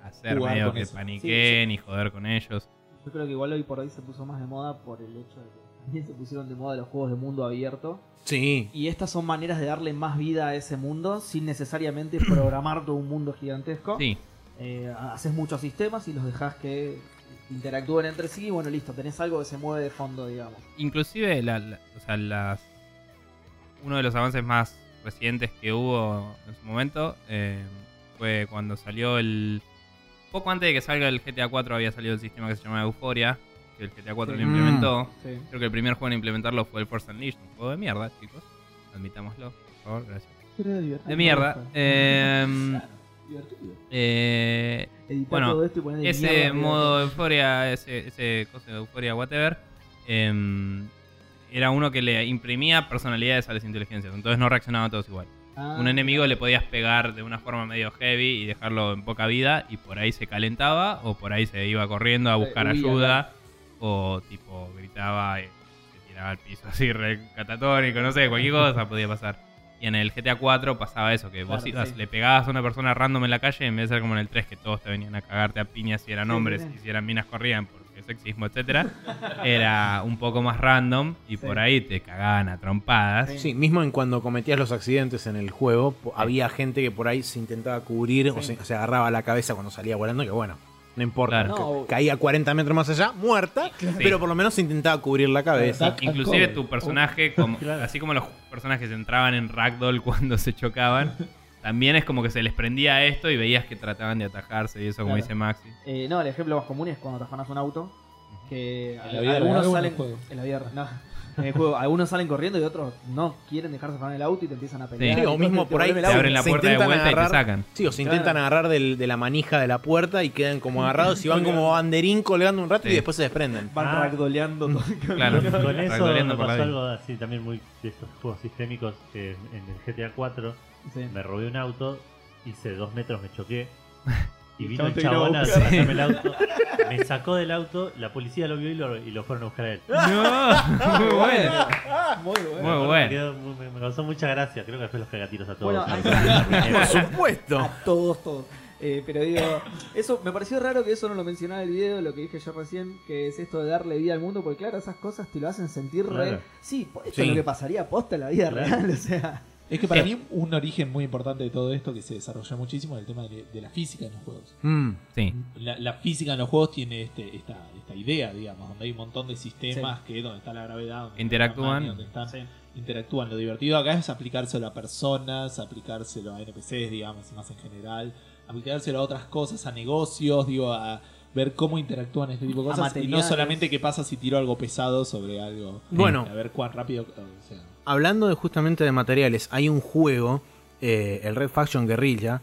hacer Jugar medio que eso. paniquen y joder con ellos. Yo creo que igual hoy por hoy se puso más de moda por el hecho de que también se pusieron de moda los juegos de mundo abierto. Sí, Y estas son maneras de darle más vida a ese mundo sin necesariamente programar todo un mundo gigantesco. Sí, Eh, haces muchos sistemas y los dejas que interactúen entre sí y bueno, listo, tenés algo que se mueve de fondo, digamos. inclusive la- la- o sea, las, uno de los avances más recientes que hubo en su momento eh, fue cuando salió el... Poco antes de que salga el GTA 4 había salido el sistema que se llamaba Euphoria, que el GTA 4 Sí. lo implementó. Sí. Creo que el primer juego en implementarlo fue el Force Unleashed, un juego de mierda, chicos. Admitámoslo, por favor, gracias. De mierda. Eh, Divertido. eh, Editar bueno, ese modo Euforia, ese, ese cosa de Euforia, whatever, em, era uno que le imprimía personalidades a las inteligencias, entonces no reaccionaban todos igual. Ah, Un enemigo le podías pegar de una forma medio heavy y dejarlo en poca vida y por ahí se calentaba o por ahí se iba corriendo a buscar huía, ayuda o tipo gritaba y se tiraba al piso así re catatónico, no sé, cualquier cosa podía pasar. Y en el GTA 4 pasaba eso, que vos ibas, sí. le pegabas a una persona random en la calle en vez de ser como en el 3 que todos te venían a cagarte a piñas si eran Sí, hombres y si eran minas corrían sexismo, etcétera. Era un poco más random y Sí. por ahí te cagaban a trompadas. Sí. mismo en cuando cometías los accidentes en el juego, había gente que por ahí se intentaba cubrir o se, se agarraba la cabeza cuando salía volando, que bueno, no importa, Claro. ca- No. caía 40 metros más allá, muerta, pero por lo menos se intentaba cubrir la cabeza. Inclusive tu personaje, como, Claro. así como los personajes entraban en Ragdoll cuando se chocaban, también es como que se les prendía esto y veías que trataban de atajarse y eso como Claro. dice Maxi. Eh, no, el ejemplo más común es cuando te afanas un auto. Que ¿En la vida algunos real salen. En la vida no. En el juego, algunos salen corriendo y otros no quieren dejarse afanar el auto y te empiezan a pelear. Sí, y o mismo te por ahí Te abren la Se puerta de intentan vuelta y agarrar- te sacan. Sí, o se Claro. intentan agarrar del- de la manija de la puerta y quedan como agarrados y van como banderín colgando un rato y después se desprenden. Van Ah. ragdoleando todo. Claro, Con eso me pasó algo así también muy de estos juegos sistémicos que en en el GTA 4 Sí. me robé un auto, hice dos metros, me choqué y vino el chabón a sacarme el auto, me sacó del auto, la policía lo vio y lo, y lo fueron a buscar a él. No, muy bueno. Muy bueno. Muy Me bueno. quedó me, me causó mucha gracia, creo que después los cagatiros a todos. Bueno, a-. Por supuesto. A todos, todos. Eh, pero digo, eso me pareció raro que eso no lo mencionaba en el video, lo que dije yo recién, que es esto de darle vida al mundo, porque claro, esas cosas te lo hacen sentir re. Claro. Sí, esto Sí. es lo que pasaría posta en la vida Claro. real, o sea. Es que para Sí. mí un origen muy importante de todo esto que se desarrolló muchísimo es el tema de, de la física en los juegos. Mm. Sí. La, la física en los juegos tiene este, esta, esta idea, digamos, donde hay un montón de sistemas que donde está la gravedad, donde está Interactúan. donde están- interactúan. Lo divertido acá es aplicárselo a personas, aplicárselo a NPCs, digamos, más en general, aplicárselo a otras cosas, a negocios, digo, a ver cómo interactúan este tipo de cosas. Y no solamente qué pasa si tiro algo pesado sobre algo. Bueno. A ver cuán rápido. o sea, Hablando de, justamente de materiales, hay un juego, eh, el Red Faction Guerrilla,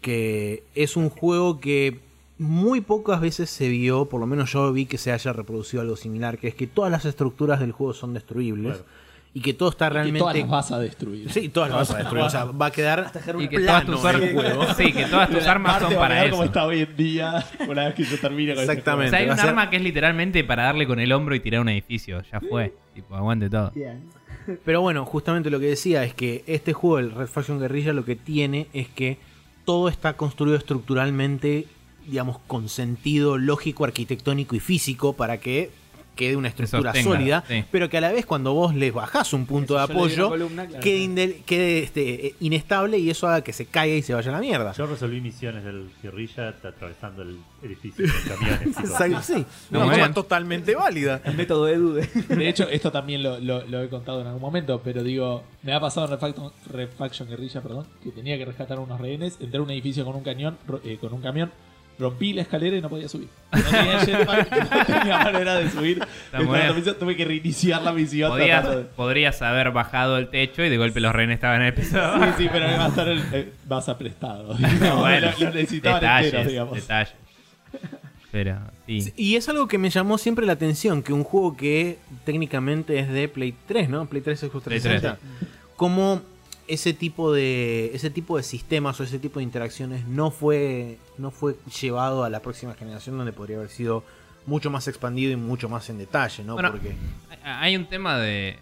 que es un juego que muy pocas veces se vio, por lo menos yo vi que se haya reproducido algo similar, que es que todas las estructuras del juego son destruibles Claro. y que todo está que realmente... todas las vas a destruir. Sí, todas las vas a destruir. O sea, va a quedar Y que todas tus armas, juego. sí, que todas tus armas son para eso. como está hoy en día, una vez que yo termine con este Exactamente. O sea, hay un ser- arma que es literalmente para darle con el hombro y tirar un edificio. Ya fue. Tipo, aguante todo. Bien. Pero bueno, justamente lo que decía es que este juego, el Red Faction Guerrilla, lo que tiene es que todo está construido estructuralmente, digamos, con sentido lógico, arquitectónico y físico para que quede una estructura sostenga, sólida, sí. pero que a la vez cuando vos le bajás un punto Eso de apoyo, columna, claro. quede, quede, este, eh, inestable y eso haga que se caiga y se vaya a la mierda. Yo resolví misiones del guerrilla atravesando el edificio con camiones. sí. No, Una forma totalmente válida. El método de Dude. De hecho, esto también lo, lo- lo he contado en algún momento, pero digo, me ha pasado en Refaction, Refaction Guerrilla, perdón, que tenía que rescatar a unos rehenes, entré a un edificio con un cañón, eh, con un camión, rompí la escalera y no podía subir. No tenía jetpack, no tenía manera de subir. Entonces, tuve que reiniciar la misión. Podías, de- podrías haber bajado el techo y de golpe los rehenes estaban en el piso. Sí, sí, pero me va a estar el, eh, vas a prestado. bueno, lo, lo necesitaban detalles, enteros, digamos. detalles. Pero, sí. Y es algo que me llamó siempre la atención, que un juego que técnicamente es de Play 3, ¿no? Play 3 Xbox Play 360. Como ese tipo de ese tipo de sistemas o ese tipo de interacciones no fue no fue llevado a la próxima generación donde podría haber sido mucho más expandido y mucho más en detalle, ¿no? Bueno, Porque Hay un tema de,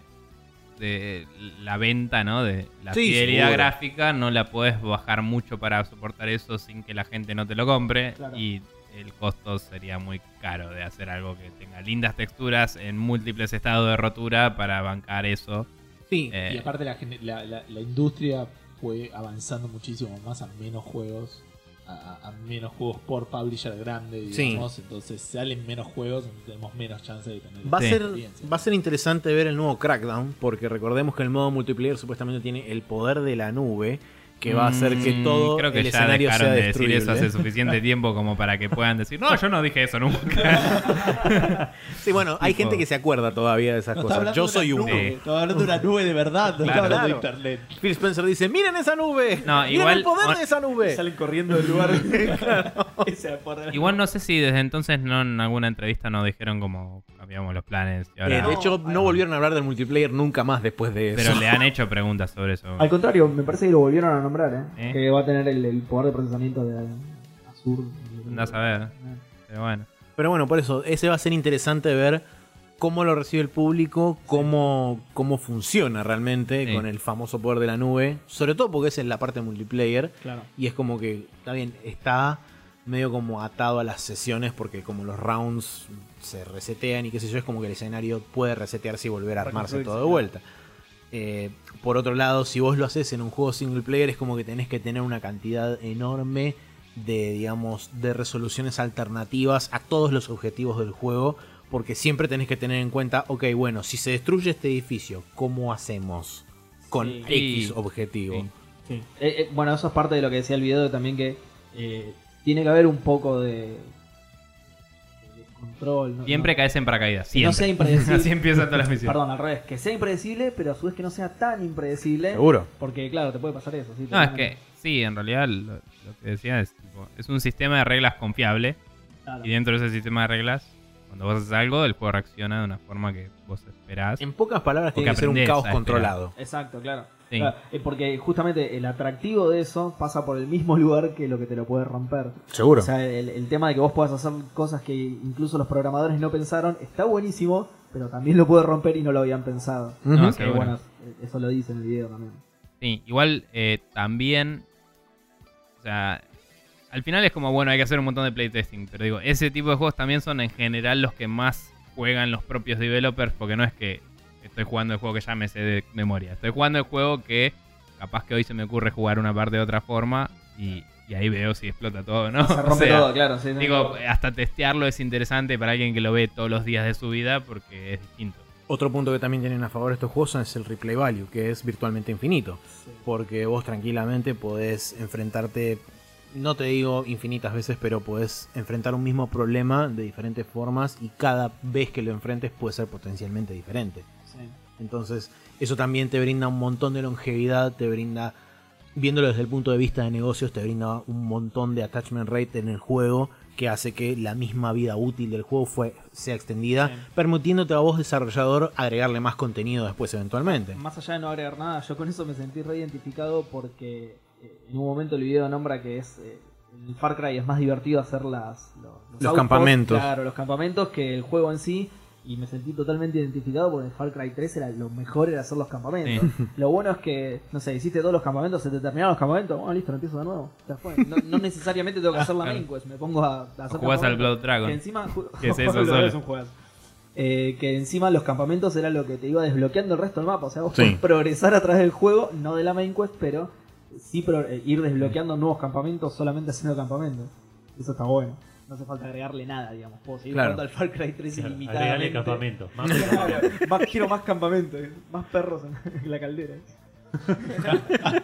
de la venta, ¿no? De la Sí, fidelidad seguro. gráfica, no la puedes bajar mucho para soportar eso sin que la gente no te lo compre. Claro. Y el costo sería muy caro de hacer algo que tenga lindas texturas en múltiples estados de rotura para bancar eso. Sí, Eh, Y aparte la, la, la- la industria fue avanzando muchísimo más a menos juegos, a, menos juegos por publisher grande, Sí. digamos. Entonces salen menos juegos, tenemos menos chance de tener Va a, ser, experiencia. va a ser interesante ver el nuevo Crackdown, porque recordemos que el modo multiplayer supuestamente tiene el poder de la nube, que va a hacer que Mm, todo Creo que el ya escenario dejaron sea de decir eso hace suficiente tiempo como para que puedan decir, no, yo no dije eso nunca. Sí, bueno, hay Tipo- gente que se acuerda todavía de esas No, cosas. Yo soy una uno. nube, Estaba hablando de una nube de verdad, no Claro. estaba hablando de internet. Phil Spencer dice, miren esa nube. No, miren igual- el poder on- de esa nube. Salen corriendo del lugar. Igual no sé si desde entonces no en alguna entrevista nos dijeron como cambiamos los planes y ahora... Eh, de hecho, no volvieron a hablar del multiplayer nunca más después de eso. Pero le han hecho preguntas sobre eso. Al contrario, me parece que lo volvieron a nombrar, ¿eh? ¿Eh? Que va a tener el, el poder de procesamiento de Azure. Andás a ver. Pero bueno. Pero bueno, por eso, ese va a ser interesante ver cómo lo recibe el público, cómo, cómo funciona realmente Sí. con el famoso poder de la nube. Sobre todo porque es en la parte multiplayer. Claro. Y es como que, está bien, está medio como atado a las sesiones porque como los rounds se resetean y qué sé yo, es como que el escenario puede resetearse y volver a armarse todo de vuelta. Eh, por otro lado, si vos lo haces en un juego single player, es como que tenés que tener una cantidad enorme de, digamos, de resoluciones alternativas a todos los objetivos del juego, porque siempre tenés que tener en cuenta, ok, bueno, si se destruye este edificio, ¿cómo hacemos con Sí. X Sí. objetivo? Sí. Eh, eh, bueno, eso es parte de lo que decía el video también que eh, tiene que haber un poco de control. ¿no? Siempre no, caes en paracaídas. que no Siempre. sea impredecible. Así empiezan todas las misiones. Perdón, al revés, que sea impredecible, pero a su vez que no sea tan impredecible. Seguro. Porque claro, te puede pasar eso. ¿sí? No, es que sí, en realidad lo, lo que decía es tipo, es un sistema de reglas confiable Claro. y dentro de ese sistema de reglas, cuando vos haces algo, el juego reacciona de una forma que vos esperás. En pocas palabras, tiene que ser un caos controlado. Exacto, claro. Sí. Eh, porque justamente el atractivo de eso pasa por el mismo lugar que lo que te lo puede romper. Seguro. O sea, el, el tema de que vos puedas hacer cosas que incluso los programadores no pensaron está buenísimo, pero también lo puede romper y no lo habían pensado. No. Que bueno, eso lo dice en el video también. Sí, igual eh, también. O sea, al final es como, bueno, hay que hacer un montón de playtesting. Pero digo, ese tipo de juegos también son en general los que más juegan los propios developers. Porque no es que estoy jugando el juego que ya me sé de memoria. Estoy jugando el juego que capaz que hoy se me ocurre jugar una parte de otra forma. Y, y ahí veo si explota todo, ¿no? Se O rompe sea, todo, claro. sí, sí. Digo, hasta testearlo es interesante para alguien que lo ve todos los días de su vida porque es distinto. Otro punto que también tienen a favor estos juegos es el replay value, que es virtualmente infinito. Porque vos tranquilamente podés enfrentarte, no te digo infinitas veces, pero podés enfrentar un mismo problema de diferentes formas y cada vez que lo enfrentes puede ser potencialmente diferente. Sí. Entonces, eso también te brinda un montón de longevidad, te brinda, viéndolo desde el punto de vista de negocios, te brinda un montón de attachment rate en el juego que hace que la misma vida útil del juego fue, sea extendida, Sí. permitiéndote a vos, desarrollador, agregarle más contenido después eventualmente. Más allá de no agregar nada, yo con eso me sentí reidentificado porque eh, en un momento el video nombra que es eh, el Far Cry es más divertido hacer las, los, campamentos. Claro, los campamentos que el juego en sí. Y me sentí totalmente identificado porque en Far Cry 3 era lo mejor era hacer los campamentos. Lo bueno es que, no sé, hiciste todos los campamentos, se te terminaron los campamentos, bueno, listo, empiezo de nuevo. No, no necesariamente tengo que hacer la main quest, me pongo a, a hacer Jugás al. Blood Dragon. Que encima, ¿Qué es eso solo? es un eh, que encima los campamentos era lo que te iba desbloqueando el resto del mapa. O sea, vos Sí. podés progresar a través del juego, no de la main quest, pero sí pro- eh, ir desbloqueando nuevos campamentos solamente haciendo campamentos. Eso está bueno. No hace falta agregarle nada, digamos. Puedo seguir Claro. jugando al Far Cry 3 Agregale ilimitadamente. campamentos. Más Claro, más, quiero más campamentos, más perros en la caldera.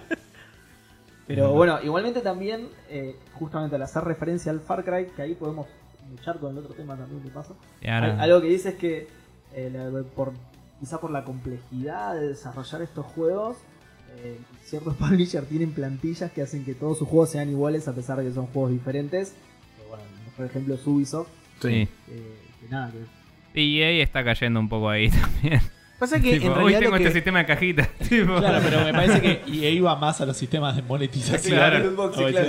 Pero bueno, igualmente también, eh, justamente al hacer referencia al Far Cry, que ahí podemos luchar con el otro tema también. Y ahora- Al- Algo que dice es que eh, la- por, quizá por la complejidad de desarrollar estos juegos, eh, ciertos publishers tienen plantillas que hacen que todos sus juegos sean iguales a pesar de que son juegos diferentes. Mejor ejemplo es Ubisoft, Sí. eh, que nada, que Y EA está cayendo un poco ahí también. Pasa que Tipo, en hoy tengo lo que- este sistema de cajitas. tipo. Claro, pero me parece que EA iba más a los sistemas de monetización. Claro.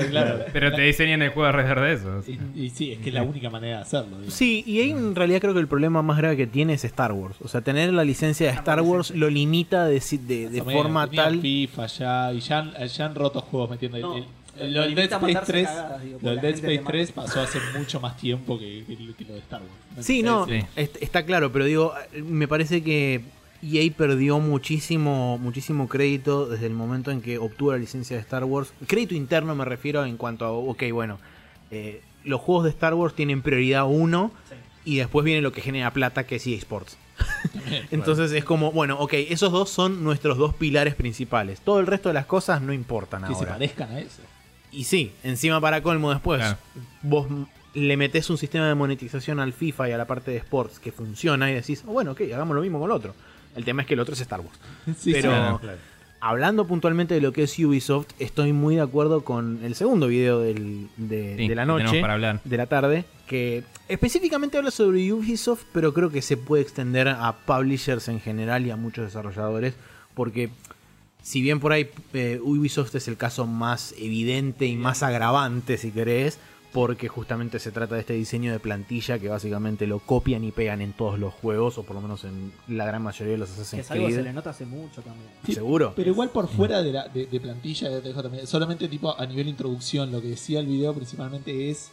Claro. Pero te diseñan el juego alrededor de eso. Y, y sí, es que es la única manera de hacerlo. Sí, y ahí en realidad creo que el problema más grave que tiene es Star Wars. O sea, tener la licencia de Star Wars lo limita de, de, de menos, forma tal. FIFA ya, y ya han, ya han roto juegos metiendo el- No, el, lo lo del Dead Space mandarse 3. cagadas, digo, lo porque del la Dead Space te 3 pasó hace mucho más tiempo que, que lo que lo de Star Wars. Sí, no, Sí. está claro, pero digo, me parece que EA perdió muchísimo, muchísimo crédito desde el momento en que obtuvo la licencia de Star Wars. Crédito interno me refiero en cuanto a, ok, bueno, eh, los juegos de Star Wars tienen prioridad uno y después viene lo que genera plata, que es EA Sports. Entonces es como, bueno, ok, esos dos son nuestros dos pilares principales. Todo el resto de las cosas no importan que se ahora. parezcan a eso. Y sí, encima para colmo después, Claro. vos le metés un sistema de monetización al FIFA y a la parte de sports que funciona y decís, "Oh, bueno, ok, hagamos lo mismo con el otro. El tema es que el otro es Star Wars. Sí, Pero- sí. Claro. Claro. Hablando puntualmente de lo que es Ubisoft, estoy muy de acuerdo con el segundo video del- de, Sí, de la noche, tenemos para hablar. de la tarde, que específicamente habla sobre Ubisoft, pero creo que se puede extender a publishers en general y a muchos desarrolladores, porque si bien por ahí eh, Ubisoft es el caso más evidente y más agravante, si querés, porque justamente se trata de este diseño de plantilla que básicamente lo copian y pegan en todos los juegos, o por lo menos en la gran mayoría de los Que Assassin's es algo que se Creed. le nota hace mucho también. Sí, ¿Seguro? Pero igual por fuera de, la, de, de plantilla, ya te dejo también, solamente tipo a nivel introducción, lo que decía el video principalmente es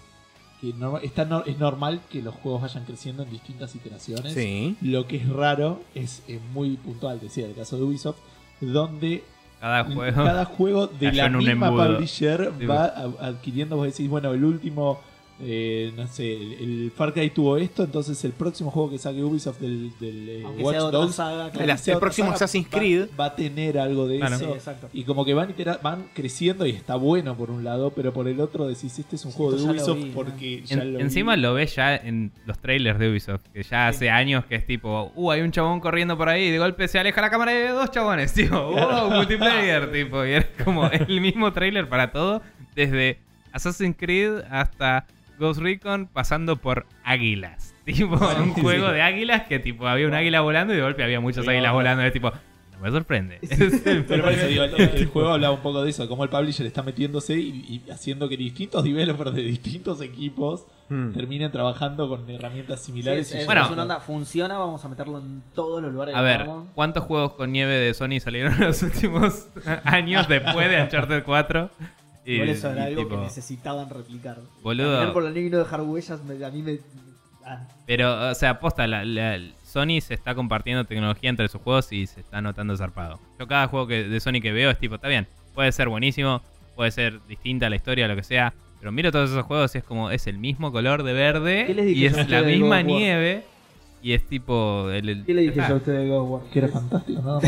que no- está no- es normal que los juegos vayan creciendo en distintas iteraciones. Sí. Lo que es raro es, muy puntual, decía el caso de Ubisoft, donde Cada juego. cada juego de la misma publisher Sí, va a- adquiriendo, vos decís, bueno, el último, eh, no sé, el, el Far Cry tuvo esto, entonces el próximo juego que saque Ubisoft del, del eh, Watch Dogs, saga, aunque claro. El- sea el otra próximo saga, Assassin's va- Creed. va, a tener algo de Claro. Eso. Y como que van, van creciendo y está bueno por un lado, pero por el otro decís, este es un Sí, juego de esto ya lo Ubisoft vi, ¿no? porque ya En- lo encima vi. lo ves ya en los trailers de Ubisoft, que ya hace años que es tipo, uh, hay un chabón corriendo por ahí y de golpe se aleja la cámara de dos chabones, tipo, wow, multiplayer, tipo, y era como el mismo trailer para todo, desde Assassin's Creed hasta Ghost Recon, pasando por águilas. Tipo, un Sí, juego sí. de águilas que tipo había un águila volando y de golpe había muchas águilas volando, es tipo, no me sorprende. Pero por eso digo, el, el juego hablaba un poco de eso, cómo el publisher está metiéndose y, y haciendo que distintos developers de distintos equipos Hmm. terminen trabajando con herramientas Sí, similares. es, y es- Bueno. es una onda, funciona, vamos a meterlo en todos los lugares A ver. ¿cuántos juegos con nieve de Sony salieron en los últimos años después de Uncharted 4? Y, Por eso era algo tipo, que necesitaban replicar. Boludo. Por la nieve y no dejar huellas, me- a mí me... ah, Pero, o sea, posta, la, la- Sony se está compartiendo tecnología entre sus juegos y se está notando zarpado. Yo cada juego que, de Sony que veo es tipo, está bien, puede ser buenísimo, puede ser distinta la historia, lo que sea, pero miro todos esos juegos y es como, es el mismo color de verde ¿Qué les dije y es la misma nieve y es tipo... El, el- ¿Qué le dije Ah, yo a ustedes de God of War? Que era fantástico, ¿no?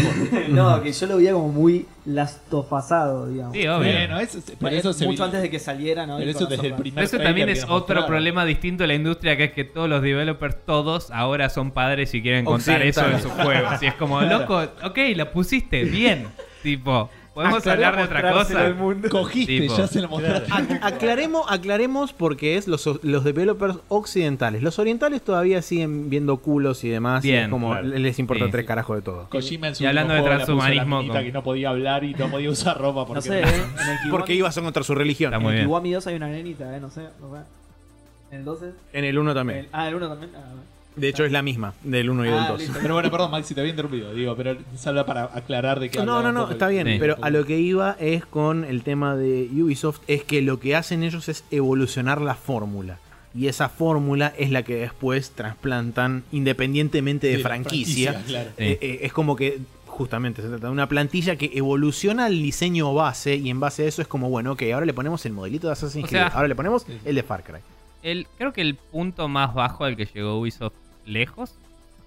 no, que yo lo veía como muy lastofasado, digamos. Sí, obvio. Bueno, eso, por Pero eso se mucho antes de que saliera, ¿no? Pero Y eso con desde el las primer Pero eso trailer también que es nos otro mostraron. problema distinto de la industria, que es que todos los developers, todos, ahora son padres y quieren contar eso en Occidentales. sus juegos. Y es como, loco, ok, la pusiste, bien. tipo, podemos Aclaré hablar de otra cosa. al mundo. Cogiste, Tipo. ya se lo mostraste. Ac- aclaremos, aclaremos porque es los, los developers occidentales. Los orientales todavía siguen viendo culos y demás. y es como claro. les importa Sí, tres sí. carajos de todo. Kojima en su Y hablando de a transhumanismo con- que no podía hablar y no podía usar ropa porque No sé, ¿eh? En el Kiwami, Porque ibas contra su religión. Está en el. Kiwami 2 hay una nenita, ¿eh? No sé, no sé. En el 12. En el 1 también. El- ah, el 1 también. Ah, De hecho, es la misma del 1 y del Ah, 2. listo. Pero bueno, perdón, Maxi, te había interrumpido, digo, pero habla para aclarar de que No, no, no, está bien, Sí. pero a lo que iba es con el tema de Ubisoft, es que lo que hacen ellos es evolucionar la fórmula. y esa fórmula es la que después trasplantan independientemente de, franquicia. franquicia, claro. Eh, eh, es como que justamente se trata de una plantilla que evoluciona el diseño base y en base a eso es como, bueno, ok, ahora le ponemos el modelito de Assassin's O Creed, sea- ahora le ponemos Sí. el de Far Cry. El, creo que el punto más bajo al que llegó Ubisoft lejos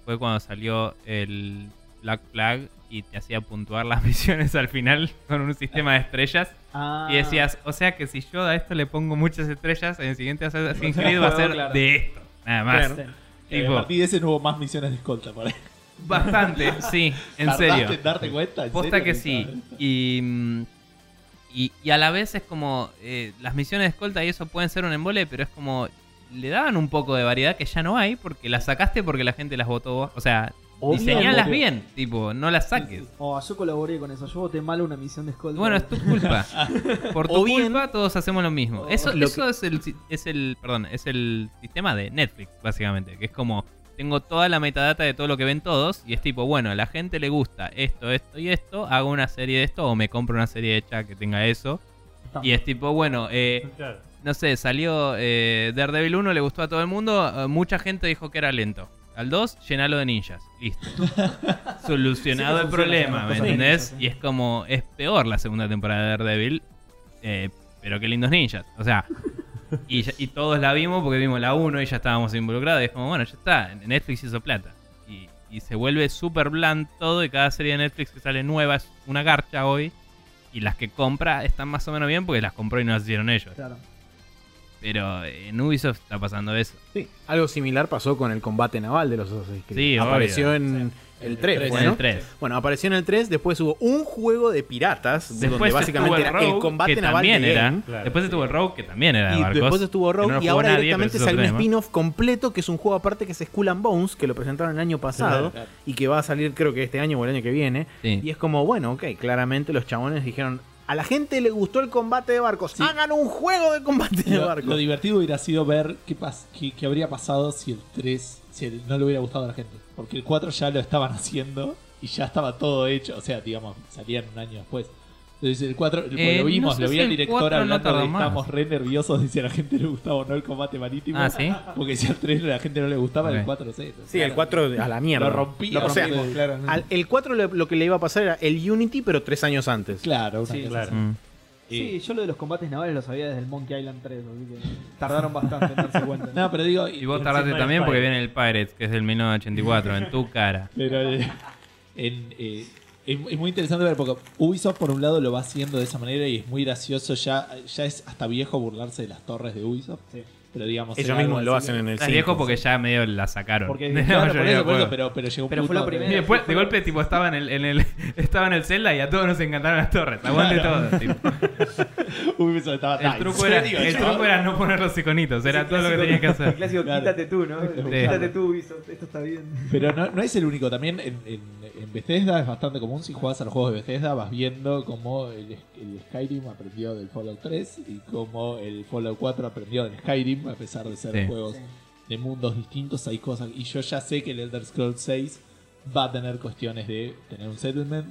fue cuando salió el Black Flag y te hacía puntuar las misiones al final con un sistema de estrellas. Ah. Y decías, o sea que si yo a esto le pongo muchas estrellas, en el siguiente Assassin's Creed va a ser Claro. de esto. Nada más. Sí. Eh, Tipo, a partir de ese no hubo más misiones de escolta por ahí. bastante, sí, en ¿Tardaste serio. en darte cuenta? ¿En Posta serio? que sí. Y, mm, y, y a la vez es como, eh, las misiones de escolta y eso pueden ser un embole, pero es como, le daban un poco de variedad que ya no hay porque las sacaste porque la gente las votó vos. O sea, diseñalas bien, tipo, no las saques. Oh, yo colaboré con eso. Yo voté mal una misión de escolta. Bueno, es tu culpa. Por tu bien- culpa todos hacemos lo mismo. Eso, Lo eso es el es el, perdón, es el sistema de Netflix, básicamente, que es como tengo toda la metadata de todo lo que ven todos y es tipo, bueno, a la gente le gusta esto, esto y esto, hago una serie de esto o me compro una serie hecha que tenga eso. Y es tipo, bueno, eh. No sé, salió eh, Daredevil 1, le gustó a todo el mundo, eh, mucha gente dijo que era lento. Al 2, llenalo de ninjas. Listo. Solucionado el problema, ¿me entendés? sí. Y es como, es peor la segunda temporada de Daredevil, eh, pero qué lindos ninjas. O sea, y, ya- y todos la vimos porque vimos la 1 y ya estábamos involucrados. Y es como, bueno, ya está, Netflix hizo plata. Y, y se vuelve súper bland todo y cada serie de Netflix que sale nueva es una garcha hoy. Y las que compra están más o menos bien porque las compró y no las hicieron ellos. Claro. Pero en Ubisoft está pasando eso. Sí, algo similar pasó con el combate naval de los Assassin's Creed. Sí, apareció obvio. en el 3, tres, bueno. En el 3. Bueno, apareció en el 3, después hubo un juego de piratas, donde Después básicamente estuvo era el Rogue, el combate que naval también de era. Claro, después estuvo el Rogue, que también era de Y barcos. después estuvo Rogue no y ahora nadie, directamente salió un spin-off completo que es un juego aparte que es Skull and Bones, que lo presentaron el año pasado Claro, claro. y que va a salir creo que este año o el año que viene. Sí. Y es como, bueno, ok, claramente los chabones dijeron, a la gente le gustó el combate de barcos, Sí. hagan un juego de combate de Lo, lo barcos. divertido hubiera sido ver qué, pas- qué, qué habría pasado si el 3 si el- no le hubiera gustado a la gente. Porque el 4 ya lo estaban haciendo y ya estaba todo hecho. O sea, digamos, salían un año después. Entonces el 4 como Eh, lo vimos, no sé lo vi si al director 4 no hablando tardó de más. estábamos re nerviosos de si a la gente le gustaba o no el combate marítimo. Ah, ¿sí? Porque si al 3 a la gente no le gustaba, Ok. el 4 no sé. Sí, el 4 a la mierda. Lo rompía. O sea, rompía, claro. al- el 4 lo, lo que le iba a pasar era el Unity, pero tres años antes. Claro, Sí, claro. Mm. Sí, yo lo de los combates navales lo sabía desde el Monkey Island 3, así que tardaron bastante en darse cuenta. No, pero digo, Y vos encima tardaste también porque viene el Pirates, que es del 1984, en tu cara. Pero eh, en, eh, es, es muy interesante ver porque Ubisoft por un lado lo va haciendo de esa manera y es muy gracioso ya ya es hasta viejo burlarse de las torres de Ubisoft Sí. pero digamos Ellos mismos lo hacen en el Estás 5. viejo porque ya medio la sacaron. Porque- claro, Por eso, por eso, pero, pero llegó un Pero fue primera. Y después, de golpe, tipo, estaba en el, en el, estaba en el Zelda y a todos nos encantaron las torres. Aguante todo. tipo. Ubisoft estaba El "Ah, ¿en truco, era, serio, el chaval?" truco era no poner los iconitos, era todo lo que clásico- tenías que El hacer. clásico, Claro. quítate tú, ¿no? Sí. Quítate tú, Ubisoft, esto está bien. Pero no, no es el único, también en, en, en Bethesda es bastante común, si juegas a los juegos de Bethesda vas viendo cómo el, el Skyrim aprendió del Fallout 3 y cómo el Fallout 4 aprendió del Skyrim, a pesar de ser Sí. juegos Sí. de mundos distintos, hay cosas, y yo ya sé que el Elder Scrolls 6 va a tener cuestiones de tener un settlement,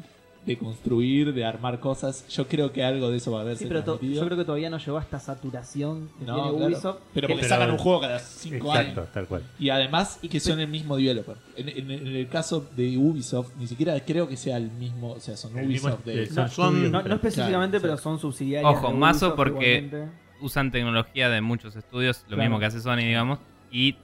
de construir, de armar cosas, yo creo que algo de eso va a haber Sí, pero to- yo creo que todavía no llegó a esta saturación que No, tiene claro. Ubisoft. Pero que- porque Pero- sacan un juego cada 5 años. Exacto, tal cual. Y además que son el mismo developer. En, en- en el caso de Ubisoft, ni siquiera creo que sea el mismo, o sea, son El mismo Ubisoft de... No, son- no, no específicamente, Claro, pero son subsidiarias. Ojo, mazo porque- igualmente. Usan tecnología de muchos estudios, lo Claro. mismo que hace Sony, digamos. Y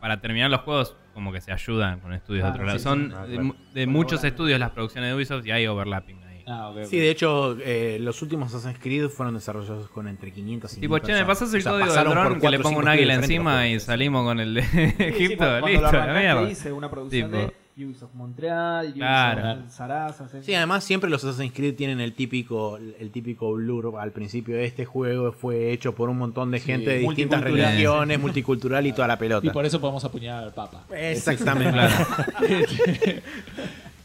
para terminar los juegos, como que se ayudan con estudios de Claro, otro lado. sí, Son sí. Ah, de, de muchos estudios las producciones de Ubisoft y hay overlapping ahí. Ah, ok, ok. Sí, de hecho, eh, los últimos Assassin's Creed fueron desarrollados con entre 500 y Tipo, 1000 che, me personas. pasas el O sea, código del pasaron por dron que cuatro le o pongo cinco un águila estudios encima y diferentes. salimos con el de Sí, sí, Egipto, cuando- cuando listo, lo la arrancaste mierda. hice una producción Tipo. de Ubisoft Montreal, Ubisoft Claro. Sarasa. Sí, además siempre los Assassin's Creed tienen el típico el típico blur al principio de este juego fue hecho por un montón de Sí, gente de distintas religiones, multicultural y toda la Y pelota. por eso podemos apuñalar al Papa. Exactamente.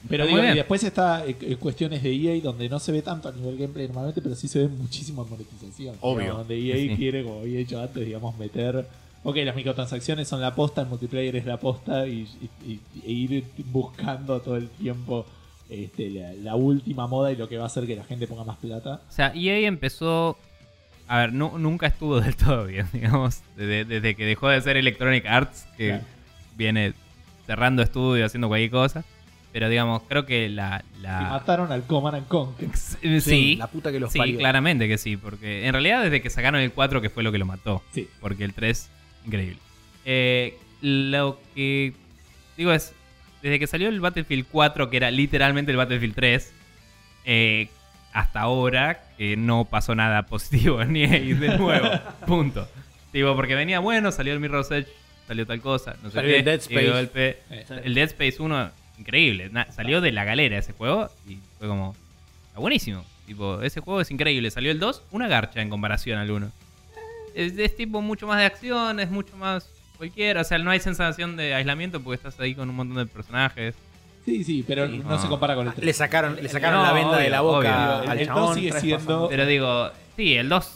Pero Está digo, muy y bien. después está eh, eh, cuestiones de EA donde no se ve tanto a nivel gameplay normalmente, pero sí se ve muchísima monetización. Obvio. Donde EA Sí. quiere, como había dicho antes, digamos, meter. Ok, las microtransacciones son la posta, el multiplayer es la posta y, y- y- e ir buscando todo el tiempo este, la, la última moda y lo que va a hacer que la gente ponga más plata. O sea, EA empezó a ver, nu- nunca estuvo del todo bien, digamos. Desde, desde que dejó de ser Electronic Arts, que Claro. viene cerrando estudio, haciendo cualquier cosa. Pero digamos, creo que la. Y la mataron al Command and Conquer. sí, sí, la puta que los sí, parió. claramente que sí. Porque en realidad, desde que sacaron el 4, que fue lo que lo mató. Sí. Porque el 3, increíble. Eh, lo que digo es, desde que salió el Battlefield 4, que era literalmente el Battlefield 3, eh, hasta ahora que no pasó nada positivo ni ahí de nuevo. punto. Digo, porque venía bueno, salió el Mirror's Edge, salió tal cosa, no sé Salió qué, el Dead Space. Eh, el Dead Space 1, increíble. na- salió de la galera ese juego y fue como, está buenísimo. Tipo, ese juego es increíble. Salió el 2, una garcha en comparación al 1. Es, es tipo mucho más de acción, es mucho más cualquiera. O sea, no hay sensación de aislamiento porque estás ahí con un montón de personajes. Sí, sí, pero Sí. no se compara con el 3. Le sacaron, le sacaron No, la venda de la boca obvio. al el chabón. 2 sigue siendo. Pero digo, sí, el 2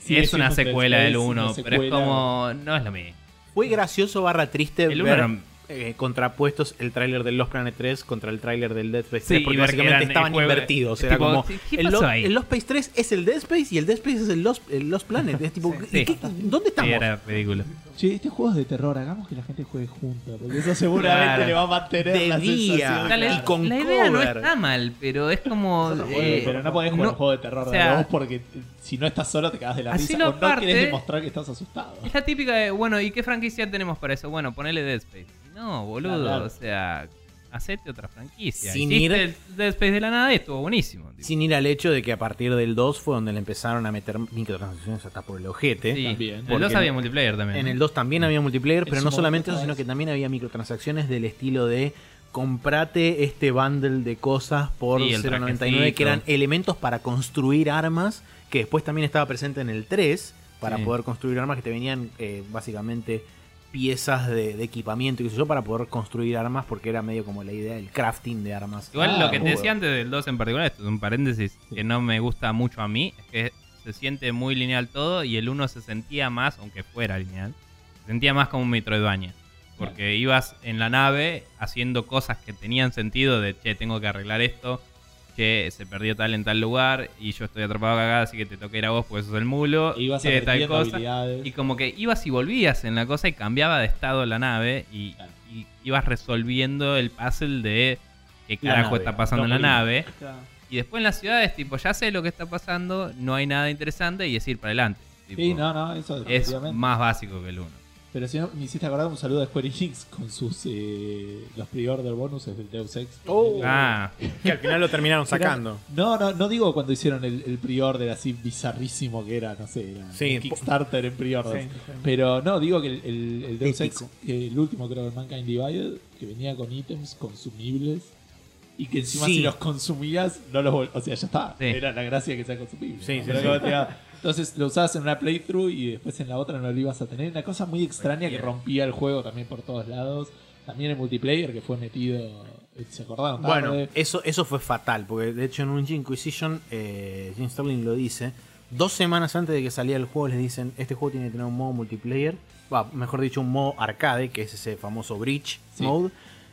sigue es una secuela del Space, 1, una pero es como, no es lo mismo. Fue gracioso barra triste El 1 ver era... eh, contrapuestos el tráiler del Lost Planet 3 contra el tráiler del Dead Space Sí, 3 y porque básicamente eran estaban juego- invertidos. Era tipo, como ¿qué- qué el, Lo- el Lost Space 3 es el Dead Space y el Dead Space es el Lost, el Lost Planet. Es tipo, Sí. ¿qué- ¿dónde Sí, estamos? era ridículo. Che, este juego es de terror, hagamos que la gente juegue junta, porque eso seguramente Claro. le va a mantener De la día. sensación. Dale, y con la idea no está mal, pero es como... Bueno, eh, pero no podés jugar no- un juego de terror o de sea, dos porque eh, si no estás solo te cagas de la Así risa lo o no parte- quieres demostrar que estás asustado. Es la típica de, bueno, ¿y qué franquicia tenemos para eso? Bueno, ponele Dead Space. No, boludo, Claro. o sea, hacete otra franquicia. Sin Hiciste ir- el Dead Space de la nada y estuvo buenísimo. tipo. Sin ir al hecho de que a partir del 2 fue donde le empezaron a meter microtransacciones hasta por el ojete. Sí, También. En el Porque 2 había multiplayer también. En ¿no? el 2 también había multiplayer, pero no solamente eso, sino que también había microtransacciones del estilo de comprate este bundle de cosas por Sí, el 0.99 trajecito. que eran elementos para construir armas, que después también estaba presente en el 3 para Sí. poder construir armas que te venían eh, básicamente piezas de, de equipamiento y qué sé yo para poder construir armas porque era medio como la idea del crafting de armas. Igual Ah, lo que te bueno. decía antes del 2 en particular, esto es un paréntesis que no me gusta mucho a mí, es que se siente muy lineal todo y el 1 se sentía más, aunque fuera lineal, se sentía más como un Metroidvania. Porque ibas en la nave haciendo cosas que tenían sentido de, che, tengo que arreglar esto, che, se perdió tal en tal lugar y yo estoy atrapado acá, así que te toca ir a vos porque sos el mulo, ibas che, tal cosa. Y como que ibas y volvías en la cosa y cambiaba de estado la nave y, Claro. y ibas resolviendo el puzzle de qué carajo nave, está pasando en la nave. Y después en las ciudades, tipo, ya sé lo que está pasando, no hay nada interesante y es ir para adelante. Tipo, Sí, no, no, eso es más básico que el 1. Pero si no, me hiciste acordar un saludo de Square Enix con sus eh, los pre-order bonuses del Deus Ex. Oh. Ah, Que al final lo terminaron era- sacando. No, no, no digo cuando hicieron el, el pre-order así bizarrísimo que era, no sé, era Sí, un Kickstarter en pre-order. Sí, sí. Pero no, digo que el, el, el Deus Ex, el último creo que Mankind Divided, que venía con ítems consumibles y que encima Sí. si los consumías, no los O sea, ya está. Sí. Era la gracia que sea consumible. Sí, ¿no? sí, Pero Entonces lo usabas en una playthrough y después en la otra no lo ibas a tener. Una cosa muy extraña que rompía el juego también por todos lados. También el multiplayer que fue metido. eh, ¿Se acordaron? Bueno, eso, eso fue fatal, porque de hecho en un Inquisition, eh, Jim Sterling lo dice, dos semanas antes de que saliera el juego les dicen, este juego tiene que tener un modo multiplayer, va, mejor dicho, un modo arcade, que es ese famoso Bridge Sí. Mode,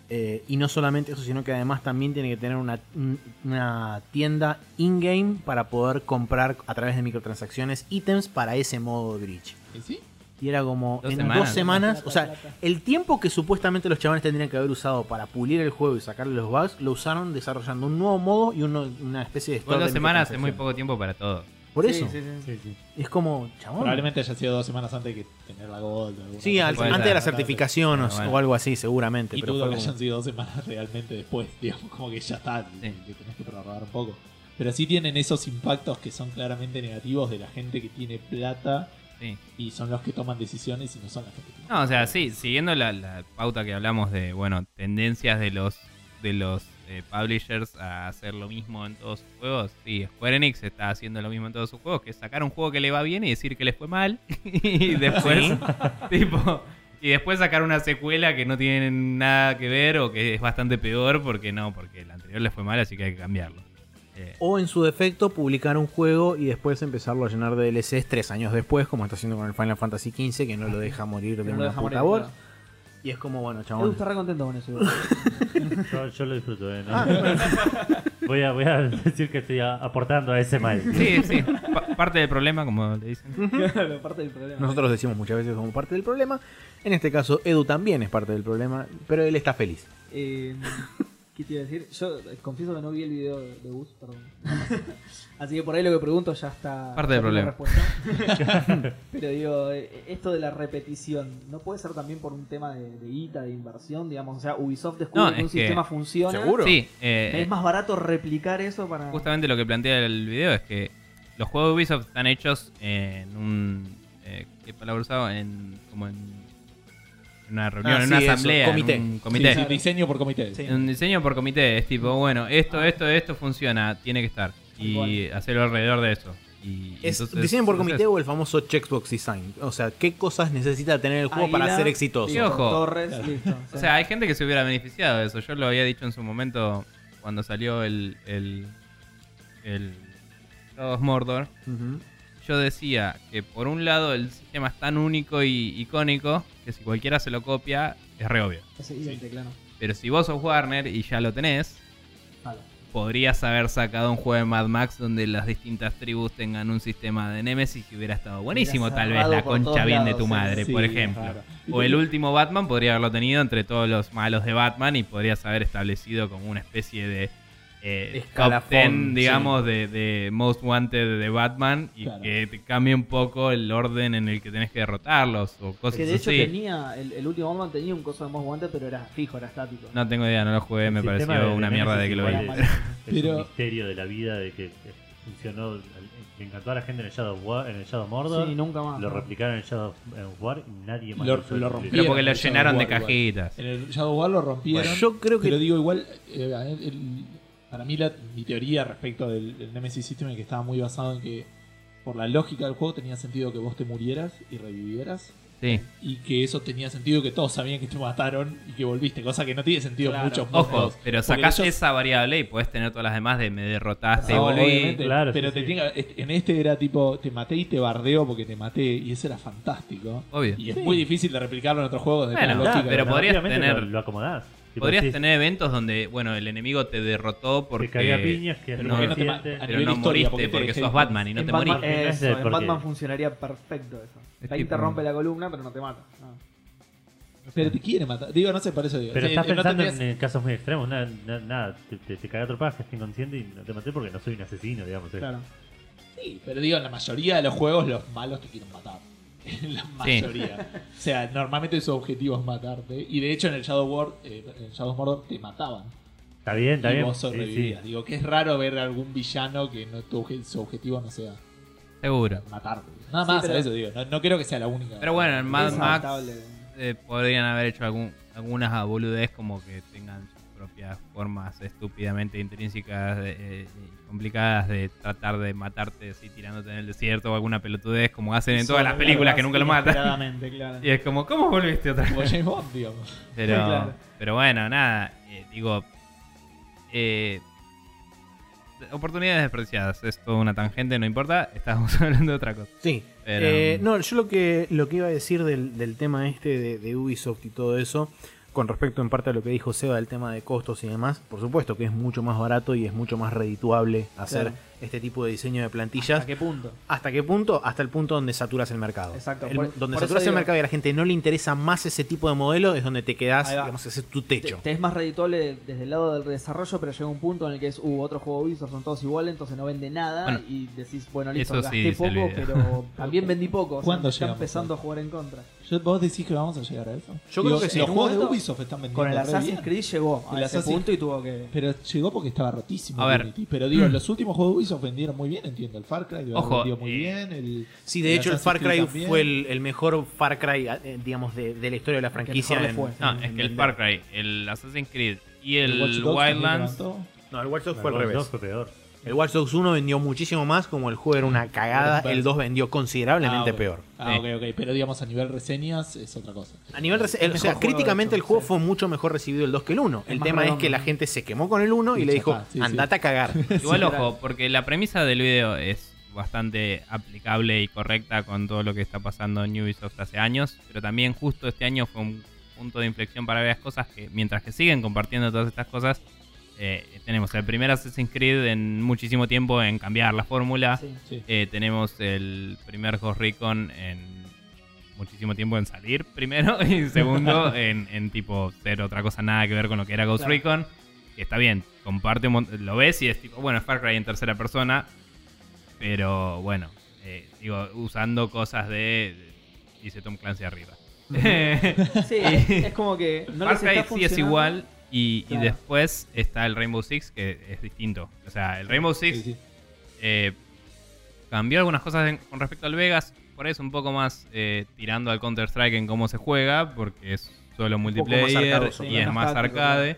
eh, y no solamente eso, sino que además también tiene que tener una, un- una tienda in-game para poder comprar a través de microtransacciones ítems para ese modo Bridge. ¿Y sí? Y era como Dos en semanas. dos semanas, Plata, o sea, plata. el tiempo que supuestamente los chavales tendrían que haber usado para pulir el juego y sacarle los bugs, lo usaron desarrollando un nuevo modo y uno- una especie de dos de semanas es muy poco tiempo para todo. Por Sí, eso, sí, sí. Sí, sí. es como, chabón. Probablemente haya sido dos semanas antes que tener la Gold. o alguna Sí, cosa al- antes de la certificación o, bueno. o algo así, seguramente. Y pero dudo fue que como- hayan sido dos semanas realmente después, digamos, como que ya está, Sí. que tenés que prorrogar un poco. Pero sí tienen esos impactos que son claramente negativos de la gente que tiene plata Sí. y son los que toman decisiones y no son las gente que tiene No, o sea, sí, siguiendo la, la pauta que hablamos de, bueno, tendencias de los de los eh, publishers a hacer lo mismo en todos sus juegos. Sí, Square Enix está haciendo lo mismo en todos sus juegos, que es sacar un juego que le va bien y decir que les fue mal. y después, tipo, y después sacar una secuela que no tiene nada que ver o que es bastante peor porque no, porque el anterior les fue mal, así que hay que cambiarlo. Eh, O en su defecto, publicar un juego y después empezarlo a llenar de DLCs tres años después, como está haciendo con el Final Fantasy XV, que no lo deja morir de No lo una deja puta morir, voz. claro. Y es como, bueno, Edu chabón. está re contento con eso. Yo, yo lo disfruto, ¿eh? ¿no? Ah, voy, a, voy a decir que estoy a- aportando a ese mal. Sí, sí. Pa- parte del problema, como le dicen. Claro, parte del problema. Nosotros decimos muchas veces como parte del problema. En este caso, Edu también es parte del problema, pero él está feliz. Eh, ¿Qué te iba a decir? Yo eh, confieso que no vi el video de de Gus, perdón. Así que por ahí lo que pregunto ya está. Parte del problema. respuesta. Pero digo, eh, esto de la repetición, ¿no puede ser también por un tema de, de guita, de inversión? Digamos, o sea, Ubisoft descubre No, que un que- sistema funciona. ¿Seguro? Sí, eh, Es más barato replicar eso para. justamente lo que plantea el video es que los juegos de Ubisoft están hechos en un. Eh, ¿Qué palabra usaba? En, como en, en una reunión, Ah, en sí, una eso, asamblea, comité. en un comité. sí, diseño por comité. Un diseño por comité. Es tipo, bueno, esto, esto, esto funciona, tiene que estar. Y hacerlo alrededor de eso. Y ¿Es entonces- diseño por entonces- comité o el famoso checkbox design? O sea, ¿qué cosas necesita tener el juego para ser exitoso? Sí, ojo. Torres, Claro. listo. O sea, hay gente que se hubiera beneficiado de eso. Yo lo había dicho en su momento cuando salió el. el. of Mordor. Ujú. Yo decía que por un lado el sistema es tan único y icónico que si cualquiera se lo copia es re obvio. es evidente, claro. Pero si vos sos Warner y ya lo tenés, podrías haber sacado un juego de Mad Max donde las distintas tribus tengan un sistema de Nemesis que hubiera estado buenísimo, tal vez la concha bien de tu madre, Sí, por ejemplo. claro. O el último Batman podría haberlo tenido entre todos los malos de Batman y podrías haber establecido como una especie de eh, top Escalafón, 10, digamos, de, de Most Wanted de Batman y Claro. que te cambie un poco el orden en el que tenés que derrotarlos o cosas Que de hecho así. tenía, el, el último Batman tenía un coso de Most Wanted, pero era fijo, era estático. No tengo idea, no lo jugué, me El sistema pareció de- una de mierda de que lo vi. igual es- mal. Es Pero- un misterio de la vida de que funcionó. Le encantó a la gente en el Shadow War, en el Shadow Mordor. Sí, nunca más. Lo ¿no? replicaron en el Shadow of War y nadie más Lo- lo rompieron. Pero porque lo llenaron de War igual. cajitas. En el Shadow War lo rompieron. Bueno, yo creo que- Pero digo, igual, eh, el- el- para mí la, mi teoría respecto del, del Nemesis System es que estaba muy basado en que por la lógica del juego tenía sentido que vos te murieras y revivieras. Sí. Y que eso tenía sentido que todos sabían que te mataron y que volviste, cosa que no tiene sentido en Claro. muchos Ojo, pero sacás ellos- esa variable y puedes tener todas las demás de me derrotaste y No, volví. obviamente, Claro, pero sí, te sí. tenga- en este era tipo, te maté y te bardeo porque te maté, y eso era fantástico. Obvio. Y es muy difícil de replicarlo en otros juegos. De Bueno, la lógica claro, pero podrías tener- Lo, lo acomodás. Tipo, Podrías tener eventos donde, bueno, el enemigo te derrotó porque Que caiga piñas, que no, ¿por qué no te ma- siente- a pero no historia, ¿por moriste porque dejé- sos Batman y no en te Batman, moriste. eso, en porque- Batman funcionaría perfecto eso. Es Ahí te rompe la columna, pero no te mata. No. Pero te quiere matar. Digo, no sé, por eso digo. Pero Sí, estás no pensando tendrías- en, eh, casos muy extremos. Nada, na- nada te, te, te cagué a trompadas, quedaste inconsciente y no te maté porque no soy un asesino, digamos. eh. Claro. Sí, pero digo, en la mayoría de los juegos los malos te quieren matar. En la mayoría. O sea, normalmente su objetivo es matarte. Y de hecho en el Shadow War, eh, en el Shadow Mordor te mataban. Está bien, está y bien. vos sobrevivías. sí. Digo que es raro ver algún villano que no, tu su objetivo no sea Seguro. matarte. Nada Sí, más pero- a eso digo. No, no creo que sea la única. Pero bueno, en Mad Max eh, podrían haber hecho algún, algunas boludez como que tengan sus propias formas estúpidamente intrínsecas eh, eh, complicadas de tratar de matarte así tirándote en el desierto o alguna pelotudez como hacen en todas las películas que nunca lo matan. Claro. Y es como, ¿cómo volviste otra vez? James Bond, digamos. Pero, Claro. pero bueno, nada, eh, digo, eh, oportunidades despreciadas, es toda una tangente, no importa, estábamos hablando de otra cosa. Sí. Pero- Eh, no, yo lo que, lo que iba a decir del, del tema este de, de Ubisoft y todo eso, con respecto en parte a lo que dijo Seba del tema de costos y demás, por supuesto que es mucho más barato y es mucho más redituable hacer Claro. este tipo de diseño de plantillas. ¿Hasta qué punto? ¿Hasta qué punto? Hasta el punto donde saturas el mercado. Exacto, El- por- donde por saturas el mercado y a la gente no le interesa más ese tipo de modelo es donde te va. digamos, ese es tu Te, techo. te es más redituable de- desde el lado del desarrollo, pero llega un punto en el que es, uh, otro juego Ubisoft son todos iguales, entonces no vende nada Bueno, y decís, bueno, listo, sí gasté el poco, pero también vendí poco. O sea, ¿Cuándo está empezando a- a jugar en contra. Yo- ¿Vos decís que vamos a llegar a eso? Yo creo que sí. Los juegos de Ubisoft están vendiendo Con el re Assassin's bien. Creed llegó a El ese Assassin's- punto y tuvo que... Pero llegó porque estaba rotísimo. A ver. Unity. Pero digo, los últimos juegos de Ubisoft vendieron muy bien, entiendo. El Far Cry Ojo, vendió muy eh, bien. El, Sí, de hecho el Far Cry también. fue el, el mejor Far Cry, eh, digamos, de, de la historia de la franquicia. mejor le en- fue. No, en- es en que el. Far Cry, el Assassin's Creed y el, Wildlands. No, el Watch Dogs El fue Watch revés. El Watch Dogs 1 vendió muchísimo más, como el juego era una cagada, Pero- el 2 vendió considerablemente Ah, peor. Ah, ok, ok. Pero digamos, a nivel reseñas es otra cosa. A nivel Es o sea, críticamente el juego sí. fue mucho mejor recibido el 2 que el 1. Es El tema es que la gente se quemó con el 1 y le dijo, sí, andate a cagar. Igual ojo, porque la premisa del video es bastante aplicable y correcta con todo lo que está pasando en Ubisoft hace años, pero también justo este año fue un punto de inflexión para varias cosas que mientras que siguen compartiendo todas estas cosas, eh, tenemos el primer Assassin's Creed en muchísimo tiempo en cambiar la fórmula. Sí. Sí. Eh, tenemos el primer Ghost Recon en muchísimo tiempo en salir primero y segundo en, en tipo ser otra cosa nada que ver con lo que era Ghost Claro. Recon. Está bien, comparte un lo ves y es tipo, bueno, es Far Cry en tercera persona, pero bueno, eh, digo, usando cosas de, dice Tom Clancy arriba. Sí, es, como que no Far Cry sí es igual y, y después está el Rainbow Six que es distinto. O sea, el Rainbow Six Sí, sí. eh, cambió algunas cosas en- con respecto al Vegas. Por eso un poco más eh, tirando al Counter-Strike en cómo se juega, porque es solo multiplayer arcadoso, y es Más arcade.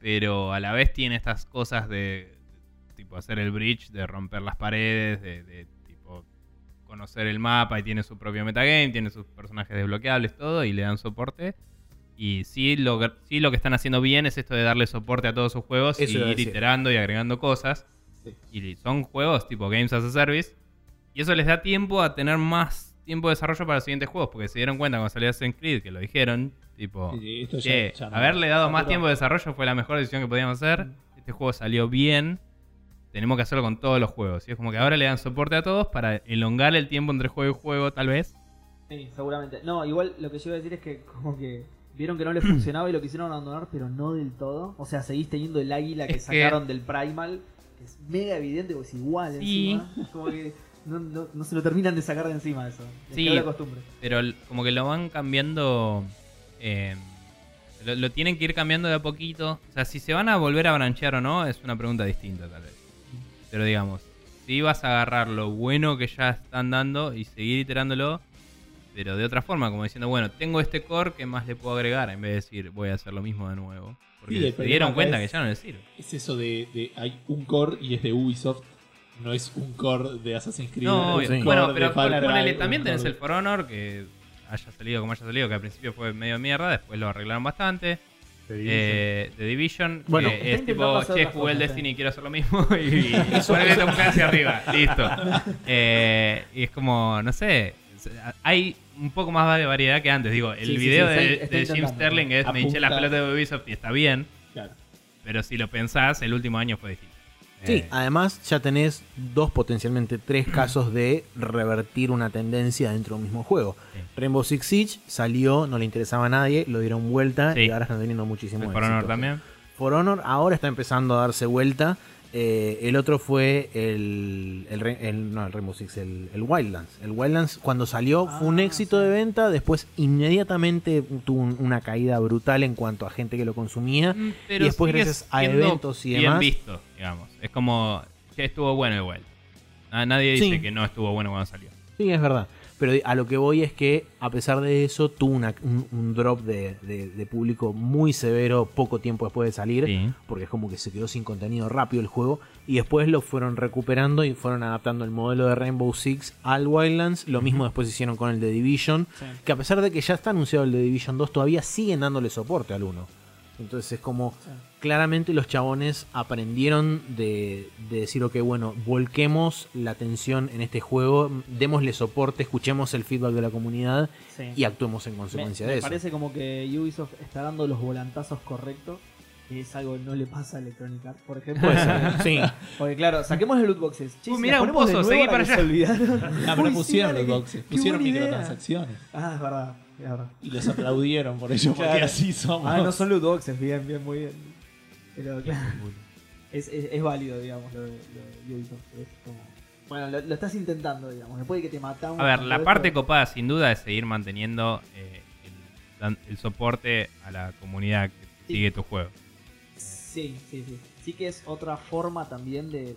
Pero a la vez tiene estas cosas de, tipo hacer el bridge, de romper las paredes, de, de, tipo conocer el mapa y tiene su propio metagame, tiene sus personajes desbloqueables, todo, y le dan soporte. Y sí lo, que- sí lo que están haciendo bien es esto de darle soporte a todos sus juegos Eso y ir iterando y agregando cosas. Sí. Y son juegos tipo Games as a Service. Y eso les da tiempo a tener más tiempo de desarrollo para los siguientes juegos. Porque se dieron cuenta cuando salió Assassin's Creed, que lo dijeron, tipo, Sí, sí, esto ya- che, ya no- haberle dado más tiempo de desarrollo fue la mejor decisión que podíamos hacer. Este juego salió bien. Tenemos que hacerlo con todos los juegos. Y es como que ahora le dan soporte a todos para elongar el tiempo entre juego y juego, tal vez. Sí, seguramente. No, igual lo que yo iba a decir es que como que vieron que no les funcionaba y lo quisieron abandonar, pero no del todo. O sea, seguís teniendo el águila que Es que- sacaron del Primal, que es mega evidente, porque es igual Sí. encima. Como que no, no- no se lo terminan de sacar de encima eso. Les Sí. la costumbre. Pero como que lo van cambiando. eh, lo, lo tienen que ir cambiando de a poquito. O sea, si se van a volver a branchear o no, es una pregunta distinta, tal vez. Pero digamos, si vas a agarrar lo bueno que ya están dando y seguir iterándolo, pero de otra forma, como diciendo, bueno, tengo este core, ¿qué más le puedo agregar? En vez de decir, voy a hacer lo mismo de nuevo. Porque Sí, se dieron cuenta es- que ya no les sirve. Es eso de, de- hay un core y es de Ubisoft. No es un core de Assassin's Creed. No, un sí. bueno, core de pero ponele, un también tenés de- el For Honor, que haya salido como haya salido, que al principio fue medio mierda, después lo arreglaron bastante. Te digo, Eh, The Division, Bueno, que es tipo, che, jugué el Destiny y quiero hacer lo mismo y, y ponele Tom Clancy arriba, listo. Eh, y es como, no sé, hay un poco más de variedad que antes. Digo, el Sí, video sí, de, está- está de Jim. Sterling es me hinché la Apunta- pelota de Ubisoft y está bien, Claro. pero si lo pensás, el último año fue distinto. Sí, Eh, además ya tenés dos, potencialmente tres casos de revertir una tendencia dentro de un mismo juego. Sí. Rainbow Six Siege salió, no le interesaba a nadie, lo dieron vuelta Sí. y ahora están teniendo muchísimo For Honor también. For Honor ahora está empezando a darse vuelta. Eh, el otro fue el, el, Re- el- no, el Rainbow Six, el, el Wildlands. El Wildlands cuando salió fue un Ah, éxito sí. de venta, después inmediatamente tuvo un- una caída brutal en cuanto a gente que lo consumía. Mm, y después gracias a eventos y bien demás. visto, digamos. Es como, che, estuvo bueno igual. Na- Nadie dice Sí. que no estuvo bueno cuando salió. Sí, es verdad. Pero a lo que voy es que, a pesar de eso, tuvo una- un, un drop de, de- de público muy severo poco tiempo después de salir. Sí. Porque es como que se quedó sin contenido rápido el juego. Y después lo fueron recuperando y fueron adaptando el modelo de Rainbow Six al Wildlands. Lo mismo después hicieron con el de Division. Sí. Que a pesar de que ya está anunciado el de Division 2, todavía siguen dándole soporte al 1. Entonces es como, Sí. claramente los chabones aprendieron de, de decir, ok, bueno, volquemos la atención en este juego, démosle soporte, escuchemos el feedback de la comunidad Sí. y actuemos en consecuencia me de eso. parece como que Ubisoft está dando los volantazos correctos. Que es algo que no le pasa a Electronic Arts, por ejemplo. Sí. Porque claro, saquemos los loot boxes. Che, Uh, mirá, un pozo, seguí para allá. Ah, pero pusieron qué- boxes, pusieron microtransacciones. Ah, es verdad, Y los aplaudieron por ello, porque Claro. así somos. Ah, no son loot boxes, bien, bien, muy bien. Pero claro, es, es, es válido, digamos, lo de, lo de Ubisoft. Es como... Bueno, lo, lo estás intentando, digamos. Después de que te matamos. A ver, la parte copada sin duda es seguir manteniendo eh, el, dan- el soporte a la comunidad que Sí. sigue tu juego. Sí, sí, sí. Sí que es otra forma también de,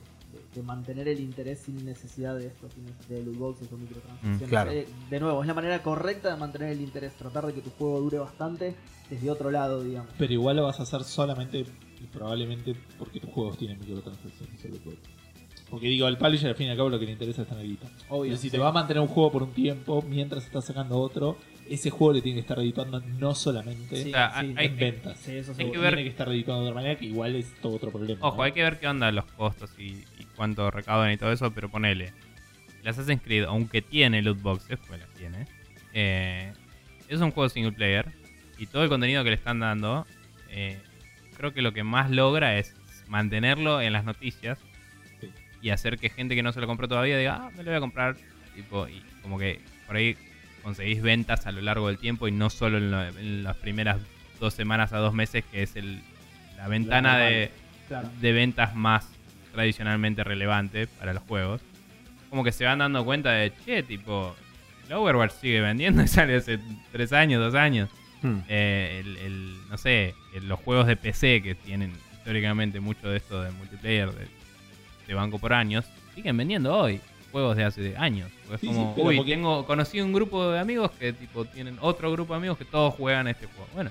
de- de mantener el interés sin necesidad de esto, sin necesidad de loot boxes o microtransacciones. Mm, claro. Eh, de nuevo, es la manera correcta de mantener el interés, tratar de que tu juego dure bastante desde otro lado, digamos. Pero igual lo vas a hacer solamente y probablemente porque tus juegos tienen microtransacciones. solo por- Porque digo, al publisher al fin y al cabo lo que le interesa es tener guita. Obvio. Pero si sí. te va a mantener un juego por un tiempo mientras estás sacando otro, ese juego le tiene que estar editando no solamente Sí, O sea, sí, hay- en ventas. Sí, eso hay que ver- Tiene que estar editando de otra manera que igual es todo otro problema. Ojo, ¿no? hay que ver qué onda los costos y cuánto recaudan y todo eso, pero ponele. El Assassin's Creed, aunque tiene loot boxes, pues las tiene, eh, es un juego single player y todo el contenido que le están dando, eh, creo que lo que más logra es mantenerlo en las noticias Sí. y hacer que gente que no se lo compró todavía diga, ah, me lo voy a comprar. Tipo, y como que por ahí conseguís ventas a lo largo del tiempo y no solo en, lo- en las primeras dos semanas a dos meses, que es el, la ventana de, Claro. de ventas más tradicionalmente relevante para los juegos. Como que se van dando cuenta de, che, tipo, el Overwatch sigue vendiendo y sale hace tres años, dos años. Hmm. Eh, el, el- no sé, el- los juegos de PC que tienen históricamente mucho de esto de multiplayer de, de banco por años, siguen vendiendo hoy juegos de hace años. Porque es Sí, como, sí, pero uy, porque- tengo, conocí un grupo de amigos que tipo tienen otro grupo de amigos que todos juegan este juego. Bueno,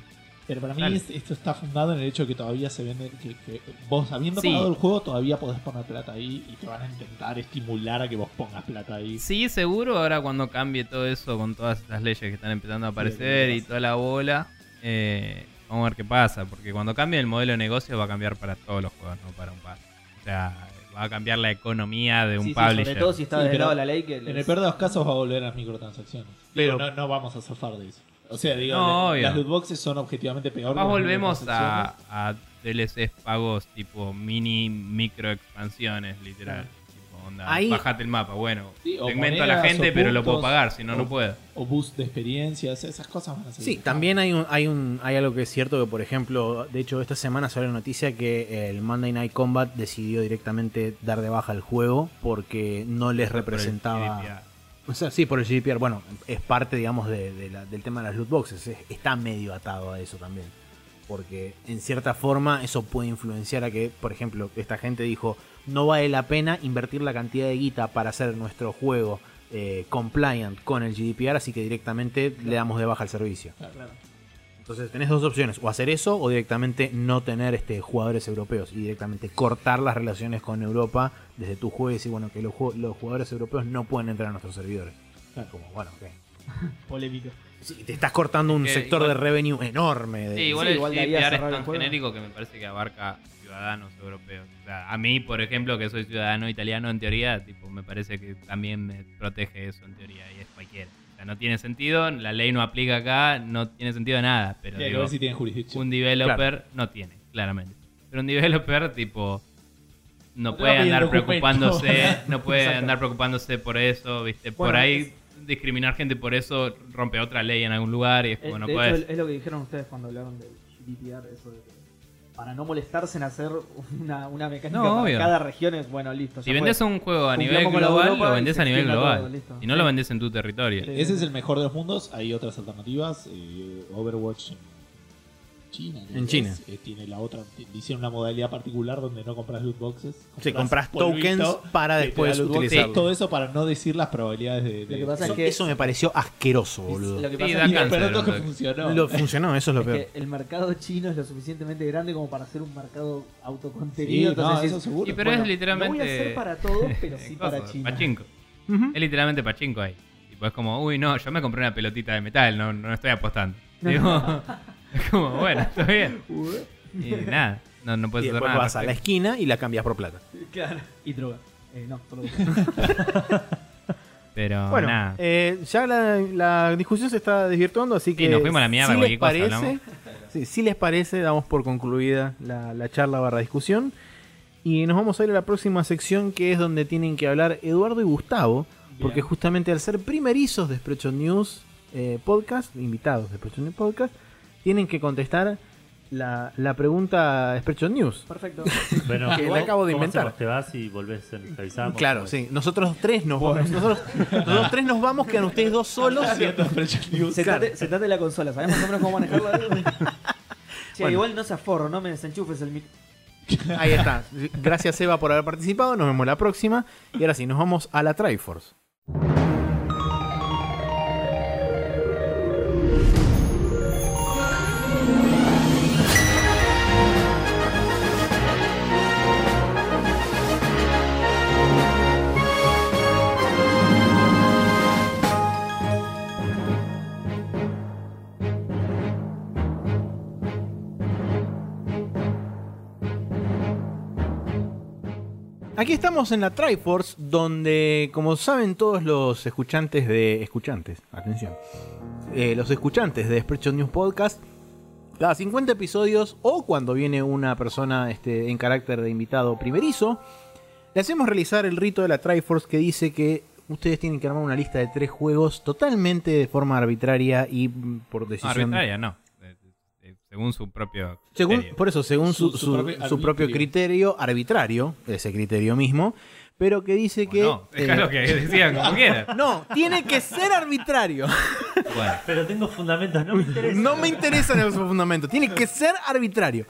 Pero para mí es- esto está fundado en el hecho de que todavía se vende, que, que vos habiendo Sí. pagado el juego todavía podés poner plata ahí y te van a intentar estimular a que vos pongas plata ahí. Sí, seguro ahora cuando cambie todo eso con todas estas leyes que están empezando a aparecer y toda la bola, eh, vamos a ver qué pasa, porque cuando cambie el modelo de negocio va a cambiar para todos los juegos, no para un par. O sea, va a cambiar la economía de un Sí, sobre todo si está Sí, del lado de la ley que En el peor de los casos va a volver a las microtransacciones. Pero- Digo, no, no vamos a zafar de eso. O sea, digo, No, las loot boxes son objetivamente peor las volvemos a, a DLCs pagos tipo mini micro expansiones, literal. Tipo, onda, Ahí- bájate el mapa, bueno, Sí, segmento a la gente, pero lo puedo pagar, si no, no puedo. O boost de experiencias, esas cosas van a seguir. Sí, también hay un, hay un hay algo que es cierto que por ejemplo, de hecho esta semana salió la noticia que el Monday Night Combat decidió directamente dar de baja el juego porque no les representaba. O sea, sí, por el GDPR, bueno, es parte digamos de, la- del tema de las loot boxes, es- está medio atado a eso también. Porque en cierta forma eso puede influenciar a que, por ejemplo, esta gente dijo, no vale la pena invertir la cantidad de guita para hacer nuestro juego eh, compliant con el GDPR, así que directamente le damos de baja el servicio. Claro. Entonces tenés dos opciones, o hacer eso o directamente no tener este, jugadores europeos y directamente cortar las relaciones con Europa desde tu juego y decir, bueno, que los, los jugadores europeos no pueden entrar a nuestros servidores. Claro. Como, bueno, ok. Polémico. Sí, te estás cortando un que sector igual- de revenue enorme. de- Sí, igual Sí, el igual GDPR es tan genérico que me parece que abarca ciudadanos europeos. O sea, a mí, por ejemplo, que soy ciudadano italiano, en teoría, tipo, me parece que también me protege eso en teoría y es cualquiera. O sea, no tiene sentido, la ley no aplica acá, no tiene sentido nada, pero Tiene que digo, ver si tienen jurisdicción. un developer no tiene, claramente. Pero un developer, tipo, no puede andar preocupándose, no puede Exacto. andar preocupándose por eso, ¿viste? Por ahí discriminar gente por eso rompe otra ley en algún lugar y es Eh, como no de puedes. es lo que dijeron ustedes cuando hablaron del GDPR, eso de que para no molestarse en hacer una, una mecánica No, para obvio. cada región es bueno, listo. Si vendes un juego a nivel global, lo se a nivel global. todo, listo. y no Sí. lo vendes en tu territorio. Sí. Ese es el mejor de los mundos. Hay otras alternativas. eh, Overwatch China. En China. es, eh, tiene la otra. Hicieron una modalidad particular donde no compras loot boxes. Sí, compras tokens para después utilizarlo. Todo eso para no decir las probabilidades de. de- Lo que pasa Eso, es que eso me pareció asqueroso, boludo. Lo que Sí, pasa da es Y que, funcionó. Lo funcionó, eso es lo es peor. que el mercado chino es lo suficientemente grande como para hacer un mercado Sí, autocontenido. no, entonces eso decís, seguro. Y pero bueno, es literalmente. No voy a hacer para todos, pero sí para China. Pachinko. Ujú. Es literalmente pachinko ahí. Tipo, es como, uy, no, yo me compré una pelotita de metal, no, no estoy apostando. Digo, es como, bueno, está bien. Y nada, no, no Y puedes hacer después nada. vas a la esquina y la cambias por plata. Claro. Y droga. Eh, no, solo Pero Bueno, nada. eh, ya la, la discusión se está desvirtuando, así que. nos fuimos a la mierda, si les cualquier cosa parece, sí, si les parece, damos por concluida la, la charla barra discusión. Y nos vamos a ir a la próxima sección que es donde tienen que hablar Eduardo y Gustavo. Porque Bien. justamente al ser primerizos de Spreadshot News eh, Podcast, invitados de Spreadshot News Podcast, tienen que contestar la, la pregunta de Spreadshot News. Perfecto. Bueno, Que la ¿cómo- acabo de inventar. hacemos? Te vas y volvés, te avisamos. Claro, sí. Nosotros tres nos vamos. Nosotros, nosotros tres nos vamos, quedan ustedes dos solos. En la consola, ¿sabes más o menos cómo manejarla? Che, Bueno. igual no se aforro, no me desenchufes el mic. Ahí está. Gracias Eva por haber participado. Nos vemos la próxima. Y ahora sí, nos vamos a la Triforce. Aquí estamos en la Triforce, donde, como saben todos los escuchantes de. Escuchantes, atención. Eh, los escuchantes de Spreadshot News Podcast cada 50 episodios o cuando viene una persona este, en carácter de invitado primerizo, le hacemos realizar el rito de la Triforce que dice que ustedes tienen que armar una lista de tres juegos totalmente de forma arbitraria y mm, por decisión... Arbitraria, no. Según su propio. Según, por eso, según su, Su- su su- propio su propio arbitrio. criterio arbitrario, ese criterio mismo, pero que dice O que... no, eh, dejalo que decían como quieran. no, tiene que ser arbitrario. Bueno, Pero tengo fundamentos, no me interesa. No me interesan esos fundamentos, tiene que ser arbitrario.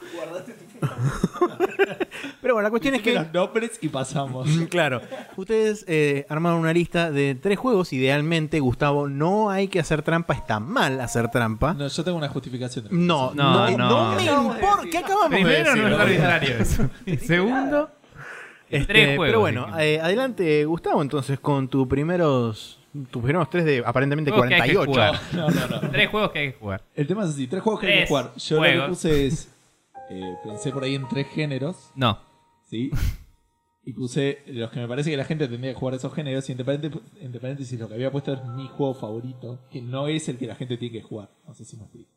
Pero bueno, la cuestión es que... los nombres y pasamos. Mm, Claro. Ustedes eh, armaron una lista de tres juegos. Idealmente, Gustavo, no hay que hacer trampa. Está mal hacer trampa. No, yo tengo una justificación. de No, No, no, no, no. me Acabamos de importa. ¿Qué acabamos de primero decir? no es arbitrario eso. Segundo, Este, tres juegos. pero bueno, eh, adelante, Gustavo, entonces, con tus primeros. Tus primeros tres de aparentemente Juegos que hay que 48. jugar. No, no, no. tres juegos que hay que jugar. El tema es así, tres juegos que hay Tres que jugar. Yo lo que puse es... eh, pensé por ahí en tres géneros, No. ¿sí? Y puse los que me parece que la gente tendría que jugar esos géneros. Y entre paréntesis, entre paréntesis, lo que había puesto es mi juego favorito, que no es el que la gente tiene que jugar. No sé si me explico.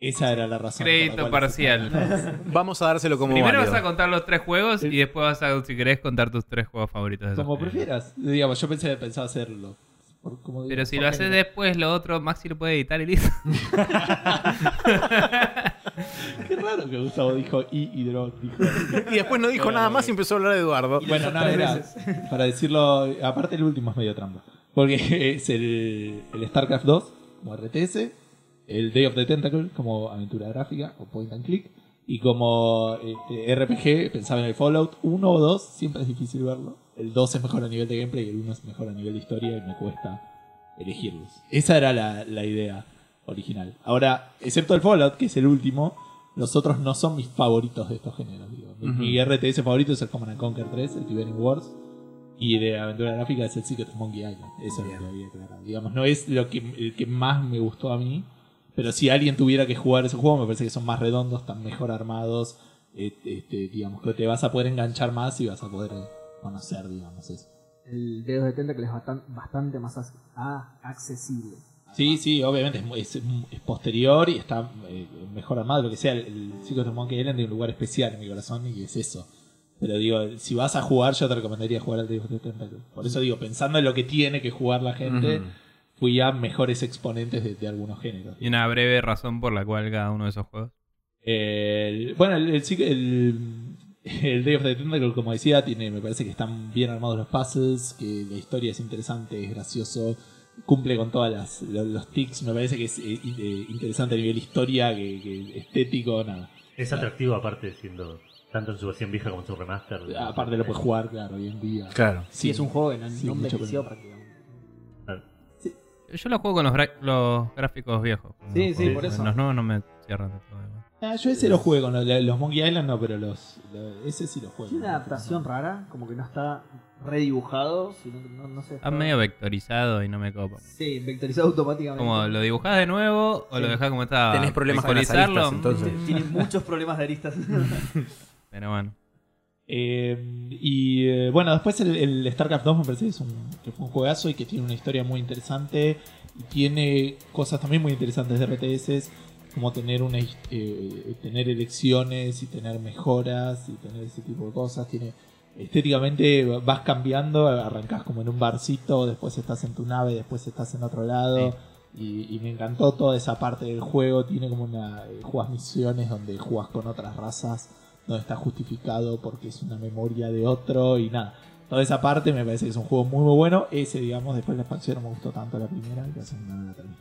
Esa era la razón. Crédito parcial. Vamos a dárselo como. Primero válido. vas a contar los tres juegos y después vas a, si querés, contar tus tres juegos favoritos de Como prefieras. Digamos, yo pensé, pensaba hacerlo. Por- como digo, Pero si lo haces después, lo otro, Maxi lo puede editar y listo. Qué raro que Gustavo dijo y y Drog dijo. Y después no dijo nada más y empezó a hablar de Eduardo. Bueno, no, era, para decirlo, aparte el último es medio trampa. Porque es el, el StarCraft 2 como RTS, el Day of the Tentacle como aventura gráfica o point and click, y como este, RPG, pensaba en el Fallout 1 o 2, siempre es difícil verlo. El 2 es mejor a nivel de gameplay y el 1 es mejor a nivel de historia y me cuesta elegirlos. Esa era la, la idea original. Ahora, excepto el Fallout, que es el último, los otros no son mis favoritos de estos géneros. digo. Mi- Mi RTS favorito es el Command and Conquer 3, el Tiberian Wars. Y de aventura gráfica es el Secret Monkey Island. Eso es lo que había aclarado. Digamos, no es lo que, el que más me gustó a mí. Pero si alguien tuviera que jugar ese juego, me parece que son más redondos, están mejor armados. eh, Este, digamos que te vas a poder enganchar más y vas a poder conocer, digamos, eso. El Dedos de Tentacle es bastan- bastante más ah, accesible. Sí, sí, obviamente es, mu- es, es posterior y está eh, mejor armado, lo que sea. El, el Secret of Monkey Island tiene un lugar especial en mi corazón y es eso. Pero digo, si vas a jugar, yo te recomendaría jugar al Tentacle. Por eso digo, pensando en lo que tiene que jugar la gente. Fui a mejores exponentes de, de algunos géneros. Y una breve razón por la cual cada uno de esos juegos. El- bueno, el, el, el- el Day of the Tentacle, como decía, tiene, me parece que están bien armados los puzzles, que la historia es interesante, es gracioso, cumple con todos los, los tics, me parece que es eh, eh, interesante a nivel historia, que, que estético, nada. Es atractivo aparte siendo tanto en su versión vieja como en su remaster. Aparte lo puedes jugar, claro, hoy en día. Claro. Sí, es un juego que no, sí, no mucho envejeció problema. prácticamente. Yo lo juego con los, gráficos viejos. Sí, Los sí, por eso. Los nuevos no me cierran de todo. igual. Ah, yo ese lo juego, con los, los Monkey Island no, pero los, los- ese sí lo juego. Tiene una adaptación rara, como que no está redibujado, sino que no, no sé. Está medio vectorizado y no me copa. Sí, vectorizado automáticamente. Como lo dibujás de nuevo o Sí. lo dejás como está. Tenés problemas con las aristas, entonces. mm, Tiene muchos problemas de aristas. Pero bueno. Eh, y eh, bueno, después el, el StarCraft 2 me parece que, es un, que fue un juegazo y que tiene una historia muy interesante. Y tiene cosas también muy interesantes de RTS, como tener, una, eh, tener elecciones y tener mejoras y tener ese tipo de cosas. Tiene Estéticamente vas cambiando, arrancás como en un barcito, después estás en tu nave, después estás en otro lado. Y, y me encantó toda esa parte del juego. Tiene como una. eh, Jugas misiones donde jugas con otras razas, donde está justificado porque es una memoria de otro y nada. Toda esa parte me parece que es un juego muy muy bueno. Ese, digamos, después la expansión no me gustó tanto la primera, que hace una la terminé.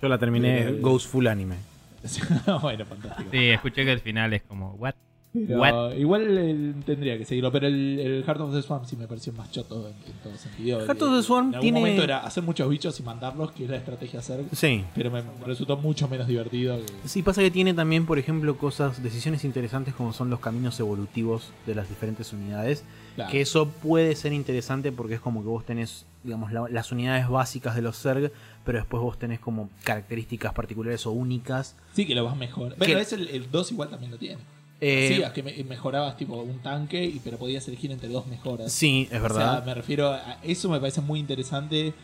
Yo la terminé Ghost Full Anime. bueno, fantástico. Sí, escuché que el final es como, ¿what? Pero What? igual eh, tendría que seguirlo, pero el, el Heart of the Swarm sí me pareció más choto en, en todo sentido. Heart of the Swarm en algún tiene- momento era hacer muchos bichos y mandarlos, que es la estrategia hacer, Sí. pero me resultó mucho menos divertido. que- Sí, pasa que tiene también, por ejemplo, cosas, decisiones interesantes como son los caminos evolutivos de las diferentes unidades. Claro. Que eso puede ser interesante porque es como que vos tenés, digamos, la- las unidades básicas de los Zerg, pero después vos tenés como características particulares o únicas. Sí, que lo vas mejor. Que- Bueno, es el, el 2 igual también lo tiene. Eh, Sí, que me- mejorabas tipo un tanque, y, pero podías elegir entre dos mejoras. sí, es O verdad. sea, me refiero a eso me parece muy interesante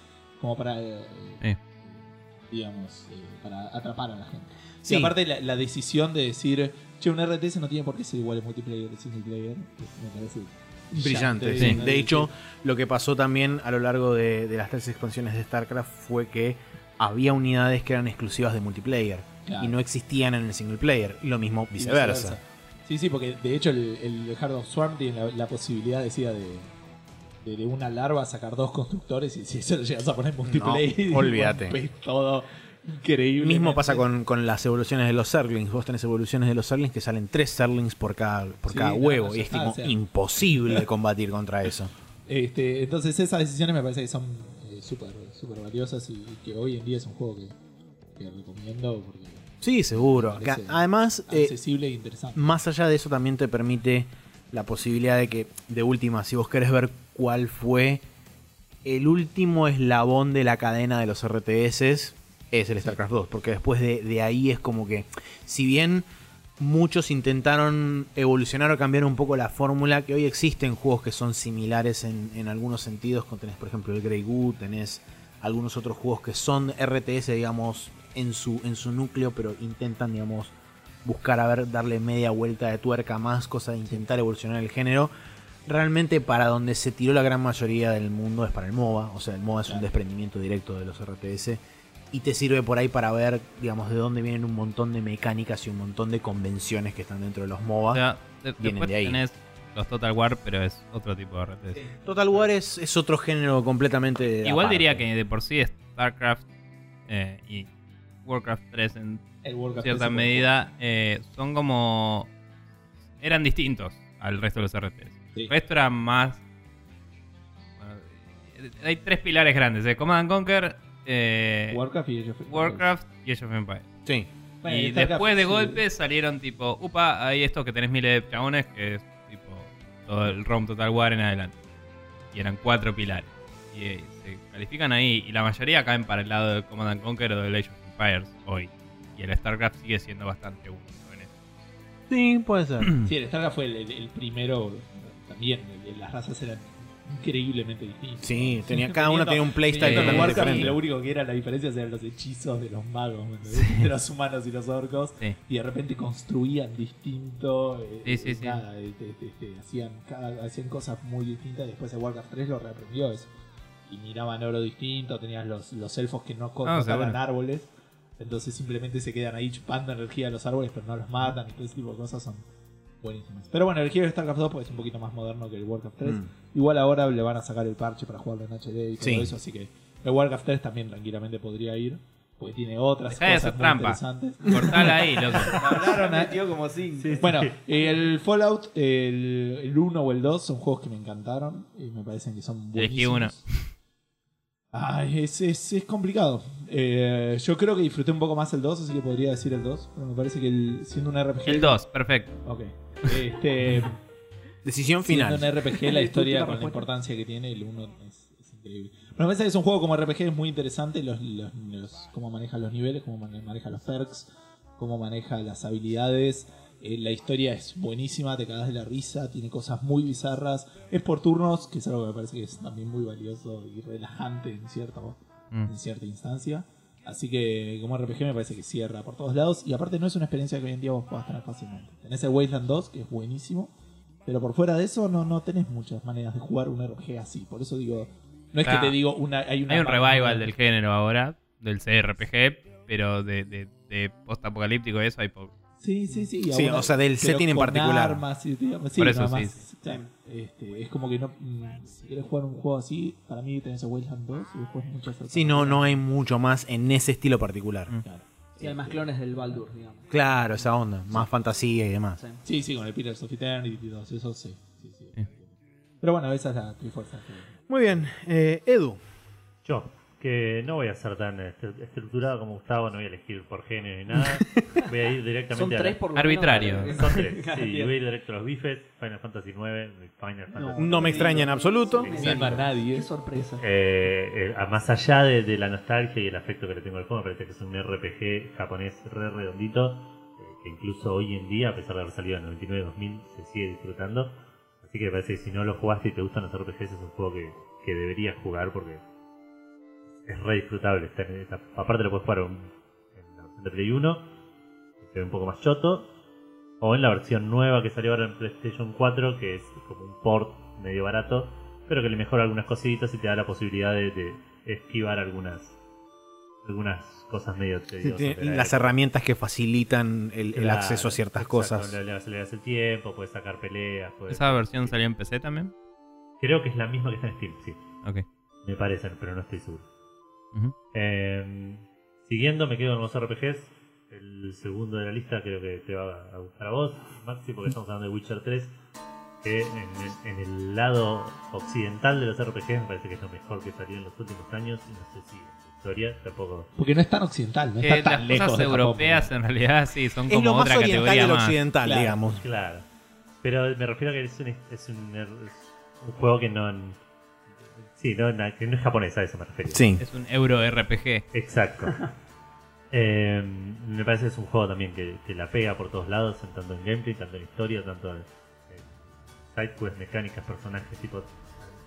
como para, eh, Eh. digamos, eh, para atrapar a la gente. Sí, Sí. aparte la, la decisión de decir, che, un RTS no tiene por qué ser igual en multiplayer y single player, me parece Brillante, sí. De hecho, lo que pasó también a lo largo de, de las tres expansiones de StarCraft fue que había unidades que eran exclusivas de multiplayer Claro. y no existían en el single player. Y lo mismo Y viceversa. Sí, sí, porque de hecho el, el Heart of Swarm tiene la, la posibilidad, decía, de, de, de una larva sacar dos constructores y si eso lo llegas a poner en multiplayer, y olvídate. todo increíble. Mismo pasa con, con las evoluciones de los Zerglings. Vos tenés evoluciones de los Zerglings que salen tres Zerglings por cada, por Sí, cada huevo. no, y es tipo o sea. imposible combatir contra eso. Este, entonces esas decisiones me parece que son eh, súper súper valiosas y, y que hoy en día es un juego que, que recomiendo porque Sí, seguro. Además, eh, e interesante. más allá de eso también te permite la posibilidad de que, de última, si vos querés ver cuál fue el último eslabón de la cadena de los RTS, es el StarCraft 2, porque después de, de ahí es como que, si bien muchos intentaron evolucionar o cambiar un poco la fórmula, que hoy existen juegos que son similares en, en algunos sentidos, tenés por ejemplo el Grey Goo, tenés algunos otros juegos que son RTS, digamos, en su, en su núcleo, pero intentan, digamos, buscar a ver, darle media vuelta de tuerca más, cosa de intentar evolucionar el género. Realmente para donde se tiró la gran mayoría del mundo es para el MOBA, o sea, el MOBA es un desprendimiento directo de los RTS y te sirve por ahí para ver, digamos, de dónde vienen un montón de mecánicas y un montón de convenciones que están dentro de los MOBA. O sea, de- Vienen de ahí. tenés los Total War, pero es otro tipo de RTS. Total War es, es otro género completamente Igual aparte. diría que de por sí StarCraft eh, y Warcraft 3 en cierta medida eh, son como... eran distintos al resto de los RTS. Sí. El resto era más... bueno, hay tres pilares grandes, eh, Command and Conquer, eh. Warcraft y Age of Empires. Warcraft y Age of Empires. Sí. Bueno, y después de sí. golpe salieron tipo, upa, hay estos que tenés miles de chabones, que es tipo todo el ROM Total War en adelante. Y eran cuatro pilares. Y eh, se califican ahí, y la mayoría caen para el lado del Command and Conquer o del Age of Empires hoy. Y el StarCraft sigue siendo bastante único en eso. Sí, puede ser. Sí, el Starcraft fue el, el- el primero también. el- el- las razas eran increíblemente distintas. Sí, tenía, cada uno tenía un playstyle Sí, totalmente diferente. Lo único que era la diferencia eran los hechizos de los magos, ¿me entendés? de los humanos y los orcos. Sí. Y de repente construían distinto. eh, Sí, sí, sí. nada, eh, te- te- te hacían, cada- hacían cosas muy distintas. Después el Warcraft 3 lo reaprendió eso. Y miraban oro distinto, tenías los, los elfos que no co- Ah, cortaban seguro. árboles. Entonces simplemente se quedan ahí chupando energía de los árboles, pero no los matan y todo ese tipo de cosas son buenísimas. Pero bueno, el Hero de StarCraft 2 pues, es un poquito más moderno que el Warcraft 3. Mm. Igual ahora le van a sacar el parche para jugarlo en HD y todo Sí. eso, así que el Warcraft 3 también tranquilamente podría ir, porque tiene otras Dejá de cosas muy trampa. interesantes. Cortala ahí, loco. Hablaron metió como cinco. Bueno, el Fallout, el, el 1 o el 2 son juegos que me encantaron y me parecen que son Elegí buenísimos. Ay, es, es, es complicado. Eh, yo creo que disfruté un poco más el 2, así que podría decir el 2. Pero me parece que el, siendo un RPG. El 2, perfecto. Ok. Este, Decisión siendo final. un RPG, la historia con la importancia que tiene, el 1 es, es increíble. Pero me parece que es un juego como RPG, es muy interesante. Los, los, los- cómo maneja los niveles, cómo mane- maneja los perks, cómo maneja las habilidades. Eh, la historia es buenísima, te cagas de la risa, tiene cosas muy bizarras. Es por turnos, que es algo que me parece que es también muy valioso y relajante en, cierto, Mm. en cierta instancia. Así que como RPG me parece que cierra por todos lados. Y aparte no es una experiencia que hoy en día vos puedas tener fácilmente. Tenés el Wasteland 2, que es buenísimo. Pero por fuera de eso no, no tenés muchas maneras de jugar un RPG así. Por eso digo, no es Claro. que te digo una... Hay, una Hay un revival del género ahora, del CRPG, pero de, de, de post-apocalíptico eso hay poco. Sí, sí, sí. Sí, ahora- o sea, del setting en con particular. armas y, digamos, sí, Por eso sí. más. Claro, este, es como que no... mm, Si quieres jugar un juego así, para mí tenés el Wasteland 2 y después muchas otras Sí, no, no hay mucho más en ese estilo particular. Mm. Claro. Sí, hay más clones del Baldur, digamos. Claro, esa onda. Más fantasía y demás. Sí. Sí, con el Pillars of Eternity y todo eso, sí. sí, sí. Sí. Pero bueno, esa es la Trifuerza. que- Muy bien. Eh, Edu. Yo, que no voy a ser tan estru- estructurado como Gustavo, no voy a elegir por género ni nada. Voy a ir Son directamente a tres por lo Arbitrario. para- Son tres, sí, voy a ir directo a los bifes, Final Fantasy IX, Final Fantasy No me extraña en absoluto. Ni más nadie. Qué sorpresa. Eh, eh, a- más allá de, de la nostalgia y el afecto que le tengo al juego, me parece que es un RPG japonés re redondito, eh, que incluso hoy en día, a pesar de haber salido en 99-2000, se sigue disfrutando. Así que me parece que si no lo jugaste y te gustan los RPGs, es un juego que, que deberías jugar porque es re disfrutable. Está aparte lo puedes jugar en, en la versión de Play 1 se ve un poco más choto, o en la versión nueva que salió ahora en PlayStation 4, que es como un port medio barato, pero que le mejora algunas cositas y te da la posibilidad de, de esquivar algunas algunas cosas medio Sí, tediosas. la las herramientas que facilitan el, acceso a ciertas exacto, cosas. Le, le aceleras el tiempo, puedes sacar peleas. puedes- ¿Esa versión salió en PC también? Creo que es la misma que está en Steam, sí. Ok. Me parece, pero no estoy seguro. Eh, siguiendo, me quedo con los RPGs. El segundo de la lista creo que te va a gustar a vos, Maxi, porque estamos hablando de Witcher 3. Que en el, en el lado occidental de los RPGs me parece que es lo mejor que salió en los últimos años. Y no sé si en la historia tampoco. Porque no es tan occidental, no tan las lejos cosas europeas en realidad sí son Es como lo más otra oriental categoría del más. occidental, Claro. digamos. Claro. Pero me refiero a que es un, es un, un juego que no. Sí, no, que no es japonés, a eso me refiero. Sí. Es un euro RPG. Exacto. Eh, me parece que es un juego también que, que la pega por todos lados, tanto en gameplay, tanto en historia, tanto en, sidequests, mecánicas, personajes, tipo,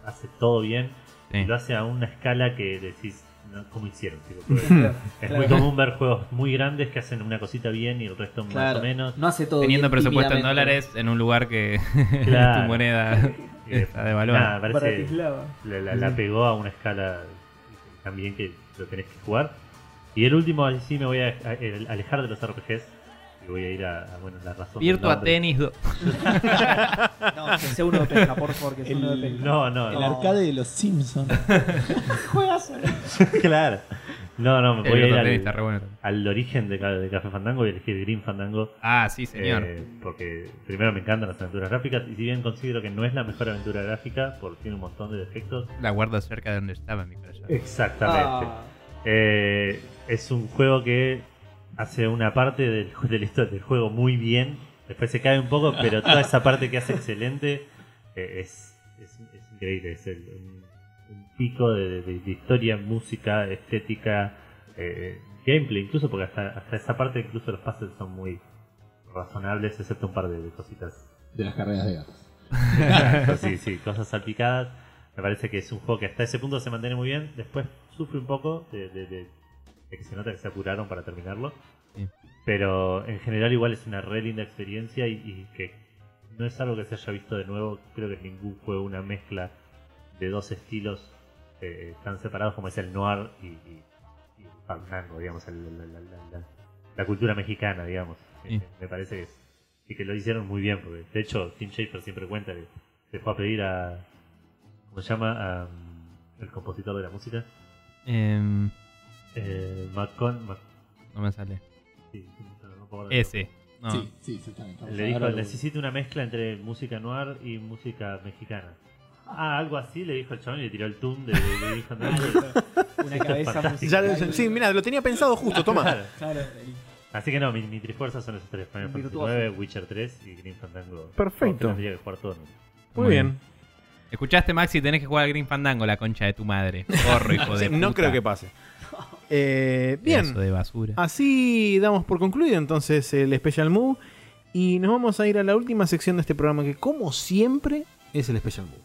hace todo bien. Sí. Y lo hace a una escala que decís, no, ¿cómo hicieron? Tipo, es muy común ver juegos muy grandes que hacen una cosita bien y el resto más Claro. o menos. No hace todo Teniendo bien presupuesto en dólares en un lugar que Claro. tu moneda Eh, está nada, parece Bratislava. la, la- la pegó a una escala también que lo tenés que jugar. Y el último, ahí sí me voy a a- a- alejar de los RPGs. Y voy a ir a, a, bueno, la razón. del Virtua nombre. Tennis 2. No, que sea uno de pesca, por favor, que sea uno de pesca. No, no, El no. arcade de los Simpsons. Juegas. claro. No, no, me El voy a ir al, re bueno. al origen de, ca- de Café Fandango y elegir Green Fandango. Ah, sí, señor. eh, porque primero me encantan las aventuras gráficas y si bien considero que no es la mejor aventura gráfica porque tiene un montón de defectos. La guardo cerca de donde estaba mi corazón. Exactamente. Ah, Eh, es un juego que hace una parte del, de la historia del juego muy bien, después se cae un poco, pero toda esa parte que hace excelente eh, es, es, es increíble. Es el- pico de, de- de historia, música, estética, eh, gameplay, incluso porque hasta, hasta esa parte incluso los puzzles son muy razonables, excepto un par de, de cositas De las carreras de gatos. Exacto, sí, sí, cosas salpicadas. Me parece que es un juego que hasta ese punto se mantiene muy bien. Después sufre un poco de, de- de- de que se nota que se apuraron para terminarlo. Sí. Pero en general igual es una re linda experiencia y, y que no es algo que se haya visto de nuevo. Creo que ningún juego una mezcla de dos estilos eh, tan separados como es el noir y, y, y el fandango, digamos, el- la, la- la- la- la cultura mexicana, digamos. Sí. Eh, Me parece que, es- y que lo hicieron muy bien, porque de hecho Tim Schafer siempre cuenta que se fue a pedir a, ¿cómo se llama? A, um, el compositor de la música, Em, eh, Macon, Mac- no me sale. sí, no puedo acordar. Ese. No. Sí, sí, Le dijo, necesito una mezcla entre música noir y música mexicana. Ah, algo así le dijo el chabón y le tiró el tune de, de, de Green Fandango. una cabeza. Ya, musical. sí, mira, lo tenía pensado justo, toma. Claro. Claro, Así que no, mi, mi trifuerza son esos tres: Final Fantasy. 9, Witcher 3 y Green Fandango. Perfecto. Que Tendría que jugar todo. ¿no? Muy Muy bien. Escuchaste, Maxi, tenés que jugar al Green Fandango, la concha de tu madre. Corro, hijo de Sí, no puta. creo que pase. Eh, bien, de basura. así damos por concluido entonces el Special Move. Y nos vamos a ir a la última sección de este programa que, como siempre, es el Special Move.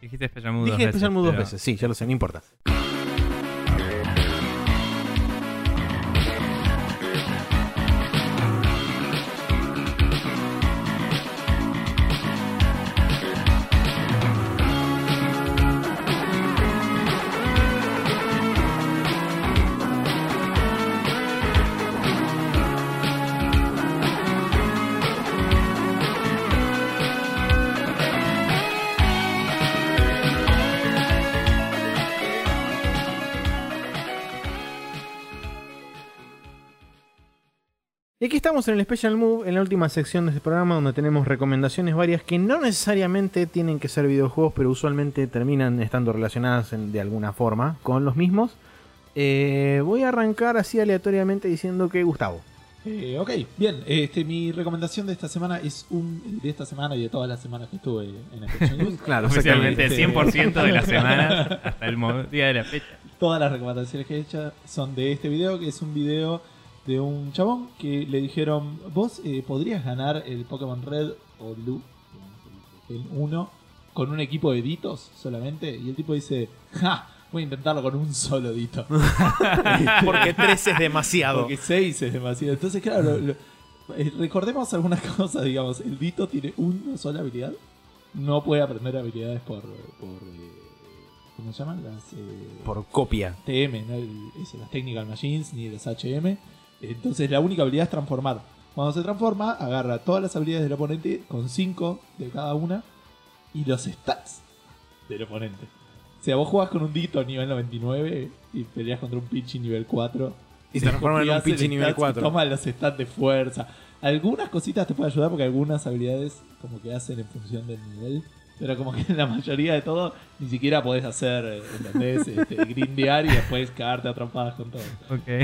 Dijiste Mood dos Dije veces, pero- veces, sí, ya lo sé, no importa. Estamos en el Special Move, en la última sección de este programa, donde tenemos recomendaciones varias que no necesariamente tienen que ser videojuegos, pero usualmente terminan estando relacionadas en- de alguna forma con los mismos. Eh, voy a arrancar así aleatoriamente diciendo que Gustavo. Eh, ok, bien. Este, mi recomendación de esta semana es un. de esta semana y de todas las semanas que estuve en Action News. Claro, Oficialmente exactamente. 100% de la semana hasta el día de la fecha. Todas las recomendaciones que he hecho son de este video, que es un video de un chabón que le dijeron: Vos eh, podrías ganar el Pokémon Red o Blue, el 1, con un equipo de Ditos solamente. Y el tipo dice: ¡Ja! Voy a intentarlo con un solo dito. Porque 3 es demasiado. Porque 6 es demasiado. Entonces, claro, lo- lo- eh, recordemos algunas cosas, digamos. El Dito tiene una sola habilidad. No puede aprender habilidades por. por eh, ¿Cómo se llaman? Las. eh, Por copia. TM, ¿no? Eso, las Technical Machines ni las HM. Entonces, la única habilidad es transformar. Cuando se transforma, agarra todas las habilidades del oponente con 5 de cada una y los stats del oponente. O sea, vos jugás con un Dito nivel 99 y peleas contra un Pichi nivel 4 Y se transforma en un Pichi nivel stats y 4. Toma los stats de fuerza. Algunas cositas te pueden ayudar porque algunas habilidades como que hacen en función del nivel. Pero como que la mayoría de todo ni siquiera podés hacer, ¿entendés? Este, grindear y después cagarte a trompadas con todo.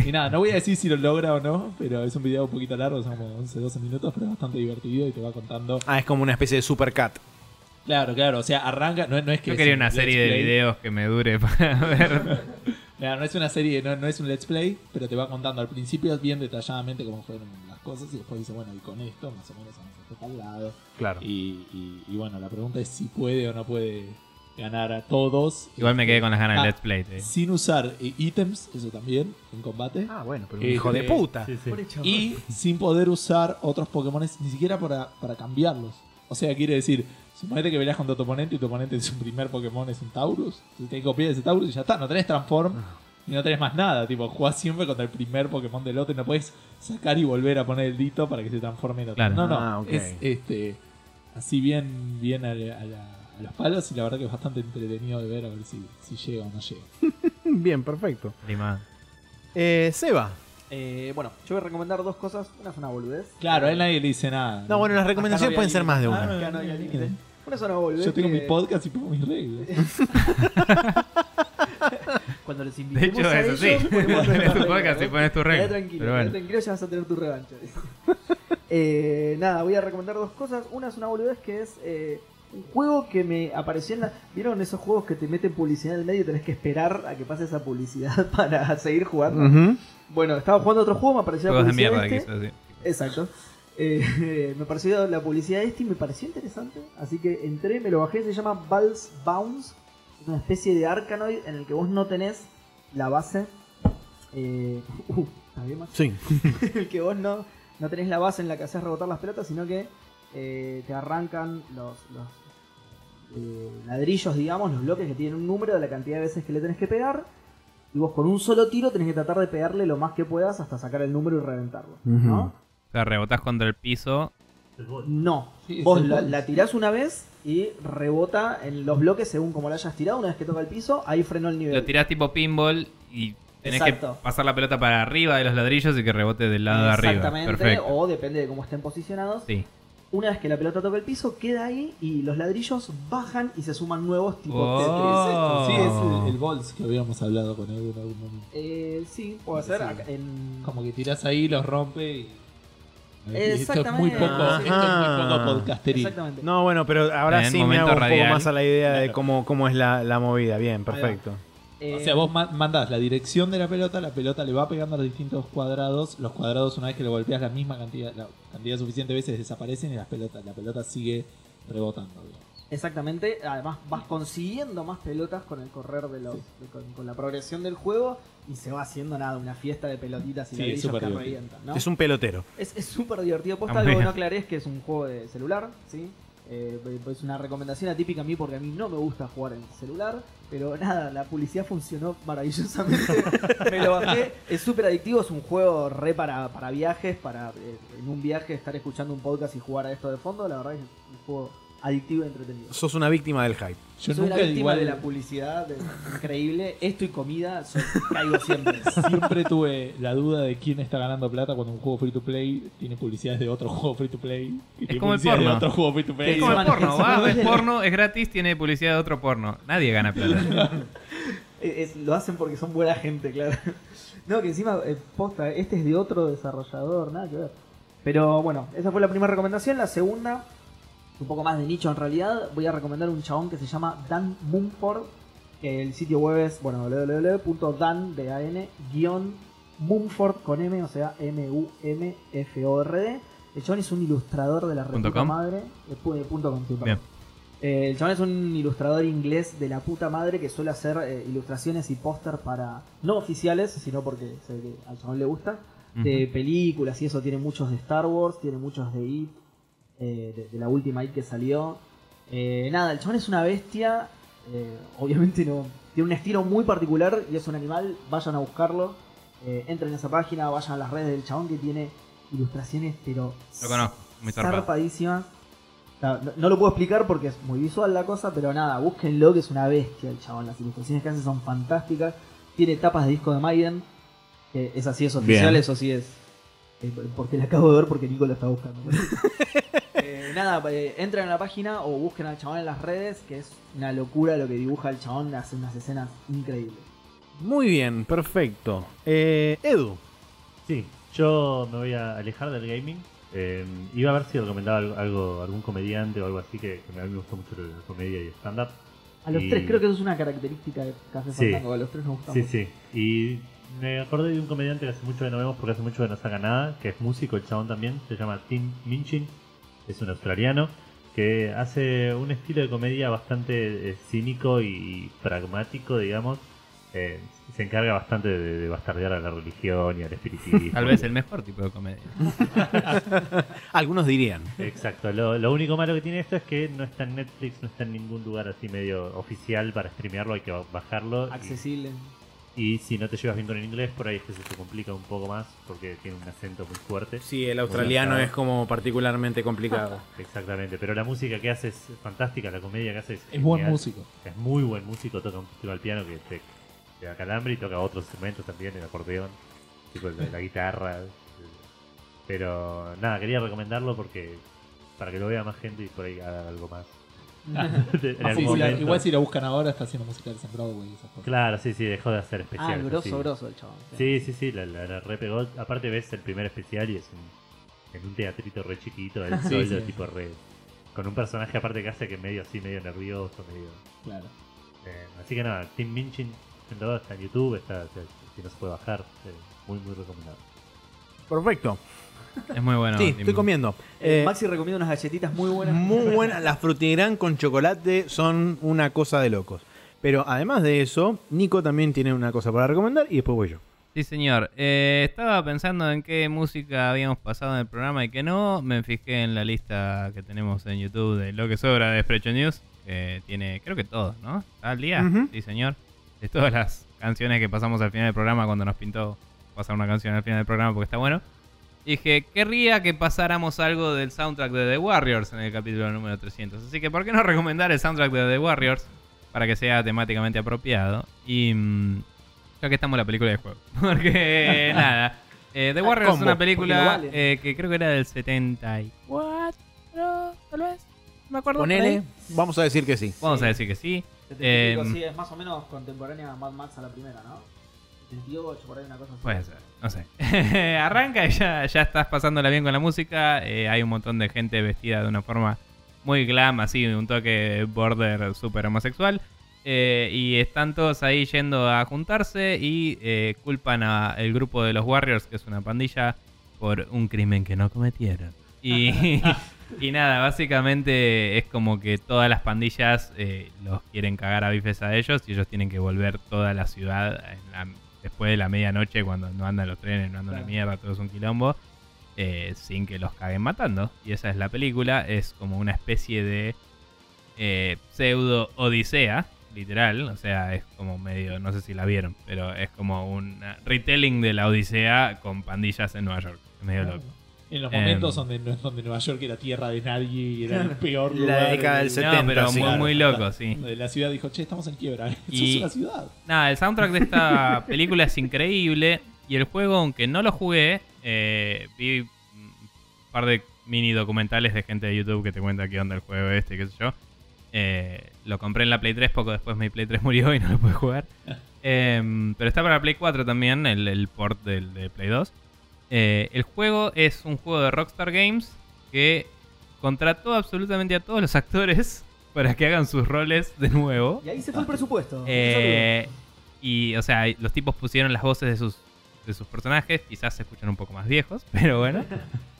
Y nada, no voy a decir si lo logra o no, pero es un video un poquito largo, son como 11-12 minutos, pero es bastante divertido y te va contando. Ah, es como una especie de super cat. Claro, claro, o sea, arranca, no, no es que... Yo quería un una serie de videos que me dure para ver. Claro, no es una serie, no, no es un let's play, pero te va contando al principio bien detalladamente cómo fueron cosas y después dice, bueno, y con esto más o menos vamos a hacer tal lado. Claro. Y, y- y bueno, la pregunta es si puede o no puede ganar a todos. Igual me quedé con las ganas Ah, de Let's Play. te digo. Sin usar eh, ítems, eso también, en combate. Ah, bueno, pero un Este, hijo de puta. Sí, sí. Y sin poder usar otros Pokémon ni siquiera para, para cambiarlos. O sea, quiere decir, suponete que peleas contra tu oponente y tu oponente su primer Pokémon es un Taurus. Tenés que copiar ese Taurus y ya está, no tenés Transform y no tenés más nada. Tipo, jugás siempre contra el primer Pokémon del otro y no puedes sacar y volver a poner el dito para que se transforme en otro. Claro. No, no. Ah. Es este así bien, bien a, la- a la- a los palos y la verdad que es bastante entretenido de ver a ver si, si llega o no llega. Bien, perfecto. Limado. Eh, Seba. Eh, bueno, yo voy a recomendar dos cosas. Una es una boludez. Claro, a él nadie le dice nada. No, bueno, las recomendaciones no pueden ser más de una. Ah, no. Una es una boludez. Yo tengo que mi podcast y pongo mis reglas. Cuando les De invitemos hecho, a eso sí. ellos, Tenés nuestras tu podcast y pones tu regla. tranquilo, bueno. tranquilo, ya vas a tener tu revancha. Eh, nada, voy a recomendar dos cosas. Una es una boludez que es eh, un juego que me apareció en la... ¿Vieron esos juegos que te meten publicidad en el medio y tenés que esperar a que pase esa publicidad para seguir jugando? Bueno, estaba jugando otro juego, me apareció la Juegos de publicidad mierda, este. Exacto. Eh, me pareció la publicidad de este y me pareció interesante. Así que entré, me lo bajé, se llama Balls Bounce. Es una especie de Arkanoid en el que vos no tenés la base. Eh, uh, ¿está bien, Max? Sí. el que vos no, no tenés la base en la que haces rebotar las pelotas, sino que eh, te arrancan los, los, eh, ladrillos, digamos, los bloques que tienen un número de la cantidad de veces que le tenés que pegar. Y vos con un solo tiro tenés que tratar de pegarle lo más que puedas hasta sacar el número y reventarlo. ¿no? Ujú. O sea, rebotás contra el piso. No. Sí, Vos la, la tirás una vez y rebota en los bloques según como la hayas tirado. Una vez que toca el piso, ahí frenó el nivel. Lo tirás tipo pinball y tenés Exacto. que pasar la pelota para arriba de los ladrillos y que rebote del lado de arriba. Exactamente. Perfecto. O depende de cómo estén posicionados. Sí. Una vez que la pelota toca el piso, queda ahí y los ladrillos bajan y se suman nuevos tipo Oh. Tetris. Sí, es el, el Balls que habíamos hablado con él en algún momento. Eh, sí, puede ser. Sí. acá en- Como que tirás ahí, los rompe y. Esto es muy Exactamente. poco, esto es muy poco podcasterín. Exactamente. No, bueno, pero ahora En sí me hago un radial. poco más a la idea de cómo, cómo es la, la movida. Bien, perfecto. Eh, O sea, vos ma- mandás la dirección de la pelota, la pelota le va pegando a los distintos cuadrados. Los cuadrados, una vez que lo golpeas la misma cantidad, la cantidad suficiente de veces desaparecen y las pelotas, la pelota sigue rebotando. Exactamente, además vas consiguiendo más pelotas con el correr de los, de- con, con la progresión del juego y se va haciendo nada, una fiesta de pelotitas y Sí, que divertido. revientan, ¿no? Es un pelotero. Es súper divertido. Posta, algo que no aclaré es que es un juego de celular, ¿sí? Eh, es una recomendación atípica a mí porque a mí no me gusta jugar en celular. Pero nada, la publicidad funcionó maravillosamente. me lo bajé. Es súper adictivo, es un juego re para, para viajes, para eh, en un viaje estar escuchando un podcast y jugar a esto de fondo. La verdad es un juego adictivo y entretenido. Sos una víctima del hype. Yo Soy nunca la víctima igual de la publicidad, de- increíble. Esto y comida, soy- caigo siempre. siempre tuve la duda de quién está ganando plata cuando un juego free to play tiene publicidades de otro juego free to play. Y tiene como el de porno. otro juego free to play. Es Es como el porno, va, no es es porno, es gratis, tiene publicidad de otro porno. Nadie gana plata. Es- es- lo hacen porque son buena gente, claro. No, que encima, eh, posta, este es de otro desarrollador, nada que ver. Pero bueno, esa fue la primera recomendación. La segunda, un poco más de nicho en realidad, voy a recomendar un chabón que se llama Dan Mumford. Que el sitio web es, bueno, www.dan, de A-N, guion Mumford con M, o sea, M-U-M-F-O-R-D. El chabón es un ilustrador de la ¿Punto República? Madre. eh, eh, punto com. Bien. Eh, el chabón es un ilustrador inglés de la puta madre que suele hacer eh, ilustraciones y póster para. no oficiales, sino porque se ve que al chabón le gusta. De películas y eso, tiene muchos de Star Wars, tiene muchos de It, eh, de, de la última It que salió. Eh, nada, el chabón es una bestia. eh, obviamente no. Tiene un estilo muy particular y es un animal. Vayan a buscarlo. Eh, entren en esa página, vayan a las redes del chabón que tiene ilustraciones, pero. Lo conozco, muy zarpadísimas. No, no lo puedo explicar porque es muy visual la cosa, pero nada, búsquenlo que es una bestia el chabón. Las ilustraciones que hace son fantásticas. Tiene tapas de disco de Maiden. Que es así, es oficial, Bien. eso sí es. eh, Porque la acabo de ver porque Nico lo está buscando. Nada, eh, entren a la página o busquen al chabón en las redes, que es una locura lo que dibuja el chabón, hace unas escenas increíbles. Muy bien, perfecto. Eh, Edu. Sí, yo me voy a alejar del gaming. Eh, iba a ver si recomendaba algo, algo- algún comediante o algo así que, que a mí me gusta mucho la comedia y stand-up. A los Y- tres, creo que eso es una característica de Café Sí. Fandango, a los tres nos gusta Sí, mucho. sí. Y me acordé de un comediante que hace mucho que no vemos porque hace mucho que no saca nada, que es músico, el chabón también, se llama Tim Minchin, es un australiano que hace un estilo de comedia bastante eh, cínico y pragmático, digamos. Eh, se encarga bastante de, de bastardear a la religión y al espiritismo. Tal vez el mejor tipo de comedia. Algunos dirían. Exacto, lo, lo único malo que tiene esto es que no está en Netflix, no está en ningún lugar así medio oficial para streamearlo, hay que bajarlo. y- Accesible. Y si no te llevas bien con el inglés, por ahí es que se te complica un poco más porque tiene un acento muy fuerte. Sí, el australiano es como particularmente complicado. Exactamente, pero la música que hace es fantástica, la comedia que hace es, Es buen genial. músico. Es muy buen músico, toca un toca el piano que te, te da calambre y toca otros instrumentos también, el acordeón, tipo el de la guitarra. Pero nada, quería recomendarlo porque para que lo vea más gente y por ahí haga algo más. Ah, Sí, sí, igual si lo buscan ahora está haciendo musicales en Broadway y esas cosas. Claro, sí, sí, dejó de hacer Ah, especiales. grosso, así. grosso el chabón. Sí, sí, sí, la, la, la re pegó. Aparte ves el primer especial y es un, en un teatrito re chiquito, el Sí, solo, sí. tipo re... Con un personaje aparte que hace que medio así, medio nervioso, medio... Claro. eh, así que nada, Tim Minchin en todo está en YouTube, está, si, si no se puede bajar, eh, muy muy recomendado. Perfecto. Es muy bueno. sí, Tim- estoy comiendo. Eh, Eh, Maxi recomienda unas galletitas muy buenas. muy buenas. Las frutigrán con chocolate son una cosa de locos. Pero además de eso, Nico también tiene una cosa para recomendar y después voy yo. Sí, señor. Eh, estaba pensando en qué música habíamos pasado en el programa y qué no. Me fijé en la lista que tenemos en YouTube de lo que sobra de Sprecho News. Que tiene, creo que todo, ¿no? ¿Está al día? Sí, señor. De todas las canciones que pasamos al final del programa cuando nos pintó pasar una canción al final del programa porque está bueno. Dije, querría que pasáramos algo del soundtrack de The Warriors en el capítulo número 300. Así que, ¿por qué no recomendar el soundtrack de The Warriors? Para que sea temáticamente apropiado. Y mm, ya que estamos en la película de juego. Porque, nada. eh, The Warriors es una película vale. eh, que creo que era del 74, tal vez. Me acuerdo. Ponele, vamos a decir que sí. Vamos Sí. a decir que sí. 75, Em, sí, es más o menos contemporánea a Mad Max a la primera, ¿no? 78, por ahí una cosa así. Puede ser, no sé. Arranca y ya, ya estás pasándola bien con la música. eh, hay un montón de gente vestida de una forma muy glam, así, un toque border super homosexual. eh, y están todos ahí yendo a juntarse y eh, culpan a el grupo de los Warriors, que es una pandilla, por un crimen que no cometieron. Y, y nada, básicamente es como que todas las pandillas eh, los quieren cagar a bifes a ellos y ellos tienen que volver toda la ciudad en la- después de la medianoche cuando no andan los trenes, no andan la Claro. mierda, todo es un quilombo, eh, sin que los caguen matando. Y esa es la película, es como una especie de eh, pseudo odisea, literal, o sea, es como medio, no sé si la vieron, pero es como un retelling de la odisea con pandillas en Nueva York. Es medio loco. En los Em. momentos donde, donde Nueva York era tierra de nadie y era el peor La lugar década del de- 70, No, pero sí. muy, muy loco, sí. la ciudad dijo, che, estamos en quiebra. Eso Y- es una ciudad. Nada, el soundtrack de esta película es increíble. Y el juego, aunque no lo jugué, eh, vi un par de mini documentales de gente de YouTube que te cuenta qué onda el juego este, qué sé yo. Eh, lo compré en la Play 3, poco después mi Play 3 murió y no lo pude jugar. Em, pero está para Play 4 también, el, el port del, de Play 2. Eh, el juego es un juego de Rockstar Games que contrató absolutamente a todos los actores para que hagan sus roles de nuevo. Y ahí se fue el presupuesto. Eh, y, o sea, los tipos pusieron las voces de sus, de sus personajes. Quizás se escuchan un poco más viejos, pero bueno.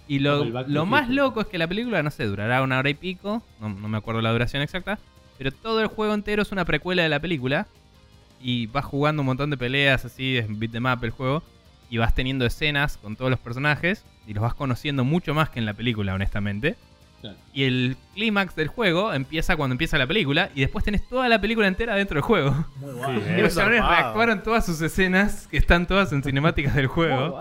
Y lo, lo the más loco es que la película, no sé, durará una hora y pico. No, no me acuerdo la duración exacta. Pero todo el juego entero es una precuela de la película. Y vas jugando un montón de peleas así, es beat them up el juego. Y vas teniendo escenas con todos los personajes. Y los vas conociendo mucho más que en la película, honestamente. Claro. Y el clímax del juego empieza cuando empieza la película. Y después tenés toda la película entera dentro del juego. Muy guay. eh. Y los chavales reactuaron todas sus escenas, que están todas en cinemáticas del juego.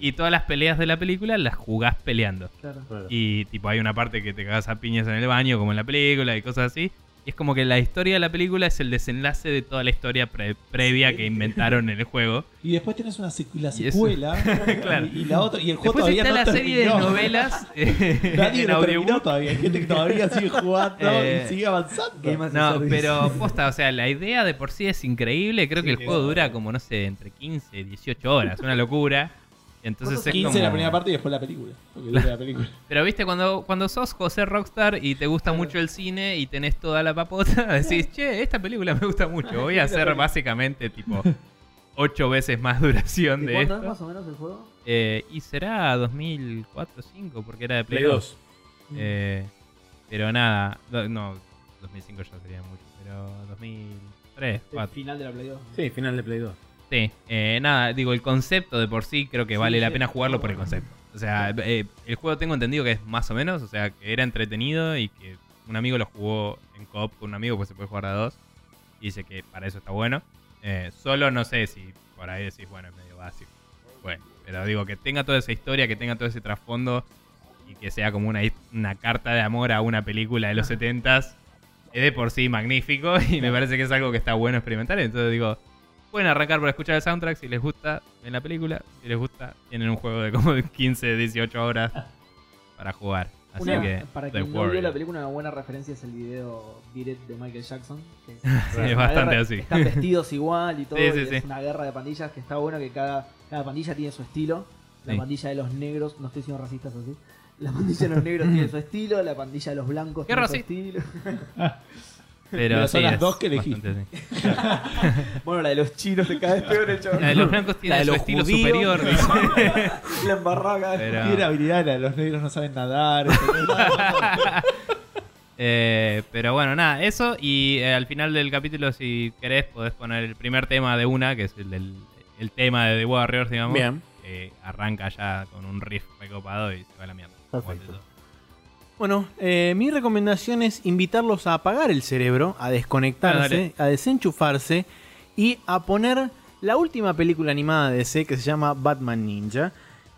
Y todas las peleas de la película las jugás peleando. Claro. Claro. Y tipo hay una parte que te cagas a piñas en el baño, como en la película y cosas así. Y es como que la historia de la película es el desenlace de toda la historia pre- previa que inventaron en el juego. Y después tenés una secu- la Y secuela Claro. y, y la otra y el juego Después todavía está no la serie de terminó. novelas eh, Nadie en lo terminó todavía. Hay gente que todavía sigue jugando Eh, y sigue avanzando. No, pero posta, o sea, la idea de por sí es increíble. Creo Sí, que el juego dura como, no sé, entre 15 y 18 horas. Una locura. Entonces es 15 como... la primera parte y después la película. Porque dura la película. Pero viste, cuando, cuando sos José Rockstar y te gusta mucho el cine y tenés toda la papota, decís, che, esta película me gusta mucho. Voy a hacer básicamente tipo ocho veces más duración ¿Y de cuándo es esto. más o menos el juego? Eh, y será 2004 o 2005 porque era de Play, Play 2. 2. Eh, pero nada, no, no, 2005 ya sería mucho, pero 2003, El 2004. final de la Play 2. Sí, final de Play 2. Sí, eh, nada, digo, el concepto de por sí creo que vale la pena jugarlo por el concepto. O sea, eh, el juego tengo entendido que es más o menos, o sea, que era entretenido y que un amigo lo jugó en coop con un amigo, pues se puede jugar a dos. Y dice que para eso está bueno. Eh, solo no sé si por ahí decís, bueno, es medio básico. Bueno, pero digo, que tenga toda esa historia, que tenga todo ese trasfondo y que sea como una, una carta de amor a una película de los 70s, es de por sí magnífico y me parece que es algo que está bueno experimentar. Entonces digo, pueden arrancar por escuchar el soundtrack si les gusta en la película. Si les gusta, tienen un juego de como de 15, 18 horas para jugar. Así Una- que, para quien no vio la película, una buena referencia es el video It de Michael Jackson. que es, Sí, una es bastante guerra- así. Están vestidos igual y todo. Sí, sí, y sí. Es una guerra de pandillas que está bueno que cada, cada pandilla tiene su estilo. La Sí. pandilla de los negros, no estoy siendo racistas así. La pandilla de los negros tiene su estilo, la pandilla de los blancos ¿Qué tiene su estilo. Pero Pero son sí, las dos que así. Bueno, la de los chinos se cae peor el chaval. La de los blancos La tiene de su los estilo judíos. superior. La embarraga. Pero- Tiene habilidad, la de los negros no saben nadar. Eh, pero bueno, nada, eso. Y eh, al final del capítulo, si querés, podés poner el primer tema de una, que es el, del- el tema de The Warriors, digamos. Bien. que arranca ya con un riff recopado y se va a la mierda. Perfecto. Bueno, eh, mi recomendación es invitarlos a apagar el cerebro, a Ah, desconectarse, dale. a desenchufarse y a poner la última película animada de DC que se llama Batman Ninja.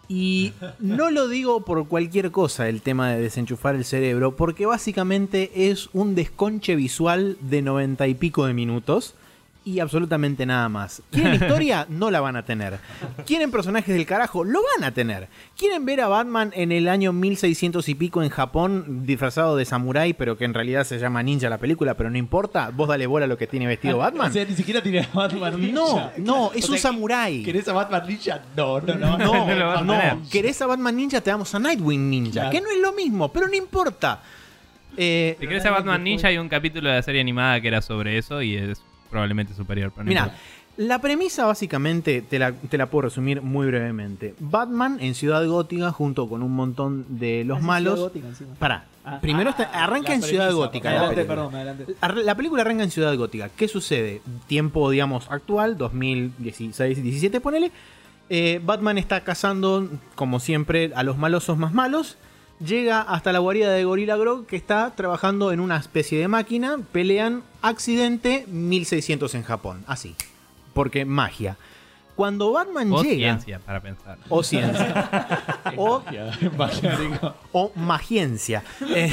Y no lo digo por cualquier cosa el tema de desenchufar el cerebro, porque básicamente es un desconche visual de noventa y pico de minutos y absolutamente nada más. ¿Quieren historia? No la van a tener. ¿Quieren personajes del carajo? Lo van a tener. ¿Quieren ver a Batman en el año 1600 y pico en Japón disfrazado de samurái, pero que en realidad se llama ninja la película, pero no importa? Vos dale bola a lo que tiene vestido Batman. O sea, ni siquiera tiene a Batman Ninja. No, no, es O un samurái. ¿Querés a Batman Ninja? No, no, no. No, No lo no. tener. ¿Querés a Batman Ninja? Te damos a Nightwing Ninja. Claro. Que no es lo mismo, pero no importa. Eh, Si querés a Batman Ninja, hay un capítulo de la serie animada que era sobre eso y es probablemente superior. Pero no Mira, importa. la premisa básicamente te la, te la puedo resumir muy brevemente. Batman en Ciudad Gótica junto con un montón de los Así, malos. Ciudad Gótica encima. Pará, Ah, primero ah, está- arranca la en Ciudad Gótica. la Adelante, película. perdón, adelante. La película arranca en Ciudad Gótica. ¿Qué sucede? Tiempo, digamos, actual, 2016-17, ponele. Eh, Batman está cazando, como siempre, a los malosos más malos. Llega hasta la guarida de Gorilla Grog, que está trabajando en una especie de máquina. Pelean, accidente, 1600 en Japón. Así. Porque magia. Cuando Batman O llega. ciencia para pensar. O ciencia. o o magiencia. Eh,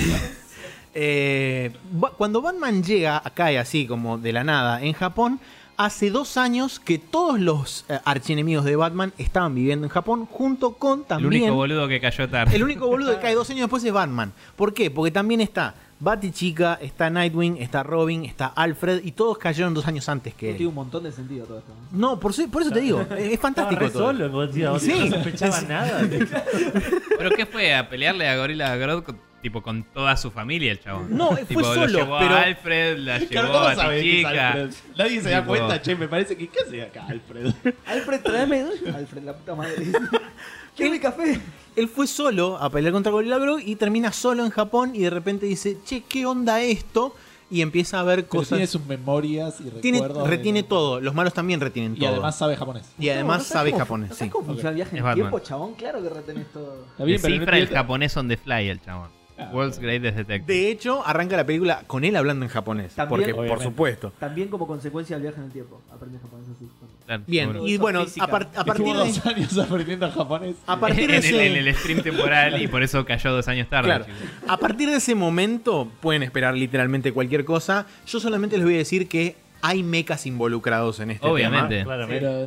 eh, cuando Batman llega, cae así como de la nada en Japón, hace dos años que todos los eh, archienemigos de Batman estaban viviendo en Japón, junto con El también... único boludo que cayó tarde. el único boludo que cae dos años después es Batman. ¿Por qué? Porque también está Batichica, está Nightwing, está Robin, está Alfred, y todos cayeron dos años antes que Tiene él. un montón de sentido todo esto. ¿no? No, por, eso- por eso te digo, es fantástico todo. solo, Sí. no sospechabas nada. ¿Pero qué fue? ¿A pelearle a Gorilla Grodd con, tipo, con toda su familia el chabón? No, fue tipo, solo, lo llevó pero- a Alfred, la Claro, llevó ¿cómo a Tichica. Alfred? Nadie se da cuenta, che, me parece que ¿qué hace acá Alfred? Alfred, tráeme. Alfred, la puta madre. ¿Quiere mi café? Él fue solo a pelear contra Gorilla Grodd y termina solo en Japón y de repente dice, che, ¿qué onda esto? Y empieza a ver Pero cosas. tiene sus memorias y Tiene- recuerdos. de- retiene todo. Los malos también retienen Y todo. además sabe japonés. Y además ¿No sabes sabe cómo- japonés, ¿no sí. sabes cómo funciona el viaje Es en el tiempo, chabón? Claro que retenés todo. Está bien, pero Descifra el tiene- japonés on the fly el chabón. World's. Greatest Detective. De hecho, arranca la película con él hablando en japonés. También- porque, por Obviamente. supuesto. También como consecuencia del viaje en el tiempo. Aprende japonés así. Claro, Bien, y bueno, física. a, par- a partir de... dos años aprendiendo japonés. A partir de en, el, ese... en el stream temporal y por eso cayó dos años tarde. Claro. A partir de ese momento pueden esperar literalmente cualquier cosa. Yo solamente les voy a decir que hay mechas involucrados en este Obviamente. tema.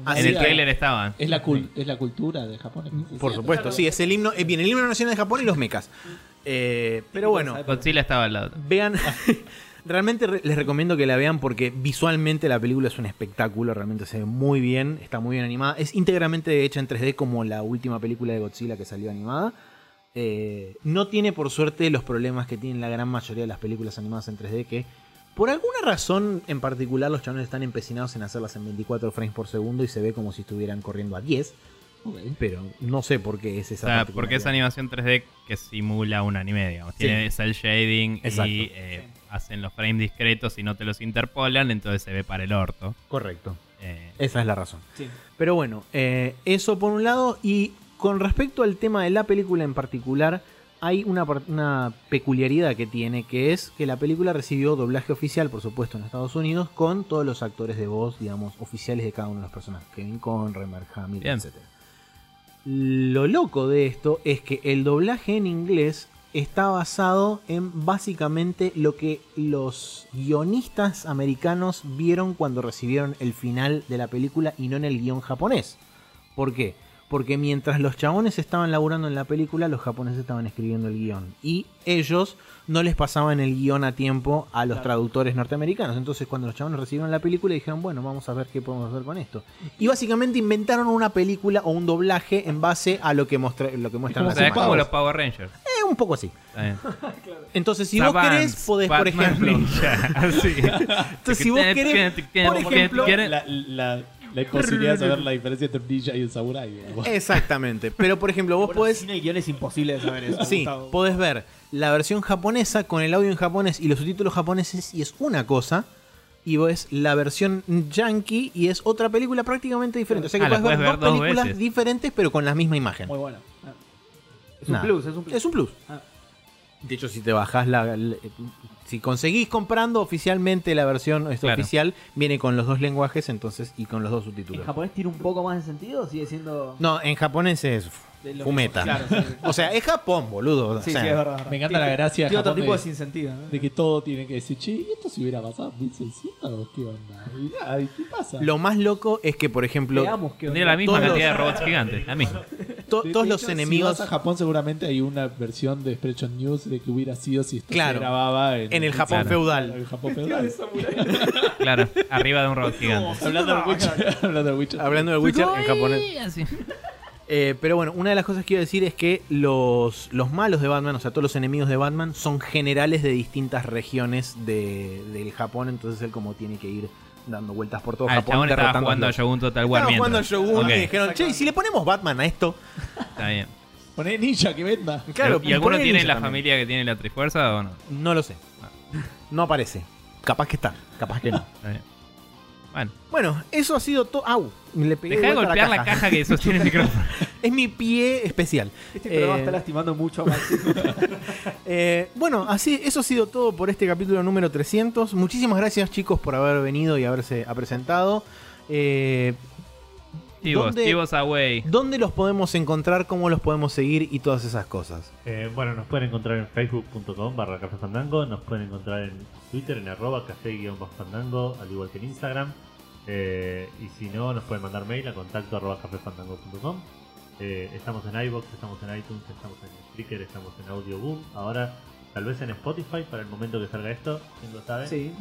Así En el que- trailer estaban. Es la, cul- es la cultura de Japón. Por supuesto, sí, es el himno, eh, bien, el himno nacional de Japón y los mechas. Eh, pero bueno, Godzilla estaba al lado. vean, realmente re- les recomiendo que la vean porque visualmente la película es un espectáculo, realmente se ve muy bien, está muy bien animada, es íntegramente hecha en 3D como la última película de Godzilla que salió animada. Eh, no tiene por suerte los problemas que tienen la gran mayoría de las películas animadas en 3D que por alguna razón en particular los chavales están empecinados en hacerlas en 24 frames por segundo y se ve como si estuvieran corriendo a 10, Pero no sé por qué es O esa sea, porque es animación 3D que simula un anime, digamos. Tiene cel shading Exacto. y eh, hacen los frames discretos y no te los interpolan, entonces se ve para el orto. Correcto. Eh, Esa es la razón. Sí. Pero bueno, eh, eso por un lado. Y con respecto al tema de la película en particular, hay una, una peculiaridad que tiene, que es que la película recibió doblaje oficial, por supuesto, en Estados Unidos, con todos los actores de voz, digamos, oficiales de cada uno de los personajes. Kevin Conroy, Mark Hamill, etc. Lo loco de esto es que el doblaje en inglés está basado en básicamente lo que los guionistas americanos vieron cuando recibieron el final de la película y no en el guion japonés. ¿Por qué? Porque mientras los chabones estaban laburando en la película, los japoneses estaban escribiendo el guion. Y ellos no les pasaban el guion a tiempo a los Claro. traductores norteamericanos. Entonces cuando los chabones recibieron la película dijeron, bueno, vamos a ver qué podemos hacer con esto. Y básicamente inventaron una película o un doblaje en base a lo que, mostra- lo que muestran como las los Power Rangers. Eh, un poco así. Entonces, si vos querés, podés, por ejemplo. Ninja, así. Entonces, si vos querés, por ejemplo, La, la, la imposibilidad de saber la diferencia entre un ninja y un samurai. digamos. Exactamente. Pero, por ejemplo, vos Bueno, podés. El guion es imposible de saber eso. Sí, Gustavo. podés ver la versión japonesa con el audio en japonés y los subtítulos japoneses y es una cosa. Y ves la versión yankee y es otra película prácticamente diferente. O sea que Ah, podés ver puedes dos ver dos películas veces. diferentes pero con la misma imagen. Muy bueno. Ah. Es un plus, es un plus. Es un plus. Ah. De hecho, si te bajás la, la- si conseguís comprando oficialmente la versión Claro. oficial, viene con los dos lenguajes entonces y con los dos ¿En subtítulos. japonés tiene un poco más de sentido o sigue siendo.? No, en japonés es de lo fumeta. mismo? Claro, sí. O sea, es Japón, boludo. O Sí, sea, sí, es verdad. Me encanta la gracia de Tiene otro tipo de de- sinsentido. ¿no? De que todo tiene que decir, che, ¿y esto se hubiera pasado en 1600 o qué onda? Y nada, ¿y ¿qué pasa? Lo más loco es que, por ejemplo, Veamos que Tendría la misma cantidad los- de robots gigantes. La misma. to- De- todos de los hecho, enemigos Si vas a Japón, seguramente hay una versión de Expression News de que hubiera sido si esto Claro. se grababa en, en el Japón Claro. feudal. En el Japón feudal. Claro, arriba de un robot gigante. hablando del Witcher. hablando del Witcher. Hablando de Witcher en japonés. Eh, pero bueno, una de las cosas que iba a decir es que los, los malos de Batman, o sea, todos los enemigos de Batman, son generales de distintas regiones de, del Japón. Entonces él como tiene que ir dando vueltas por todo Ah, Japón. estaba jugando a Shogun Total War Estaban jugando a. Shogun Ok, y dijeron, che, ¿y si le ponemos Batman a esto? Está bien. Poné ninja que venda. Claro, ¿Y alguno tiene la también. familia que tiene la Trifuerza o no? No lo sé. No aparece. Capaz que está, capaz que no. Está bien. Bueno, Bueno, eso ha sido todo. ¡Au! Me le pegué deja de vuelta a golpear la caja que sostiene el micrófono. Es mi pie especial. Este programa Eh, está lastimando mucho a Maxi. Eh, bueno, así, eso ha sido todo por este capítulo número 300. Muchísimas gracias, chicos, por haber venido y haberse ha presentado. Eh, Chivos, ¿Dónde- chivos away. ¿Dónde los podemos encontrar? ¿Cómo los podemos seguir? Y todas esas cosas. Eh, bueno, nos pueden encontrar en facebook.com barra café fandango, nos pueden encontrar en Twitter en arroba café-fandango, al igual que en Instagram. Eh, y si no, nos pueden mandar mail a contacto arroba cafefandango.com. Eh, estamos en iBox, estamos en iTunes, estamos en Spreaker, estamos en Audio Boom. Ahora, tal vez en Spotify para el momento que salga esto, ¿quién lo sabe? Sí.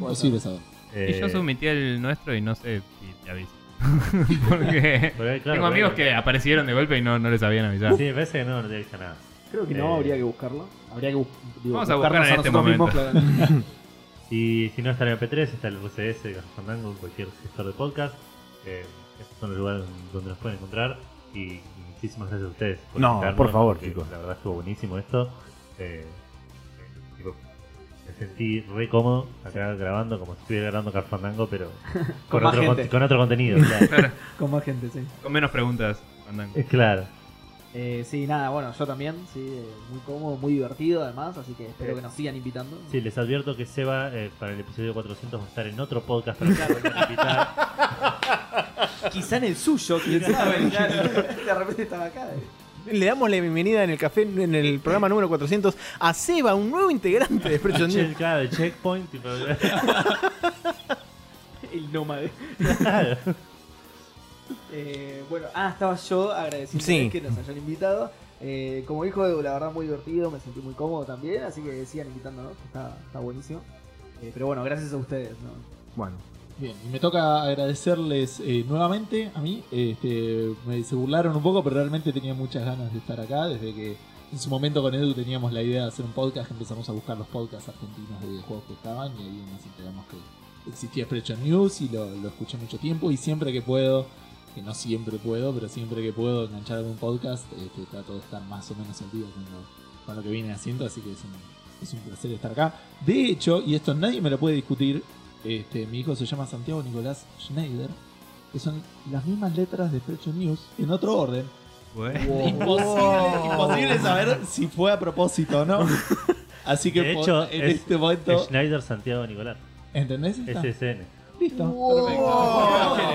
Eh, Y yo submití el nuestro y no sé si te aviso. Porque porque, claro, tengo amigos porque- que aparecieron de golpe y no, no les habían avisado. Sí, parece que no, no te avisa nada. Creo que no, Eh, habría que buscarlo. Habría que bu- digo, Vamos a buscar en este mismos, claro. Y si no está en MP3, está el RCS de Fandango en cualquier gestor de podcast. Eh, estos son los lugares donde nos pueden encontrar. Y, muchísimas gracias a ustedes. No, invitarnos, por favor, chicos. La verdad estuvo buenísimo esto. Eh, eh, me sentí re cómodo acá grabando, como si estuviera grabando Carfandango, pero Con otro, con, con otro contenido. Claro. Claro, Con más gente, sí. con menos preguntas. Fandango. Eh, claro. Eh, sí, nada, bueno, yo también, sí, eh, muy cómodo, muy divertido además, así que espero Eh, que nos sigan invitando. Sí, les advierto que Seba eh, para el episodio 400 va a estar en otro podcast para invitar. Quizá en el suyo, quién sabe. De repente estaba acá. eh. Le damos la bienvenida en el café, en el programa número 400, a Seba, un nuevo integrante de Spreadshot News. Claro, de checkpoint. tipo, El nómade. claro. Eh, bueno, ah, estaba yo agradeciendo Sí. que nos hayan invitado. Eh, como dijo Edu, la verdad muy divertido, me sentí muy cómodo también, así que sigan invitándonos, que está, está buenísimo. Eh, pero bueno, gracias a ustedes. ¿no? Bueno, Bien, y me toca agradecerles eh, nuevamente a mí. Este, me, se burlaron un poco, pero realmente tenía muchas ganas de estar acá. Desde que en su momento con Edu teníamos la idea de hacer un podcast, empezamos a buscar los podcasts argentinos de videojuegos que estaban y ahí nos enteramos que existía Spreadshot News y lo, lo escuché mucho tiempo. Y siempre que puedo, que no siempre puedo, pero siempre que puedo enganchar algún podcast, este, trato de estar más o menos al día con lo, con lo que viene haciendo. Así que es un, es un placer estar acá. De hecho, y esto nadie me lo puede discutir, este, mi hijo se llama Santiago Nicolás Schneider, que son las mismas letras de Spreadshot News en otro orden. Bueno. Imposible, imposible saber si fue a propósito o no. Así que De hecho, en es- este momento. Schneider Santiago Nicolás. ¿Entendés? esta? SSN. Listo.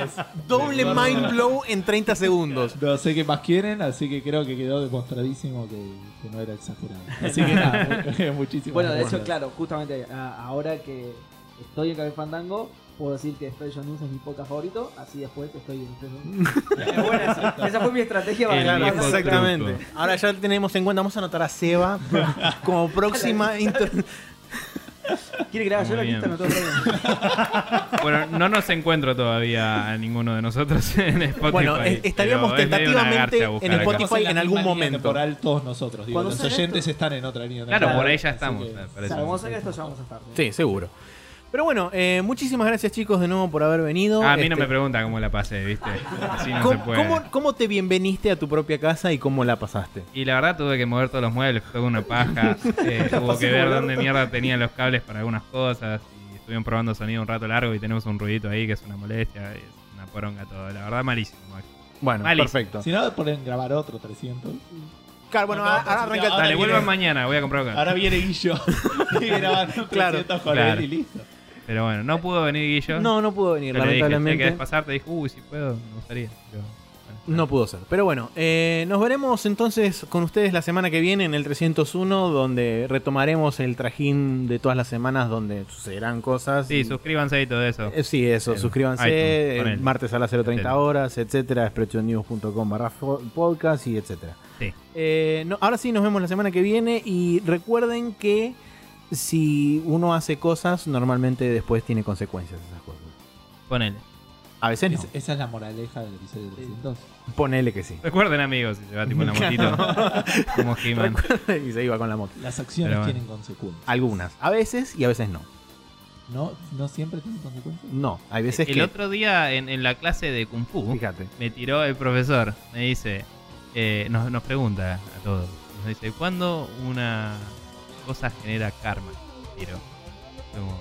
Perfecto. doble mind blow en 30 segundos. No sé qué más quieren, así que creo que quedó demostradísimo que, que no era exagerado. Así que nada, mu- muchísimas Bueno, de hecho, claro, justamente a- ahora que estoy en Café Fandango, puedo decir que Spreadshot News es mi podcast favorito, así después estoy en buena esa. Esa fue mi estrategia para El ganar Exactamente. Ahora ya tenemos en cuenta, vamos a anotar a Seba como próxima inter- ¿Quiere que le haga yo la lista? No tengo problema. Bueno, no nos encuentro todavía a ninguno de nosotros en Spotify. Bueno, estaríamos pero es medio una tentativamente garcha buscar en acá. Spotify. En algún momento. temporal todos nosotros. Digo, Cuando los salga oyentes esto- están en otra línea Claro, por ahí ya estamos. que- me O parece. salga esto ya vamos a estar. Sí, seguro. Pero bueno, eh, muchísimas gracias chicos de nuevo por haber venido. Ah, a mí no Este, me pregunta cómo la pasé, ¿viste? Así no se ¿cómo, puede. cómo- cómo te bienveniste a tu propia casa y cómo la pasaste? Y la verdad tuve que mover todos los muebles, fue una paja. Eh, hubo que ver dónde mierda tenían los cables para algunas cosas. Y estuvieron probando sonido un rato largo y tenemos un ruidito ahí que es una molestia. Es una poronga todo. La verdad, malísimo, Max. Bueno, Malísimo. perfecto. Si no, pueden grabar otro 300. Claro, bueno, No, no, ahora arranca. ahora Dale, vuelvan mañana, voy a comprar acá. Ahora viene Guillo y graban un Claro, 300 con claro. él y listo. Pero bueno, no pudo venir Guillo. No, no pudo venir, Yo le dije, "Che, lamentablemente. ¿querés pasar? Te dijo, uy, si puedo, me gustaría. Pero, bueno, No pudo ser. Pero bueno, eh, nos veremos entonces con ustedes la semana que viene en el 301, donde retomaremos el trajín de todas las semanas donde sucederán cosas. Sí, Y- suscríbanse y todo eso. Eh, sí, eso, suscríbanse, iTunes, martes a las 0.30 Etcétera. horas, etcétera, spreadshotnews.com barra podcast y etcétera. Sí. Eh, no, ahora sí, nos vemos la semana que viene y recuerden que si uno hace cosas, normalmente después tiene consecuencias esas cosas. Ponele. A veces no. Es- esa es la moraleja del episodio 300. Ponele que sí. Recuerden, amigos, si se va tipo en la motito. como He-Man. y se iba con la moto. Las acciones bueno. tienen consecuencias. Algunas. A veces y a veces no. ¿No, ¿No siempre tienen consecuencias? No, hay veces El que... otro día en, en la clase de Kung Fu, Fíjate. me tiró el profesor. Me dice, eh, nos, nos pregunta a todos. Nos dice, ¿cuándo una cosa genera karma? Tiro. Como,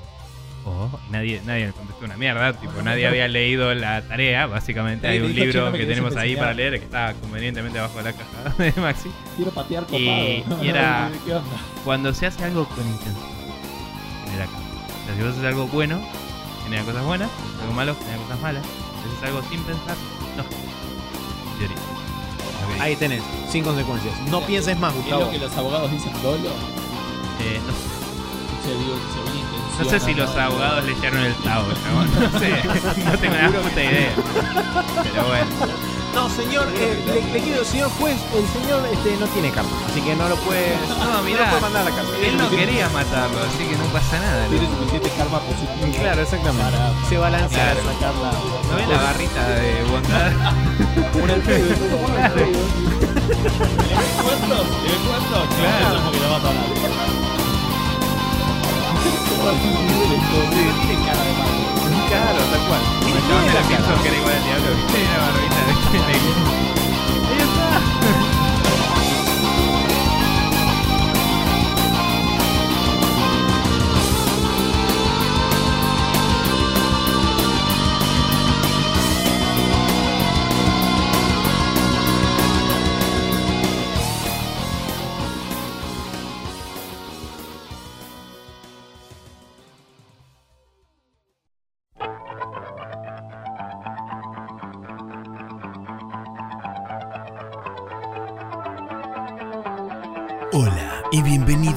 oh, nadie, nadie me contestó una mierda. Tipo, nadie había leído la tarea, básicamente. Hay un dijo, "Che, libro que tenemos ahí enseñar". para leer que está convenientemente abajo de la caja de Maxi. Quiero patear copado. Y- y era- ¿Qué onda? Cuando se hace algo con intención, genera karma. O sea, si vos haces algo bueno, genera cosas buenas. Si haces algo malo, genera cosas malas. Si haces algo sin pensar, no. En teoría. Ahí tenés, sin consecuencias. No pienses más, Es Gustavo. lo que los abogados dicen dolo. Eh, no, sé. Se No sé si los abogados leyeron el Tao, chabón. No sé. No tengo una puta idea. Pero bueno. No, señor, eh, le, le quiero, señor juez, el señor este, no tiene karma, así que no lo puede, No, mirá. lo puede mandar a la cárcel. Él no quería matarlo, así que no pasa nada. Tiene suficiente karma positivo. Claro, exactamente. Para- Se balancea. Claro. Para sacarla. ¿No ves la barrita de bondad? En Claro. Porque no a. Claro, tal cual. Chabón de la que era igual al diablo, ¿viste? La barbita de Ahí está.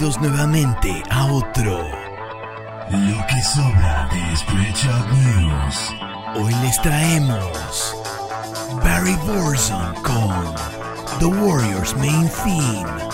Bienvenidos nuevamente a otro Lo que sobra de Spreadshot News. Hoy les traemos Barry Borson con The Warriors Main Theme.